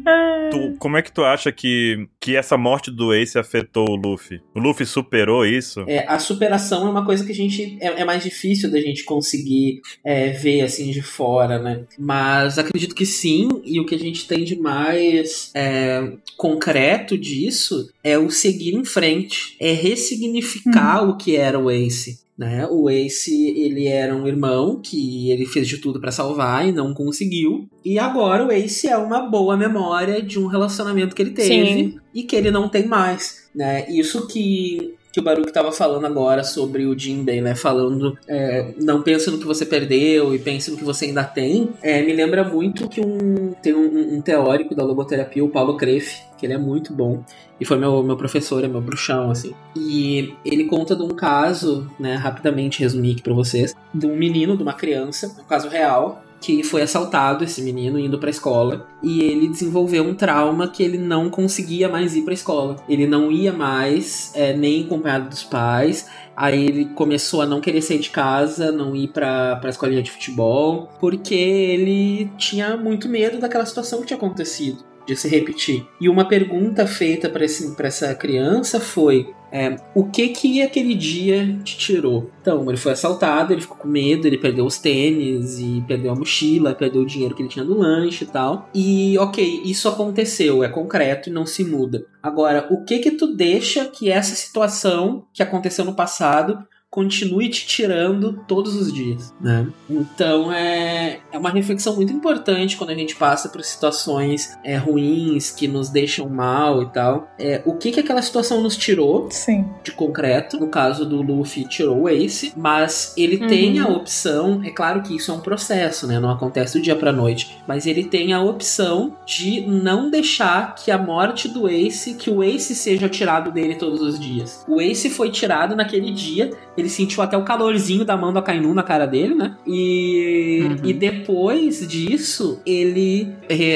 tu- como é que tu acha que, que essa morte do Ace afetou o Luffy? O Luffy superou isso? É, a superação é uma coisa que a gente é, é mais difícil da gente conseguir é, ver assim de fora, né? Mas acredito que sim, e o que a gente tem de mais é, concreto disso é o seguir em frente, é ressignificar o que era o Ace. Né? O Ace, ele era um irmão que ele fez de tudo para salvar e não conseguiu. E agora o Ace é uma boa memória de um relacionamento que ele teve Sim. e que ele não tem mais, né? Isso que que o Baruch estava falando agora sobre o Jinbei, né? Falando, é, não pense no que você perdeu e pense no que você ainda tem. É, me lembra muito que um tem um, um teórico da logoterapia, o Paulo Kreff, que ele é muito bom e foi meu, meu professor, é meu bruxão, assim. E ele conta de um caso, né? Rapidamente resumir aqui para vocês, de um menino, de uma criança, um caso real, que foi assaltado esse menino indo para escola e ele desenvolveu um trauma que ele não conseguia mais ir para escola. Ele não ia mais é, nem acompanhado dos pais. Aí ele começou a não querer sair de casa, não ir pra, pra escolinha de futebol, porque ele tinha muito medo daquela situação que tinha acontecido, de se repetir. E uma pergunta feita para essa criança foi: é, o que que aquele dia te tirou? Então, ele foi assaltado, ele ficou com medo, ele perdeu os tênis e perdeu a mochila, perdeu o dinheiro que ele tinha no lanche e tal. E ok, isso aconteceu, é concreto e não se muda. Agora, o que que tu deixa que essa situação que aconteceu no passado continue te tirando todos os dias, né? Então é, é uma reflexão muito importante quando a gente passa por situações é, ruins que nos deixam mal e tal. É, o que que aquela situação nos tirou Sim. de concreto? No caso do Luffy, tirou o Ace, mas ele Uhum. tem a opção, é claro que isso é um processo, né? Não acontece do dia pra noite, mas ele tem a opção de não deixar que a morte do Ace, que o Ace seja tirado dele todos os dias. O Ace foi tirado naquele dia, ele sentiu até o calorzinho da mão do Akainu na cara dele, né? E, Uhum. e depois disso, ele,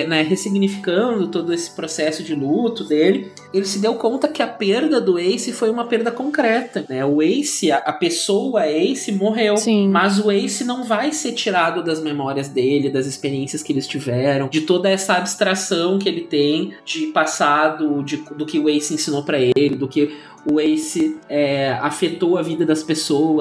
né, ressignificando todo esse processo de luto dele, ele se deu conta que a perda do Ace foi uma perda concreta, né? O Ace, a, a pessoa Ace morreu, Sim. mas o Ace não vai ser tirado das memórias dele, das experiências que eles tiveram, de toda essa abstração que ele tem de passado, de, do que o Ace ensinou pra ele, do que o Ace é, afetou a vida das pessoas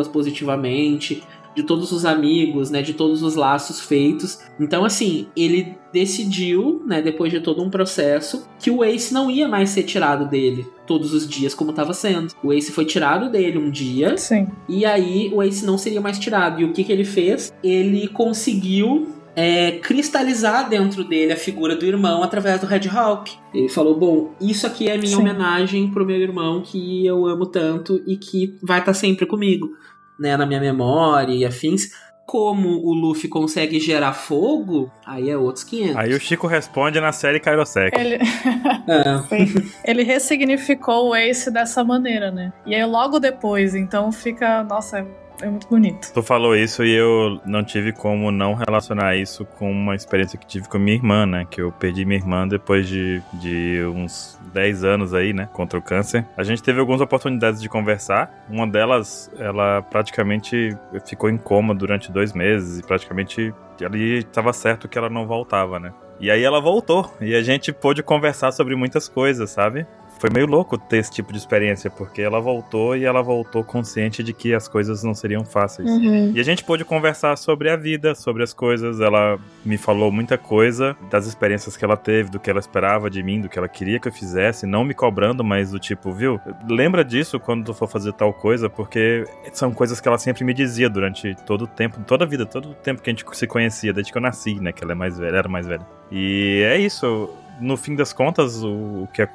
positivamente, de todos os amigos, né, de todos os laços feitos. Então, assim, ele decidiu, né, depois de todo um processo, que o Ace não ia mais ser tirado dele todos os dias como estava sendo. O Ace foi tirado dele um dia Sim. e aí o Ace não seria mais tirado. E o que, que ele fez? Ele conseguiu é, cristalizar dentro dele a figura do irmão através do Red Hawk. Ele falou: Bom, isso aqui é minha Sim. homenagem pro meu irmão que eu amo tanto e que vai estar sempre comigo, né, na minha memória e afins. Como o Luffy consegue gerar fogo, aí é outros 500. Aí o Chico responde na série Kairosek. Ele, É. Ele ressignificou o Ace dessa maneira, né? E aí logo depois, então fica. Nossa, é, é muito bonito. Tu falou isso e eu não tive como não relacionar isso com uma experiência que tive com minha irmã, né? Que eu perdi minha irmã depois de, de uns 10 anos aí, né? Contra o câncer. A gente teve algumas oportunidades de conversar. Uma delas, ela praticamente ficou em coma durante dois meses e praticamente ali estava certo que ela não voltava, né? E aí ela voltou e a gente pôde conversar sobre muitas coisas, sabe? Foi meio louco ter esse tipo de experiência, porque ela voltou e ela voltou consciente de que as coisas não seriam fáceis. Uhum. E a gente pôde conversar sobre a vida, sobre as coisas. Ela me falou muita coisa das experiências que ela teve, do que ela esperava de mim, do que ela queria que eu fizesse, não me cobrando, mas do tipo, viu? Lembra disso quando tu for fazer tal coisa, porque são coisas que ela sempre me dizia durante todo o tempo, toda a vida, todo o tempo que a gente se conhecia, desde que eu nasci, né? Que ela é mais velha, era mais velha. E é isso. No fim das contas, o, o que a-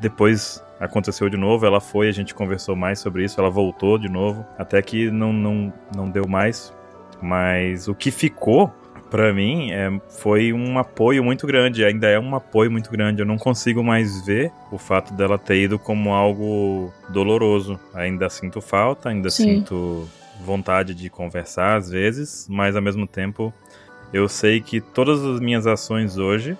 depois aconteceu de novo, ela foi, a gente conversou mais sobre isso, ela voltou de novo, até que não, não, não deu mais. Mas o que ficou pra mim é, foi um apoio muito grande, ainda é um apoio muito grande. Eu não consigo mais ver o fato dela ter ido como algo doloroso. Ainda sinto falta, ainda Sim. sinto vontade de conversar às vezes, mas ao mesmo tempo eu sei que todas as minhas ações hoje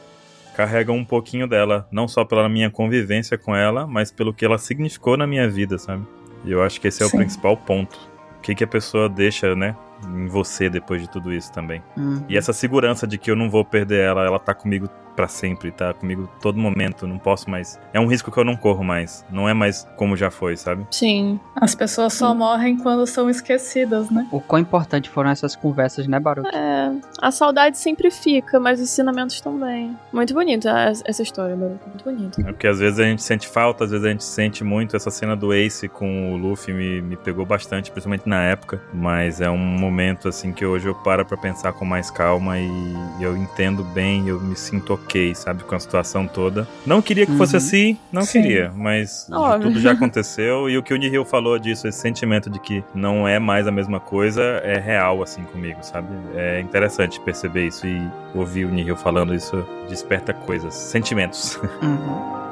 carregam um pouquinho dela, não só pela minha convivência com ela, mas pelo que ela significou na minha vida, sabe? E eu acho que esse é Sim. o principal ponto. O que, que a pessoa deixa, né, em você depois de tudo isso também. Hum. E essa segurança de que eu não vou perder ela, ela tá comigo pra sempre, tá comigo todo momento, não posso mais. É um risco que eu não corro mais, não é mais como já foi, sabe? Sim. As pessoas só Sim. morrem quando são esquecidas, né? O quão importante foram essas conversas, né, Baruch? É, a saudade sempre fica, mas os ensinamentos também. Muito bonita essa história, Baruch. Muito bonita. É porque às vezes a gente sente falta, às vezes a gente sente muito. Essa cena do Ace com o Luffy me, me pegou bastante, principalmente na época. Mas é um momento assim que hoje eu paro pra pensar com mais calma e eu entendo bem, eu me sinto ok, sabe, com a situação toda. Não queria que fosse Uhum. assim, não Sim. queria, mas Óbvio. tudo já aconteceu. e o que o Nihil falou disso, esse sentimento de que não é mais a mesma coisa, é real assim comigo, sabe? É interessante perceber isso e ouvir o Nihil falando isso desperta coisas, sentimentos. Uhum.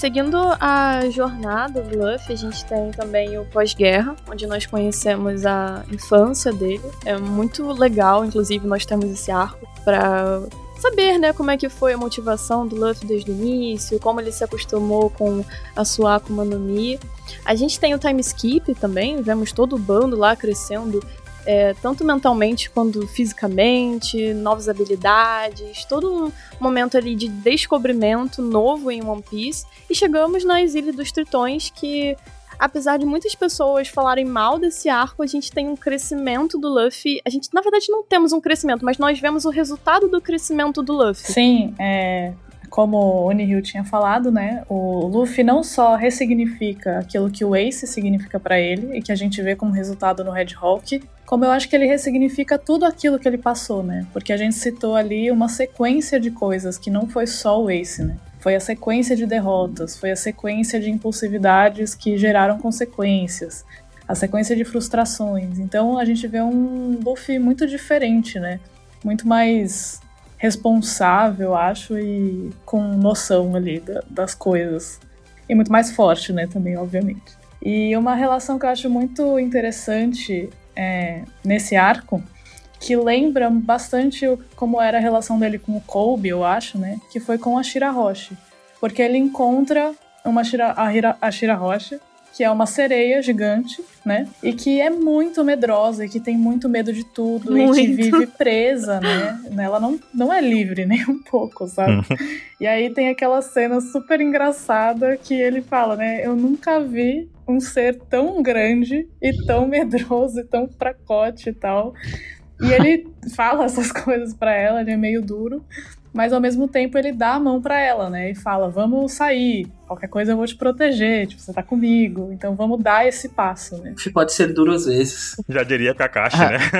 Seguindo a jornada do Luffy, a gente tem também o pós-guerra, onde nós conhecemos a infância dele. É muito legal, inclusive, nós temos esse arco pra saber, né, como é que foi a motivação do Luffy desde o início, como ele se acostumou com a sua Akuma no Mi. A gente tem o time skip também, vemos todo o bando lá crescendo é, tanto mentalmente quanto fisicamente, novas habilidades, todo um momento ali de descobrimento novo em One Piece. E chegamos nas Ilhas dos Tritões, que apesar de muitas pessoas falarem mal desse arco, a gente tem um crescimento do Luffy. A gente, na verdade, não temos um crescimento, mas nós vemos o resultado do crescimento do Luffy. Sim, é, como o Nihil tinha falado, né? O Luffy não só ressignifica aquilo que o Ace significa pra ele e que a gente vê como resultado no Red Hawk, como eu acho que ele ressignifica tudo aquilo que ele passou, né? Porque a gente citou ali uma sequência de coisas que não foi só o Ace, né? Foi a sequência de derrotas, foi a sequência de impulsividades que geraram consequências, a sequência de frustrações. Então a gente vê um Luffy muito diferente, né? Muito mais responsável, acho, e com noção ali da- das coisas. E muito mais forte, né, também, obviamente. E uma relação que eu acho muito interessante é, nesse arco, que lembra bastante como era a relação dele com o Kobe, eu acho, né, que foi com a Shirahoshi. Porque ele encontra uma Shira, a, Hira, a Shirahoshi, que é uma sereia gigante, né? E que é muito medrosa e que tem muito medo de tudo e que Muito. vive presa, né? Ela não, não é livre nem um pouco, sabe? e aí tem aquela cena super engraçada que ele fala, né? Eu nunca vi um ser tão grande e tão medroso e tão fracote e tal. E ele fala essas coisas pra ela, ele é meio duro, mas ao mesmo tempo ele dá a mão pra ela, né? E fala: "Vamos sair, qualquer coisa eu vou te proteger, tipo, você tá comigo, então vamos dar esse passo, né?" Pode ser duro às vezes. Já diria Kakashi, né?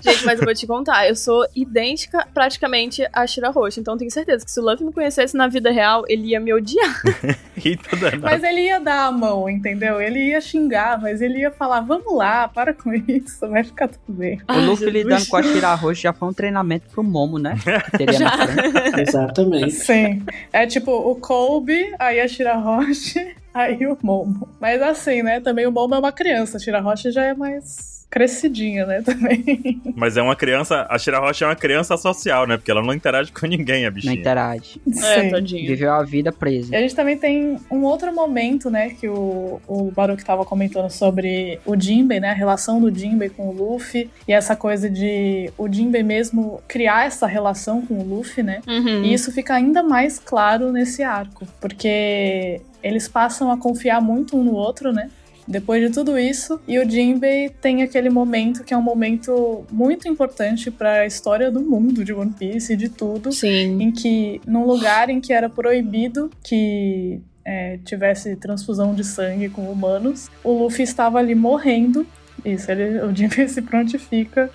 Gente, mas eu vou te contar, eu sou idêntica praticamente a Shirahoshi, então eu tenho certeza que se o Luffy me conhecesse na vida real, ele ia me odiar. Mas ele ia dar a mão, entendeu? Ele ia xingar, mas ele ia falar: "Vamos lá, para com isso, vai ficar tudo bem." O Luffy lidando com a Shirahoshi já foi um treinamento pro Momo, né? Que teria na frente. Exatamente. Sim. É tipo o Kobe, aí a Shirahoshi, aí o Momo. Mas assim, né? Também o Momo é uma criança, a Shirahoshi já é mais crescidinha, né? Também. Mas é uma criança, a Shirahoshi é uma criança social, né? Porque ela não interage com ninguém, a Não bichinha. interage. É, Sim. tadinho. Viveu a vida presa. E a gente também tem um outro momento, né, que o, o Baruch tava comentando sobre o Jinbei, né, a relação do Jinbei com o Luffy, e essa coisa de o Jinbei mesmo criar essa relação com o Luffy, né, Uhum. e isso fica ainda mais claro nesse arco, porque eles passam a confiar muito um no outro, né, depois de tudo isso, e o Jinbei tem aquele momento que é um momento muito importante para a história do mundo de One Piece e de tudo, Sim. em que num lugar em que era proibido que é, tivesse transfusão de sangue com humanos, o Luffy estava ali morrendo. Isso, ele, o Jinbei se prontifica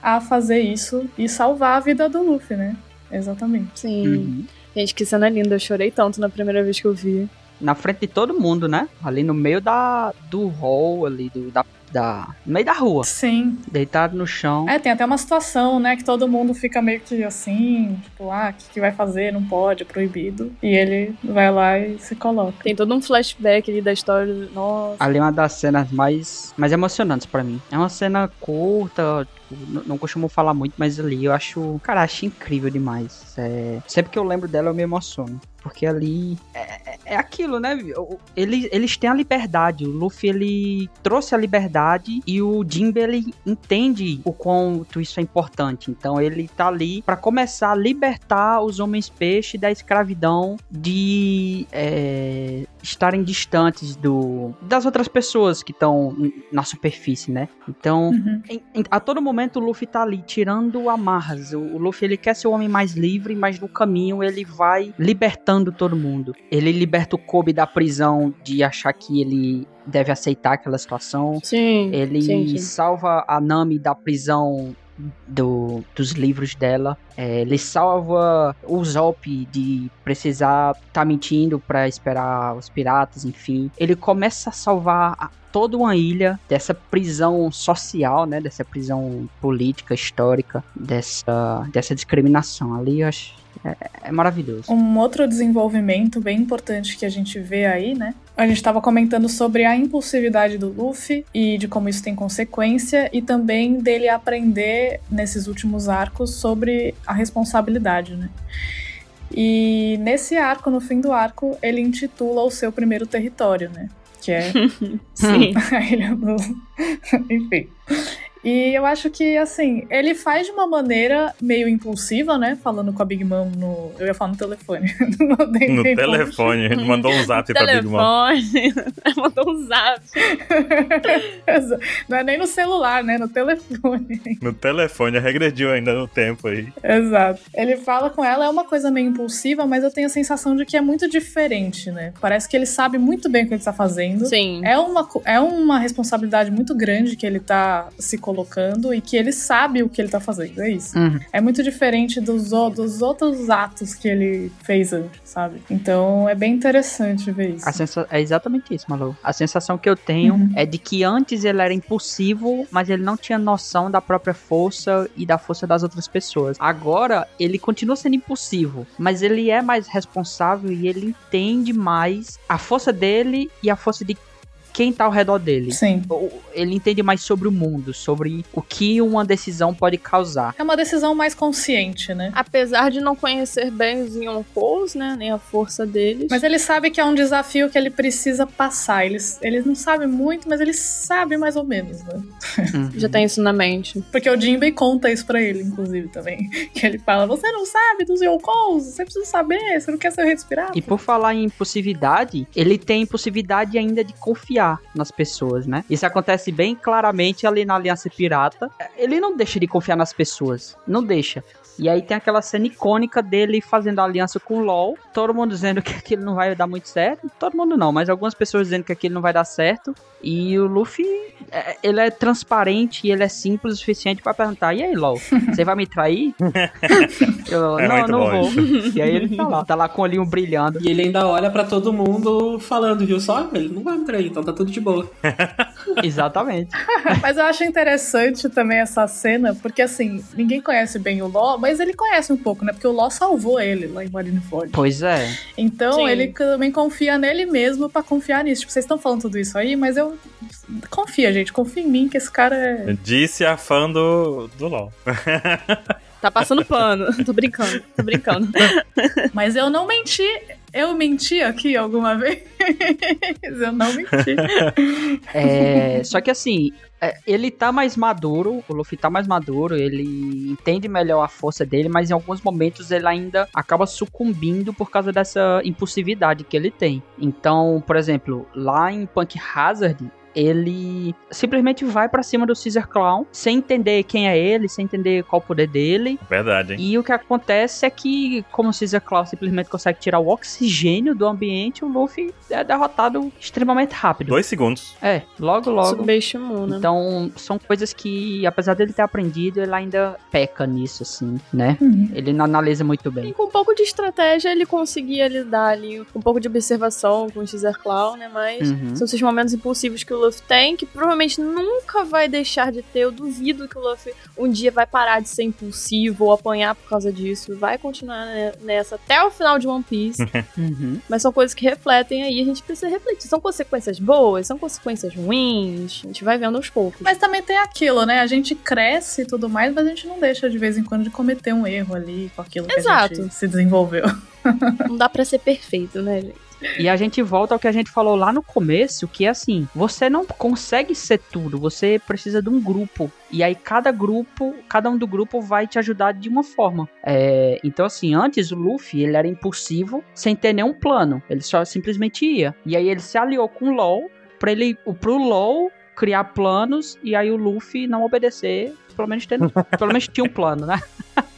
a fazer isso e salvar a vida do Luffy, né? Exatamente. Sim. Uhum. Gente, que cena linda. Eu chorei tanto na primeira vez que eu vi. Na frente de todo mundo, né? Ali no meio da, do hall ali, do, da da, no meio da rua, Sim. deitado no chão. É, tem até uma situação, né, que todo mundo fica meio que assim, tipo, ah, o que, que vai fazer? Não pode, é proibido. E ele vai lá e se coloca. Tem todo um flashback ali da história. do- Nossa. Ali é uma das cenas mais, mais emocionantes pra mim. É uma cena curta, não costumo falar muito, mas ali eu acho, cara, acho incrível demais. É, sempre que eu lembro dela eu me emociono. Porque ali é, é- é aquilo, né? Eles, eles têm a liberdade. O Luffy ele trouxe a liberdade e o Jinbe ele entende o quanto isso é importante. Então ele tá ali pra começar a libertar os homens peixe da escravidão de é, estarem distantes do das outras pessoas que estão na superfície, né? Então Uhum. em- em- a todo momento o Luffy tá ali tirando amarras. O, o Luffy ele quer ser o homem mais livre, mas no caminho ele vai libertando todo mundo. Ele liberta o Kobe da prisão de achar que ele deve aceitar aquela situação. Sim. Ele sim, sim. salva a Nami da prisão do- dos livros dela. É, ele salva o Zop de precisar estar mentindo pra esperar os piratas, enfim. Ele começa a salvar a- toda uma ilha dessa prisão social, né? Dessa prisão política, histórica, dessa, dessa discriminação. Ali eu acho. É, é maravilhoso. Um outro desenvolvimento bem importante que a gente vê aí, né? A gente estava comentando sobre a impulsividade do Luffy e de como isso tem consequência, e também dele aprender nesses últimos arcos sobre a responsabilidade, né? E nesse arco, no fim do arco, ele intitula o seu primeiro território, né? Que é Sim. a ilha do. Enfim. E eu acho que, assim, ele faz de uma maneira meio impulsiva, né? Falando com a Big Mom no. Eu ia falar no telefone. no telefone, ele mandou um zap pra Big Mom. Telefone. Mandou um zap. Não é nem no celular, né? No telefone. No telefone, regrediu ainda no tempo aí. Exato. Ele fala com ela, é uma coisa meio impulsiva, mas eu tenho a sensação de que é muito diferente, né? Parece que ele sabe muito bem o que ele tá fazendo. Sim. É uma, é uma responsabilidade muito grande que ele tá se colocando e que ele sabe o que ele tá fazendo. É isso. Uhum. É muito diferente dos, dos outros atos que ele fez antes, sabe? Então é bem interessante ver isso. A sensa... É exatamente isso, Malu. A sensação que eu tenho Uhum. é de que antes ele era impulsivo, mas ele não tinha noção da própria força e da força das outras pessoas. Agora, ele continua sendo impulsivo, mas ele é mais responsável e ele entende mais a força dele e a força de quem tá ao redor dele. Sim. Ele entende mais sobre o mundo, sobre o que uma decisão pode causar. É uma decisão mais consciente, né? Apesar de não conhecer bem os Yonkous, né? Nem a força deles. Mas ele sabe que é um desafio que ele precisa passar. Ele, ele não sabe muito, mas ele sabe mais ou menos, né? Uhum. já tem isso na mente. Porque o Jinbei conta isso pra ele, inclusive, também. Que ele fala, você não sabe dos Yonkous, você precisa saber, você não quer ser respirado. E por falar em impulsividade, ele tem impulsividade ainda de confiar nas pessoas, né? Isso acontece bem claramente ali na Aliança Pirata. Ele não deixa de confiar nas pessoas, não deixa. E aí tem aquela cena icônica dele fazendo aliança com o LoL, todo mundo dizendo que aquilo não vai dar muito certo, todo mundo não, mas algumas pessoas dizendo que aquilo não vai dar certo. E o Luffy, é, ele é transparente e ele é simples o suficiente pra perguntar: "E aí, LoL, você vai me trair?" Eu, É não, não bom vou. E aí ele tá lá, tá lá com o olhinho brilhando. E ele ainda olha pra todo mundo falando, viu só? Ele não vai me trair, então tá tudo de boa. Exatamente. Mas eu acho interessante também essa cena, porque assim, ninguém conhece bem o Law, mas ele conhece um pouco, né? Porque o Law salvou ele lá em Marineford. Pois é. Então Sim. ele também confia nele mesmo pra confiar nisso. Tipo, vocês estão falando tudo isso aí, mas eu. Confia, gente. Confia em mim que esse cara é. Disse a fã do, do LOL. Tá passando pano. tô brincando, tô brincando. Mas eu não menti. Eu menti aqui alguma vez? eu não menti. É, só que assim, é, ele tá mais maduro, o Luffy tá mais maduro, ele entende melhor a força dele, mas em alguns momentos ele ainda acaba sucumbindo por causa dessa impulsividade que ele tem. Então, por exemplo, lá em Punk Hazard, ele simplesmente vai pra cima do Caesar Clown, sem entender quem é ele, sem entender qual o poder dele, Verdade, hein? E o que acontece é que, como o Caesar Claw simplesmente consegue tirar o oxigênio do ambiente, o Luffy é derrotado extremamente rápido. Dois segundos. É, logo, logo. Subestimou, né? Então, são coisas que, apesar dele ter aprendido, ele ainda peca nisso, assim, né? Uhum. Ele não analisa muito bem. Com um pouco de estratégia, ele conseguia lidar ali, com um pouco de observação com o Caesar Claw, né? Mas Uhum. são esses momentos impulsivos que o Luffy tem, que provavelmente nunca vai deixar de ter. Eu duvido que o Luffy um dia vai parar de ser impulsivo ou apanhar por causa disso. Vai continuar né, nessa até o final de One Piece. Uhum. Mas são coisas que refletem aí, a gente precisa refletir. São consequências boas, são consequências ruins, a gente vai vendo aos poucos. Mas também tem aquilo, né? A gente cresce e tudo mais, mas a gente não deixa de vez em quando de cometer um erro ali com aquilo que a Exato. gente se desenvolveu. Não dá pra ser perfeito, né, gente? E a gente volta ao que a gente falou lá no começo, que é assim, você não consegue ser tudo, você precisa de um grupo. E aí cada grupo, cada um do grupo vai te ajudar de uma forma. É, então assim, antes o Luffy, ele era impulsivo, sem ter nenhum plano. Ele só simplesmente ia. E aí ele se aliou com o LoL, pra ele, pro LoL criar planos, e aí o Luffy não obedecer, pelo menos, tendo, pelo menos tinha um plano, né?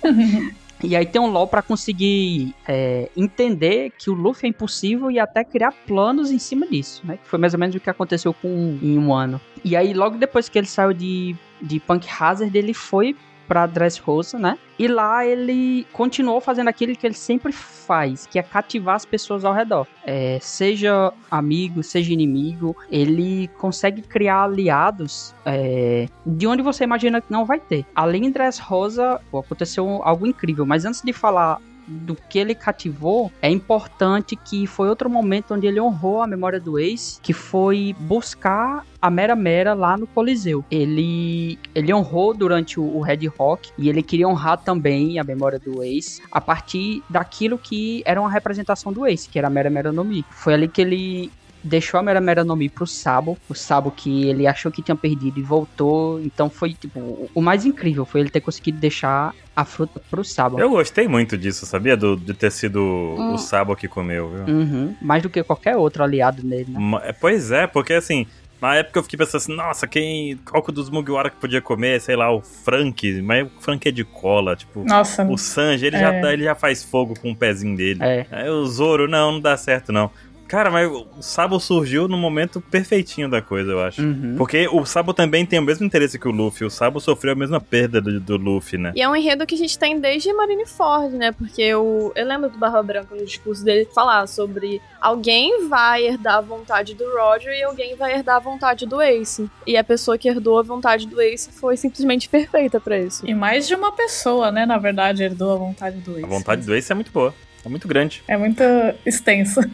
E aí tem um LoL pra conseguir é, entender que o Luffy é impossível e até criar planos em cima disso, né? Que foi mais ou menos o que aconteceu com em um ano. E aí logo depois que ele saiu de, de Punk Hazard, ele foi pra Dressrosa, né? E lá ele continuou fazendo aquilo que ele sempre faz, que é cativar as pessoas ao redor. É, seja amigo, seja inimigo, ele consegue criar aliados é, de onde você imagina que não vai ter. Além de Dressrosa, aconteceu algo incrível, mas antes de falar do que ele cativou, é importante que foi outro momento onde ele honrou a memória do Ace, que foi buscar a Mera Mera lá no Coliseu. Ele, ele honrou durante o, o Red Rock e ele queria honrar também a memória do Ace a partir daquilo que era uma representação do Ace, que era a Mera Mera no Mi. Foi ali que ele deixou a Mera Mera no Mi pro Sabo, o Sabo que ele achou que tinha perdido e voltou, então foi tipo, o- mais incrível foi ele ter conseguido deixar a fruta pro Sabo. Eu gostei muito disso, sabia? Do, de ter sido Hum. o Sabo que comeu, viu? Uhum, mais do que qualquer outro aliado nele, né? Ma- Pois é, porque assim, na época eu fiquei pensando assim, nossa, quem. Qual que dos Mugiwara que podia comer? Sei lá, o Frank, mas o Frank é de cola, tipo. Nossa, O Sanji, ele, É. já, ele já faz fogo com o pezinho dele. É. Aí o Zoro, não, não dá certo não. Cara, mas o Sabo surgiu no momento perfeitinho da coisa, eu acho. Uhum. Porque o Sabo também tem o mesmo interesse que o Luffy. O Sabo sofreu a mesma perda do, do Luffy, né? E é um enredo que a gente tem desde Marineford, né? Porque o, eu lembro do Barba Branca no discurso dele falar sobre alguém vai herdar a vontade do Roger e alguém vai herdar a vontade do Ace. E a pessoa que herdou a vontade do Ace foi simplesmente perfeita pra isso. E mais de uma pessoa, né? Na verdade, herdou a vontade do Ace. A vontade do Ace é muito boa. É muito grande. É muito extenso.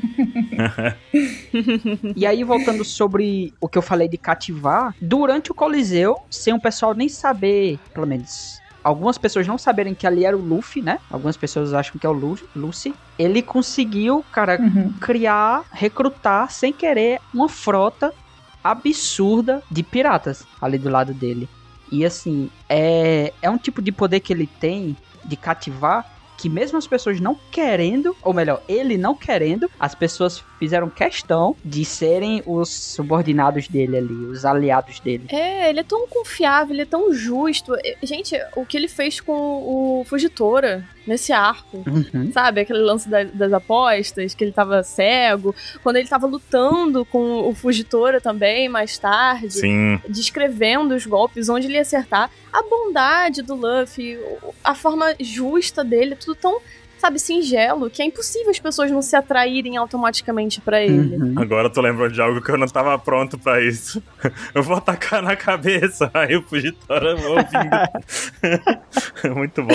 E aí, voltando sobre o que eu falei de cativar, durante o Coliseu, sem o pessoal nem saber, pelo menos. Algumas pessoas não saberem que ali era o Luffy, né? Algumas pessoas acham que é o Lu Lucy. Ele conseguiu, cara, Uhum. criar, recrutar, sem querer, uma frota absurda de piratas ali do lado dele. E assim, é, é um tipo de poder que ele tem de cativar que mesmo as pessoas não querendo, ou melhor, ele não querendo, as pessoas fizeram questão de serem os subordinados dele ali, os aliados dele. É, ele é tão confiável, ele é tão justo. E, Gente, o que ele fez com o Fugitora nesse arco, Uhum. sabe? Aquele lance da- das apostas, que ele tava cego. Quando ele tava lutando com o Fugitora também, mais tarde. Sim. Descrevendo os golpes, onde ele ia acertar. A bondade do Luffy, a forma justa dele, tudo tão, sabe, singelo, que é impossível as pessoas não se atraírem automaticamente pra ele. Uhum. Agora eu tô lembrando de algo que eu não tava pronto pra isso. Eu vou atacar na cabeça. Aí o Fugitora ouvindo. Muito bom.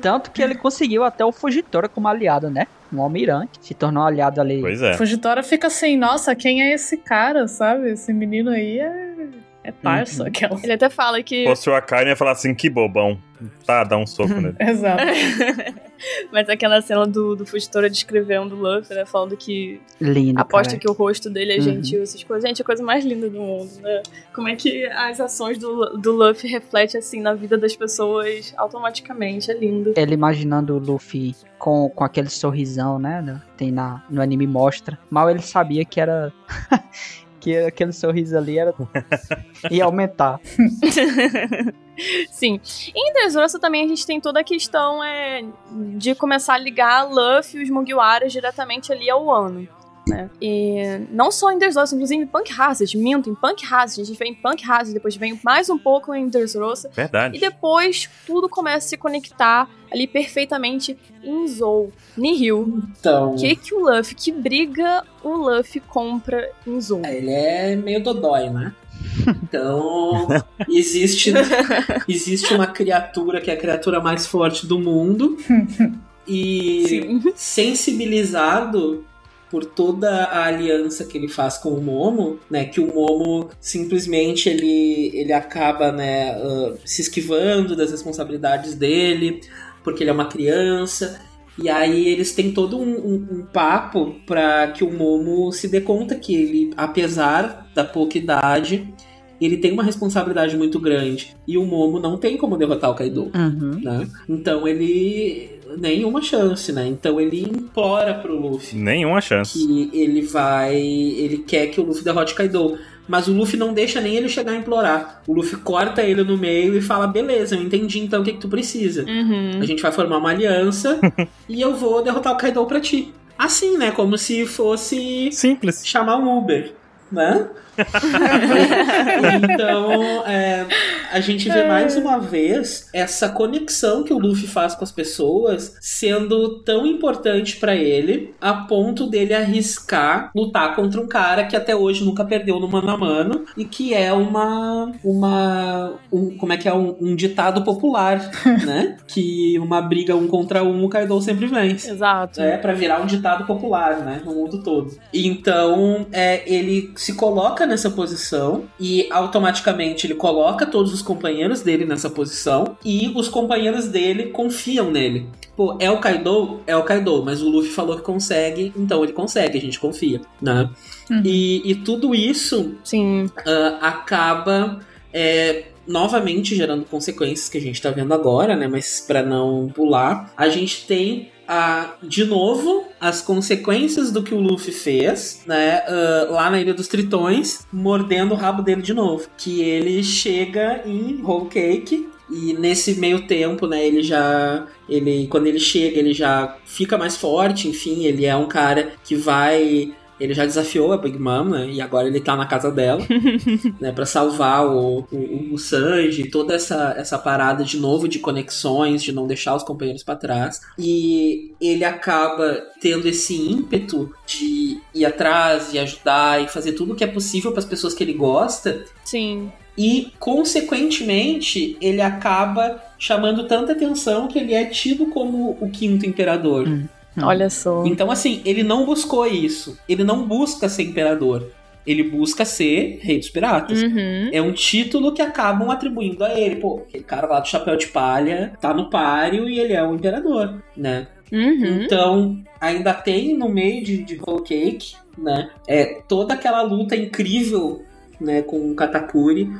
Tanto que ele conseguiu até o Fugitora como aliado, né? Um almirante, se tornou um aliado ali. Pois é. Fugitora fica assim, nossa, quem é esse cara, sabe? Esse menino aí é, é parça, Uhum. aquela. Ele até fala que. Se fosse o Akainu, ia falar assim, que bobão. Tá, dá um soco nele. Exato. Mas aquela cena do, do Fugitora descrevendo o Luffy, né? Falando que Lindo, aposta cara. que o rosto dele é Uhum. gentil, essas coisas. Gente, é a coisa mais linda do mundo, né? Como é que as ações do, do Luffy refletem, assim, na vida das pessoas automaticamente. É lindo. Ele imaginando o Luffy com, com aquele sorrisão, né? Tem na, no anime mostra. Mal ele sabia que era. que aquele sorriso ali era. ia aumentar. Sim. Em Dressrosa também a gente tem toda a questão é, de começar a ligar Luffy e os Mugiwaras diretamente ali ao ano. Né? E não só em Dressrosa, inclusive em Punk Hazard, minto, em Punk Hazard, a gente vem em Punk Hazard, depois vem mais um pouco em Dressrosa, Verdade. e depois tudo começa a se conectar ali perfeitamente em Zou, Nihil. Então. O que que o Luffy, que briga o Luffy compra em Zou? É, Ele é meio dodói, né? Então, existe, existe uma criatura que é a criatura mais forte do mundo. E Sim. sensibilizado por toda a aliança que ele faz com o Momo, né, que o Momo simplesmente ele, ele acaba, né, ah, se esquivando das responsabilidades dele, porque ele é uma criança. E aí eles têm todo um, um- um papo para que o Momo se dê conta que ele, apesar da pouca idade, ele tem uma responsabilidade muito grande. E o Momo não tem como derrotar o Kaido Uhum. né? Então ele. Nenhuma chance, né? Então ele implora pro Luffy Nenhuma chance. que ele vai. Ele quer que o Luffy derrote Kaido. Mas o Luffy não deixa nem ele chegar a implorar. O Luffy corta ele no meio e fala: beleza, eu entendi então o que, que tu precisa. Uhum. A gente vai formar uma aliança e eu vou derrotar o Kaido pra ti. Assim, né? Como se fosse Simples. chamar um Uber, né? Então, é, a gente vê mais uma vez essa conexão que o Luffy faz com as pessoas sendo tão importante pra ele a ponto dele arriscar lutar contra um cara que até hoje nunca perdeu no mano a mano e que é uma uma um, como é que é um, um ditado popular, né? Que uma briga um contra um o Kaido sempre vence. Exato. É, pra virar um ditado popular, né? No mundo todo. Então, é, ele se coloca nessa posição e automaticamente ele coloca todos os companheiros dele nessa posição e os companheiros dele confiam nele. Pô, é o Kaido? É o Kaido, mas o Luffy falou que consegue, então ele consegue, a gente confia, né? Uhum. E, e tudo isso Sim. ah, acaba é, novamente gerando consequências que a gente tá vendo agora, né? Mas para não pular, a gente tem a, de novo as consequências do que o Luffy fez, né? ah, lá na Ilha dos Tritões, mordendo o rabo dele de novo. Que ele chega em Whole Cake. E nesse meio tempo, né, ele já. Ele, quando ele chega, ele já fica mais forte, enfim, ele é um cara que vai ele já desafiou a Big Mom, né? E agora ele tá na casa dela, né? Pra salvar o, o, o Sanji, toda essa, essa parada de novo de conexões, de não deixar os companheiros pra trás. E ele acaba tendo esse ímpeto de ir atrás e ajudar e fazer tudo o que é possível para as pessoas que ele gosta. Sim. E, consequentemente, ele acaba chamando tanta atenção que ele é tido como o quinto imperador. Hum. Olha só. Então, assim, ele não buscou isso. Ele não busca ser imperador. Ele busca ser rei dos piratas. Uhum. É um título que acabam atribuindo a ele. Pô, aquele cara lá do chapéu de palha tá no páreo e ele é o imperador, né? Uhum. Então, ainda tem no meio de, de Whole Cake, né? É toda aquela luta incrível, né, com o Katakuri,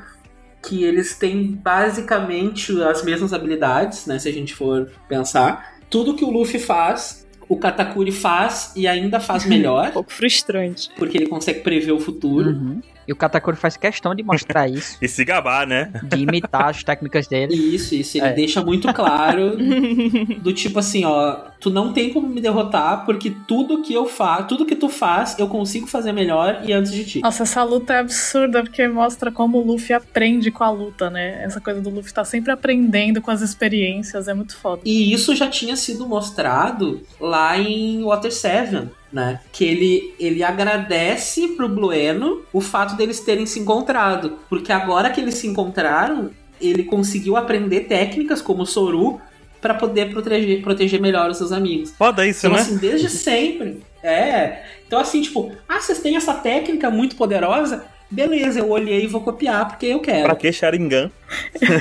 que eles têm basicamente as mesmas habilidades, né, se a gente for pensar. Tudo que o Luffy faz, o Katakuri faz e ainda faz Um melhor, pouco frustrante. porque ele consegue prever o futuro. Uhum. E o Katakuri faz questão de mostrar isso, E se gabar, né? de imitar as técnicas dele. Isso, isso, ele É. deixa muito claro do tipo assim, ó, tu não tem como me derrotar porque tudo que eu faço, tudo que tu faz, eu consigo fazer melhor e antes de ti. Nossa, essa luta é absurda porque mostra como o Luffy aprende com a luta, né? Essa coisa do Luffy tá sempre aprendendo com as experiências, é muito foda. E isso já tinha sido mostrado lá em Water 7, né? Que ele, ele agradece pro Blueno o fato deles terem se encontrado. Porque agora que eles se encontraram, ele conseguiu aprender técnicas como o Soru pra poder proteger, proteger melhor os seus amigos. Foda isso, Então, né? assim, desde sempre. É. Então, assim, tipo, ah, vocês têm essa técnica muito poderosa? Beleza, eu olhei e vou copiar porque eu quero. Pra que Sharingan?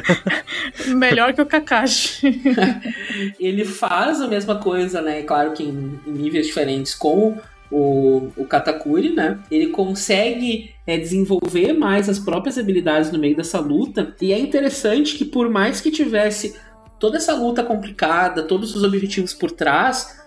Melhor que o Kakashi. Ele faz a mesma coisa, né? Claro que em, em níveis diferentes com o, o Katakuri, né? Ele consegue é, desenvolver mais as próprias habilidades no meio dessa luta. E é interessante que por mais que tivesse toda essa luta complicada, todos os objetivos por trás,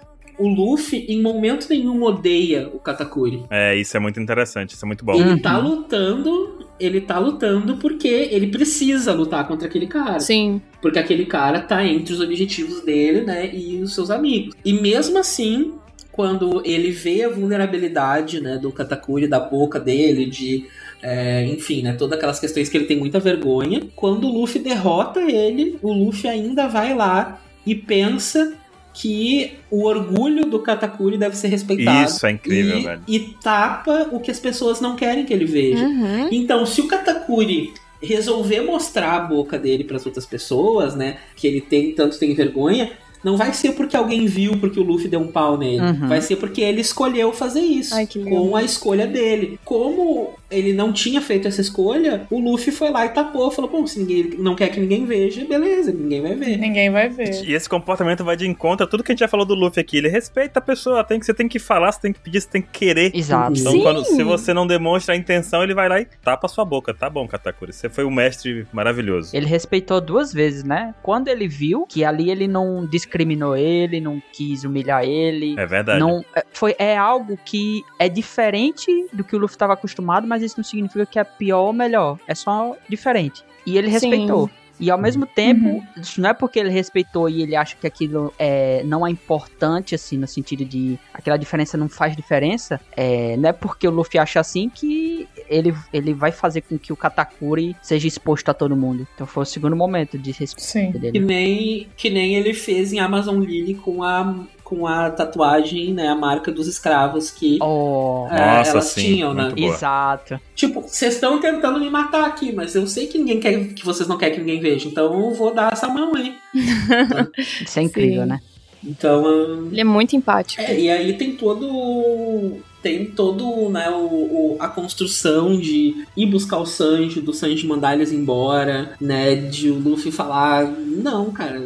o Luffy em momento nenhum odeia o Katakuri. É, isso é muito interessante, isso é muito bom. Ele Uhum. tá lutando, ele tá lutando porque ele precisa lutar contra aquele cara. Sim. Porque aquele cara tá entre os objetivos dele, né? E os seus amigos. E mesmo assim, quando ele vê a vulnerabilidade, né, do Katakuri, da boca dele, de é, enfim, né? Todas aquelas questões que ele tem muita vergonha. Quando o Luffy derrota ele, o Luffy ainda vai lá e pensa que o orgulho do Katakuri deve ser respeitado. Isso é incrível, e, velho. E tapa o que as pessoas não querem que ele veja. Uhum. Então, se o Katakuri resolver mostrar a boca dele para as outras pessoas, né, que ele tem tanto tem vergonha, não vai ser porque alguém viu porque o Luffy deu um pau nele. Uhum. Vai ser porque ele escolheu fazer isso. Ai, com a escolha dele. Como ele não tinha feito essa escolha, o Luffy foi lá e tapou. Falou: bom, se ninguém não quer que ninguém veja, beleza, ninguém vai ver. Ninguém vai ver. E esse comportamento vai de encontro a tudo que a gente já falou do Luffy aqui. Ele respeita a pessoa, tem que, você tem que falar, você tem que pedir, você tem que querer. Exato. Então, Sim. quando, se você não demonstra a intenção, ele vai lá e tapa a sua boca. Tá bom, Katakuri. Você foi um mestre maravilhoso. Ele respeitou duas vezes, né? Quando ele viu que ali ele não discriminou ele, não quis humilhar ele. É verdade. Não, é- foi, é algo que é diferente do que o Luffy estava acostumado, mas isso não significa que é pior ou melhor. É só diferente. E ele Sim. E ao mesmo tempo, Uhum. isso não é porque ele respeitou e ele acha que aquilo é, não é importante, assim, no sentido de aquela diferença não faz diferença. É, não é porque o Luffy acha assim que ele, ele vai fazer com que o Katakuri seja exposto a todo mundo. Então foi o segundo momento de respeito Sim. Que dele. nem, que nem ele fez em Amazon Lily com a, com a tatuagem, né? A marca dos escravos que Oh, é, Nossa, elas sim, tinham, né? boa. exato. Tipo, vocês estão tentando me matar aqui, mas eu sei que ninguém quer que vocês não querem que ninguém veja, então eu vou dar essa mão aí. Isso é incrível, Sim. né? Então, ah, Ele é muito empático. é, e aí tem todo tem todo, né, o, o- a construção de ir buscar o Sanji, do Sanji mandar eles embora, né, de o Luffy falar, não, cara,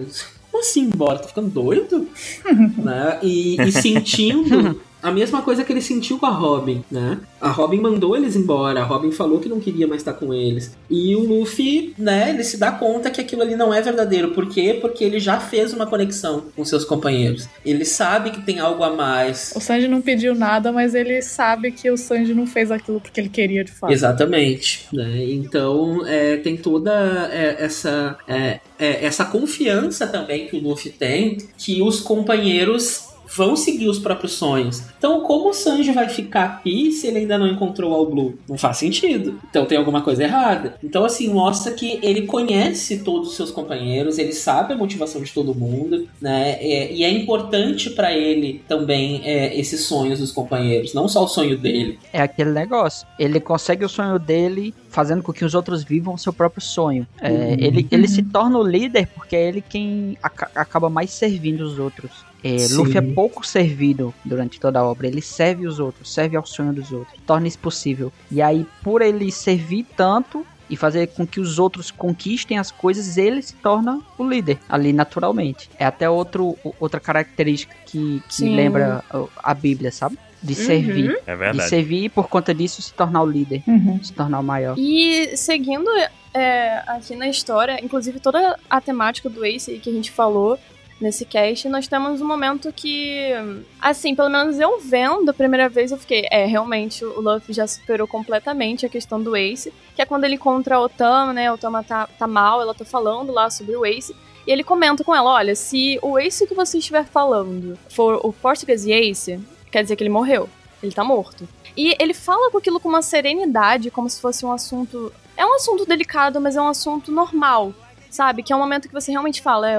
como assim embora? Tá ficando doido? né? E, e sentindo a mesma coisa que ele sentiu com a Robin, né? A Robin mandou eles embora, a Robin falou que não queria mais estar com eles. E o Luffy, né, ele se dá conta que aquilo ali não é verdadeiro. Por quê? Porque ele já fez uma conexão com seus companheiros. Ele sabe que tem algo a mais. O Sanji não pediu nada, mas ele sabe que o Sanji não fez aquilo porque ele queria de fato. Exatamente. Né? Então é, tem toda é, essa, é, é, essa confiança também que o Luffy tem que os companheiros vão seguir os próprios sonhos. Então, como o Sanji vai ficar aqui se ele ainda não encontrou o All Blue? Não faz sentido. Então tem alguma coisa errada. Então, assim, mostra que ele conhece todos os seus companheiros, ele sabe a motivação de todo mundo, né? É, e é importante pra ele também é, esses sonhos dos companheiros, não só o sonho dele. É aquele negócio. Ele consegue o sonho dele fazendo com que os outros vivam o seu próprio sonho. É, Uhum. ele, ele se torna o líder porque é ele quem aca- acaba mais servindo os outros. É. Luffy é pouco servido durante toda a obra. Ele serve os outros, serve ao sonho dos outros. Torna isso possível. E aí, por ele servir tanto e fazer com que os outros conquistem as coisas, ele se torna o líder ali naturalmente. É até outro, outra característica que, que lembra a Bíblia, sabe? De servir. É De verdade. servir e por conta disso se tornar o líder, Uhum. se tornar o maior. E seguindo é, aqui na história, inclusive toda a temática do Ace aí que a gente falou nesse cast, nós temos um momento que, assim, pelo menos eu vendo a primeira vez, eu fiquei, é, realmente o Luffy já superou completamente a questão do Ace, que é quando ele encontra a Otama, né, a Otama tá, tá mal, ela tá falando lá sobre o Ace, e ele comenta com ela, olha, se o Ace que você estiver falando for o Portuguese Ace, quer dizer que ele morreu, ele tá morto. E ele fala com aquilo com uma serenidade, como se fosse um assunto. É um assunto delicado, mas é um assunto normal, sabe? Que é um momento que você realmente fala, é,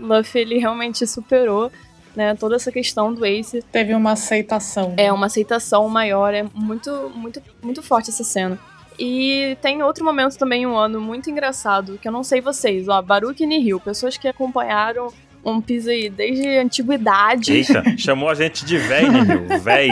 Luffy ele realmente superou, né, toda essa questão do Ace. Teve uma aceitação. É uma aceitação maior, é muito, muito, muito forte essa cena. E tem outro momento também, um ano muito engraçado, que eu não sei vocês, ó, Baruch e Nihil, pessoas que acompanharam One Piece aí desde a antiguidade. Eita, chamou a gente de véi, né, Rio? Véi.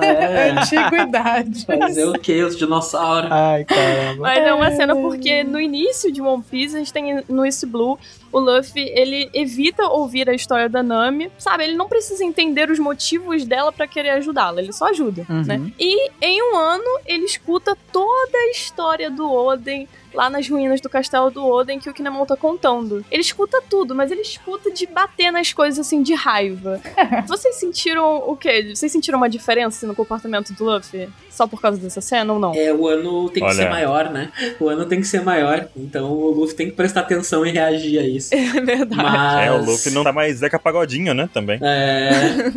É, Antiguidade. fazer o que? Os dinossauros. Ai, caramba. Mas é uma cena porque no início de One Piece, a gente tem no East Blue, o Luffy, ele evita ouvir a história da Nami, sabe? Ele não precisa entender os motivos dela pra querer ajudá-la, ele só ajuda, Uhum. né? E em um ano, ele escuta toda a história do Oden lá nas ruínas do castelo do Oden que o Kinemon tá contando. Ele escuta tudo, mas ele escuta de bater nas coisas assim de raiva. Vocês sentiram o quê? Vocês sentiram uma diferença assim, no comportamento do Luffy? Só por causa dessa cena ou não? É, o ano tem que Olha. ser maior, né? O ano tem que ser maior. Então o Luffy tem que prestar atenção e reagir a isso. É verdade. Mas. É, o Luffy não tá mais Zeca Pagodinho, né? Também. É,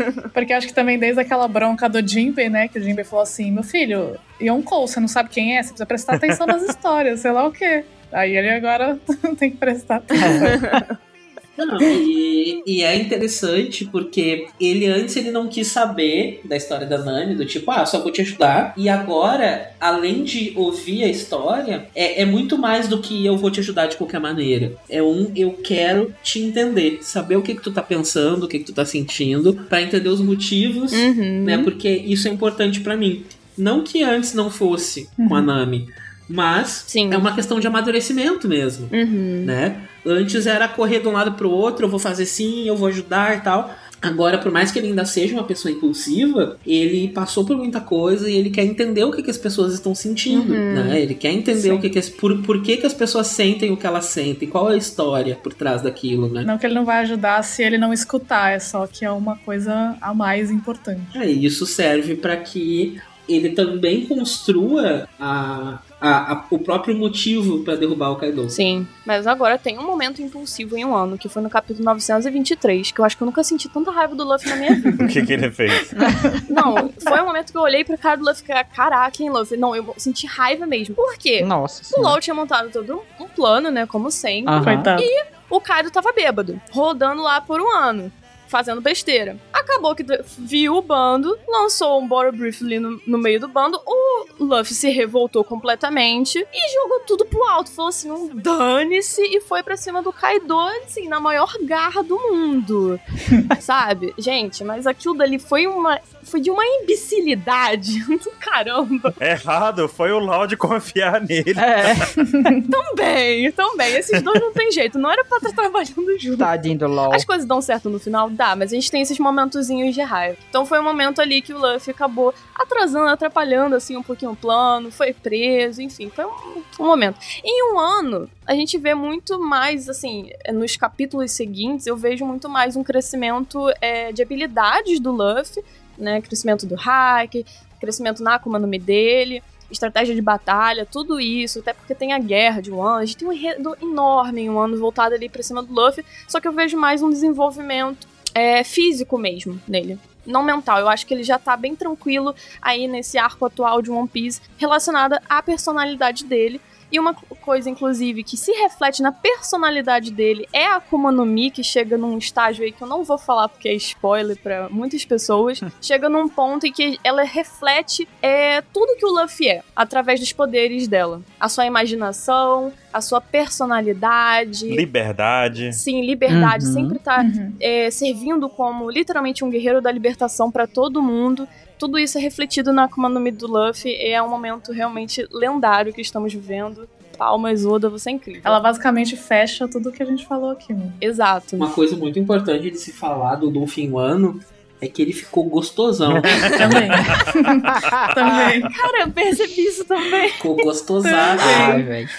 Porque acho que também desde aquela bronca do Jinbei, né? Que o Jinbei falou assim: meu filho, Yonkou, você não sabe quem é? Você precisa prestar atenção nas histórias, sei lá o quê. Aí ele agora tem que prestar atenção. Não, e, e é interessante porque ele antes ele não quis saber da história da Nami, do tipo, ah, só vou te ajudar. E agora, além de ouvir a história, é, é muito mais do que eu vou te ajudar de qualquer maneira. É um eu quero te entender, saber o que, que tu tá pensando, o que, que tu tá sentindo, pra entender os motivos, Uhum. né? Porque isso é importante pra mim. Não que antes não fosse com a Nami, mas Sim. é uma questão de amadurecimento mesmo Uhum. né? Antes era correr de um lado pro outro, eu vou fazer sim, eu vou ajudar e tal. Agora, por mais que ele ainda seja uma pessoa impulsiva, ele passou por muita coisa e ele quer entender o que, que as pessoas estão sentindo, Uhum. né? Ele quer entender Sim. o que, que as, por, por que, que as pessoas sentem o que elas sentem, qual é a história por trás daquilo, né? Não que ele não vai ajudar se ele não escutar, é só que é uma coisa a mais importante. É, e isso serve para que ele também construa a, a- a- o próprio motivo para derrubar o Kaido. Sim, mas agora tem um momento impulsivo em um ano, que foi no capítulo 923, que eu acho que eu nunca senti tanta raiva do Luffy na minha vida. O que, que ele fez? Não, foi um momento que eu olhei pra cara do Luffy e fiquei, caraca, hein, Luffy? Não, eu senti raiva mesmo. Por quê? Nossa O. LoL tinha montado todo um plano, né, como sempre. Aham. Coitado. O Kaido tava bêbado, rodando lá por um ano, fazendo besteira. Acabou que viu o bando, lançou um Boro Brief ali no, no meio do bando, o Luffy se revoltou completamente e jogou tudo pro alto. Falou assim, um dane-se, e foi pra cima do Kaido, assim, na maior garra do mundo. Sabe? Gente, mas aquilo dali foi uma... Foi de uma imbecilidade do caramba. Errado, foi o Loud confiar nele. É, Também, também. Esses dois não tem jeito. Não era pra estar trabalhando junto. tadinho do LOL. As coisas dão certo no final? Dá, mas a gente tem esses momentozinhos de raiva. Então foi um momento ali que o Luffy acabou atrasando, atrapalhando assim um pouquinho o plano, foi preso, enfim, foi um, um momento. Em um ano, a gente vê muito mais, assim, nos capítulos seguintes, eu vejo muito mais um crescimento é, de habilidades do Luffy, né? Crescimento do hack, crescimento na Akuma no Mi dele estratégia de batalha, tudo isso, até porque tem a guerra de um ano, a gente tem um enredo enorme em um ano voltado ali pra cima do Luffy, só que eu vejo mais um desenvolvimento é, físico mesmo nele. Não mental, eu acho que ele já tá bem tranquilo aí nesse arco atual de One Piece relacionada à personalidade dele. E uma coisa, inclusive, que se reflete na personalidade dele é a Akuma no Mi, que chega num estágio aí que eu não vou falar porque é spoiler pra muitas pessoas. chega num ponto em que ela reflete é, tudo que o Luffy é, através dos poderes dela. A sua imaginação, a sua personalidade. Liberdade. Sim, liberdade. Uhum. Sempre tá Uhum. é, servindo como literalmente um guerreiro da libertação pra todo mundo. Tudo isso é refletido na Akuma no Mi do Luffy. e É um momento realmente lendário que estamos vivendo. Palmas, Oda, você é incrível. Ela basicamente fecha tudo que a gente falou aqui, né? Exato. Uma coisa muito importante de se falar do Luffy em um ano é que ele ficou gostosão. Também. Também. Cara, eu percebi isso também. ficou gostosaço. Ai, velho.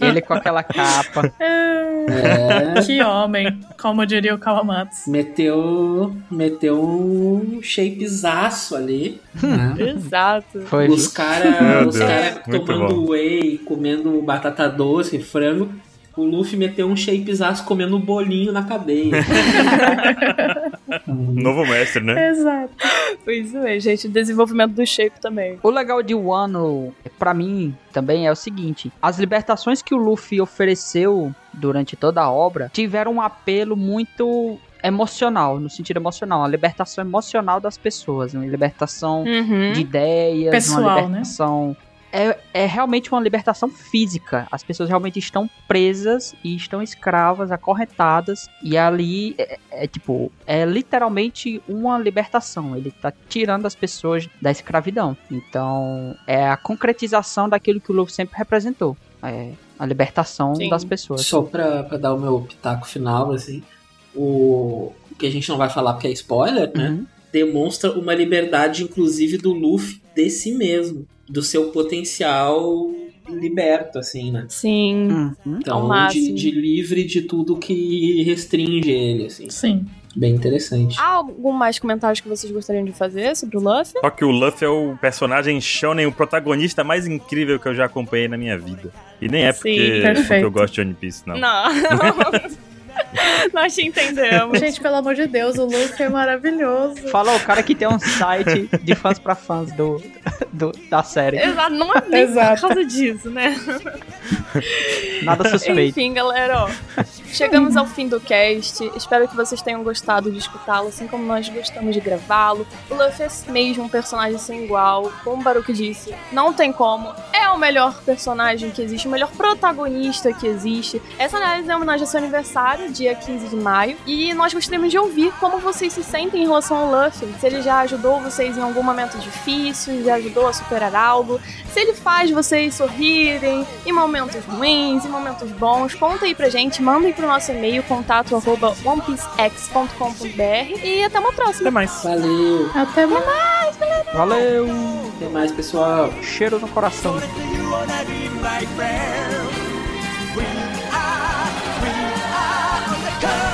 Ele com aquela capa. É, Que homem, como diria o Kawamatsu. meteu, meteu um shapezaço ali. né? Exato. Foi Os caras cara muito tomando bom. whey, comendo batata doce, frango. O Luffy meteu um shapezaço comendo bolinho na cadeia. Novo mestre, né? Exato. Pois é, gente. Desenvolvimento do shape também. O legal de Wano, pra mim, também é o seguinte: as libertações que o Luffy ofereceu durante toda a obra tiveram um apelo muito emocional, no sentido emocional, uma libertação emocional das pessoas, uma libertação Uhum. de ideias, Pessoal, uma né? É, é realmente uma libertação física. As pessoas realmente estão presas e estão escravas, acorrentadas. E ali é, é tipo, é literalmente uma libertação. Ele tá tirando as pessoas da escravidão. Então, é a concretização daquilo que o Luffy sempre representou. É a libertação Sim. das pessoas. Só pra, pra dar o meu pitaco final, assim, o, o que a gente não vai falar porque é spoiler, né? Uhum. Demonstra uma liberdade, inclusive, do Luffy de si mesmo, do seu potencial liberto, assim, né? Sim. Uhum. Então, Ao de, máximo. de livre de tudo que restringe ele, assim. Sim. Bem interessante. Há algum mais comentários que vocês gostariam de fazer sobre o Luffy? Só que o Luffy é o personagem shonen, o protagonista mais incrível que eu já acompanhei na minha vida. E nem é Sim, porque, porque eu gosto de One Piece, não. Não. Nós te entendemos. Gente, pelo amor de Deus, o Luffy é maravilhoso. Fala o cara que tem um site de fãs pra fãs do, do- da série. Exato, não é nem Exato. por causa disso, né? Nada suspeito. Enfim, galera, ó. Chegamos ao fim do cast. Espero que vocês tenham gostado de escutá-lo, assim como nós gostamos de gravá-lo. O Luffy é mesmo um personagem sem igual. Como o Baruch disse, não tem como. É o melhor personagem que existe, o melhor protagonista que existe. Essa análise é uma homenagem ao seu aniversário, dia 15 de maio. E nós gostaríamos de ouvir como vocês se sentem em relação ao Luffy. Se ele já ajudou vocês em algum momento difícil, já ajudou a superar algo. Se ele faz vocês sorrirem em momentos ruins, em momentos bons, conta aí pra gente, mandem pro nosso e-mail contato arroba onepiecex.com.br e até uma próxima. Até mais. Valeu. Até mais. Valeu! Até mais, pessoal. Cheiro no coração. Come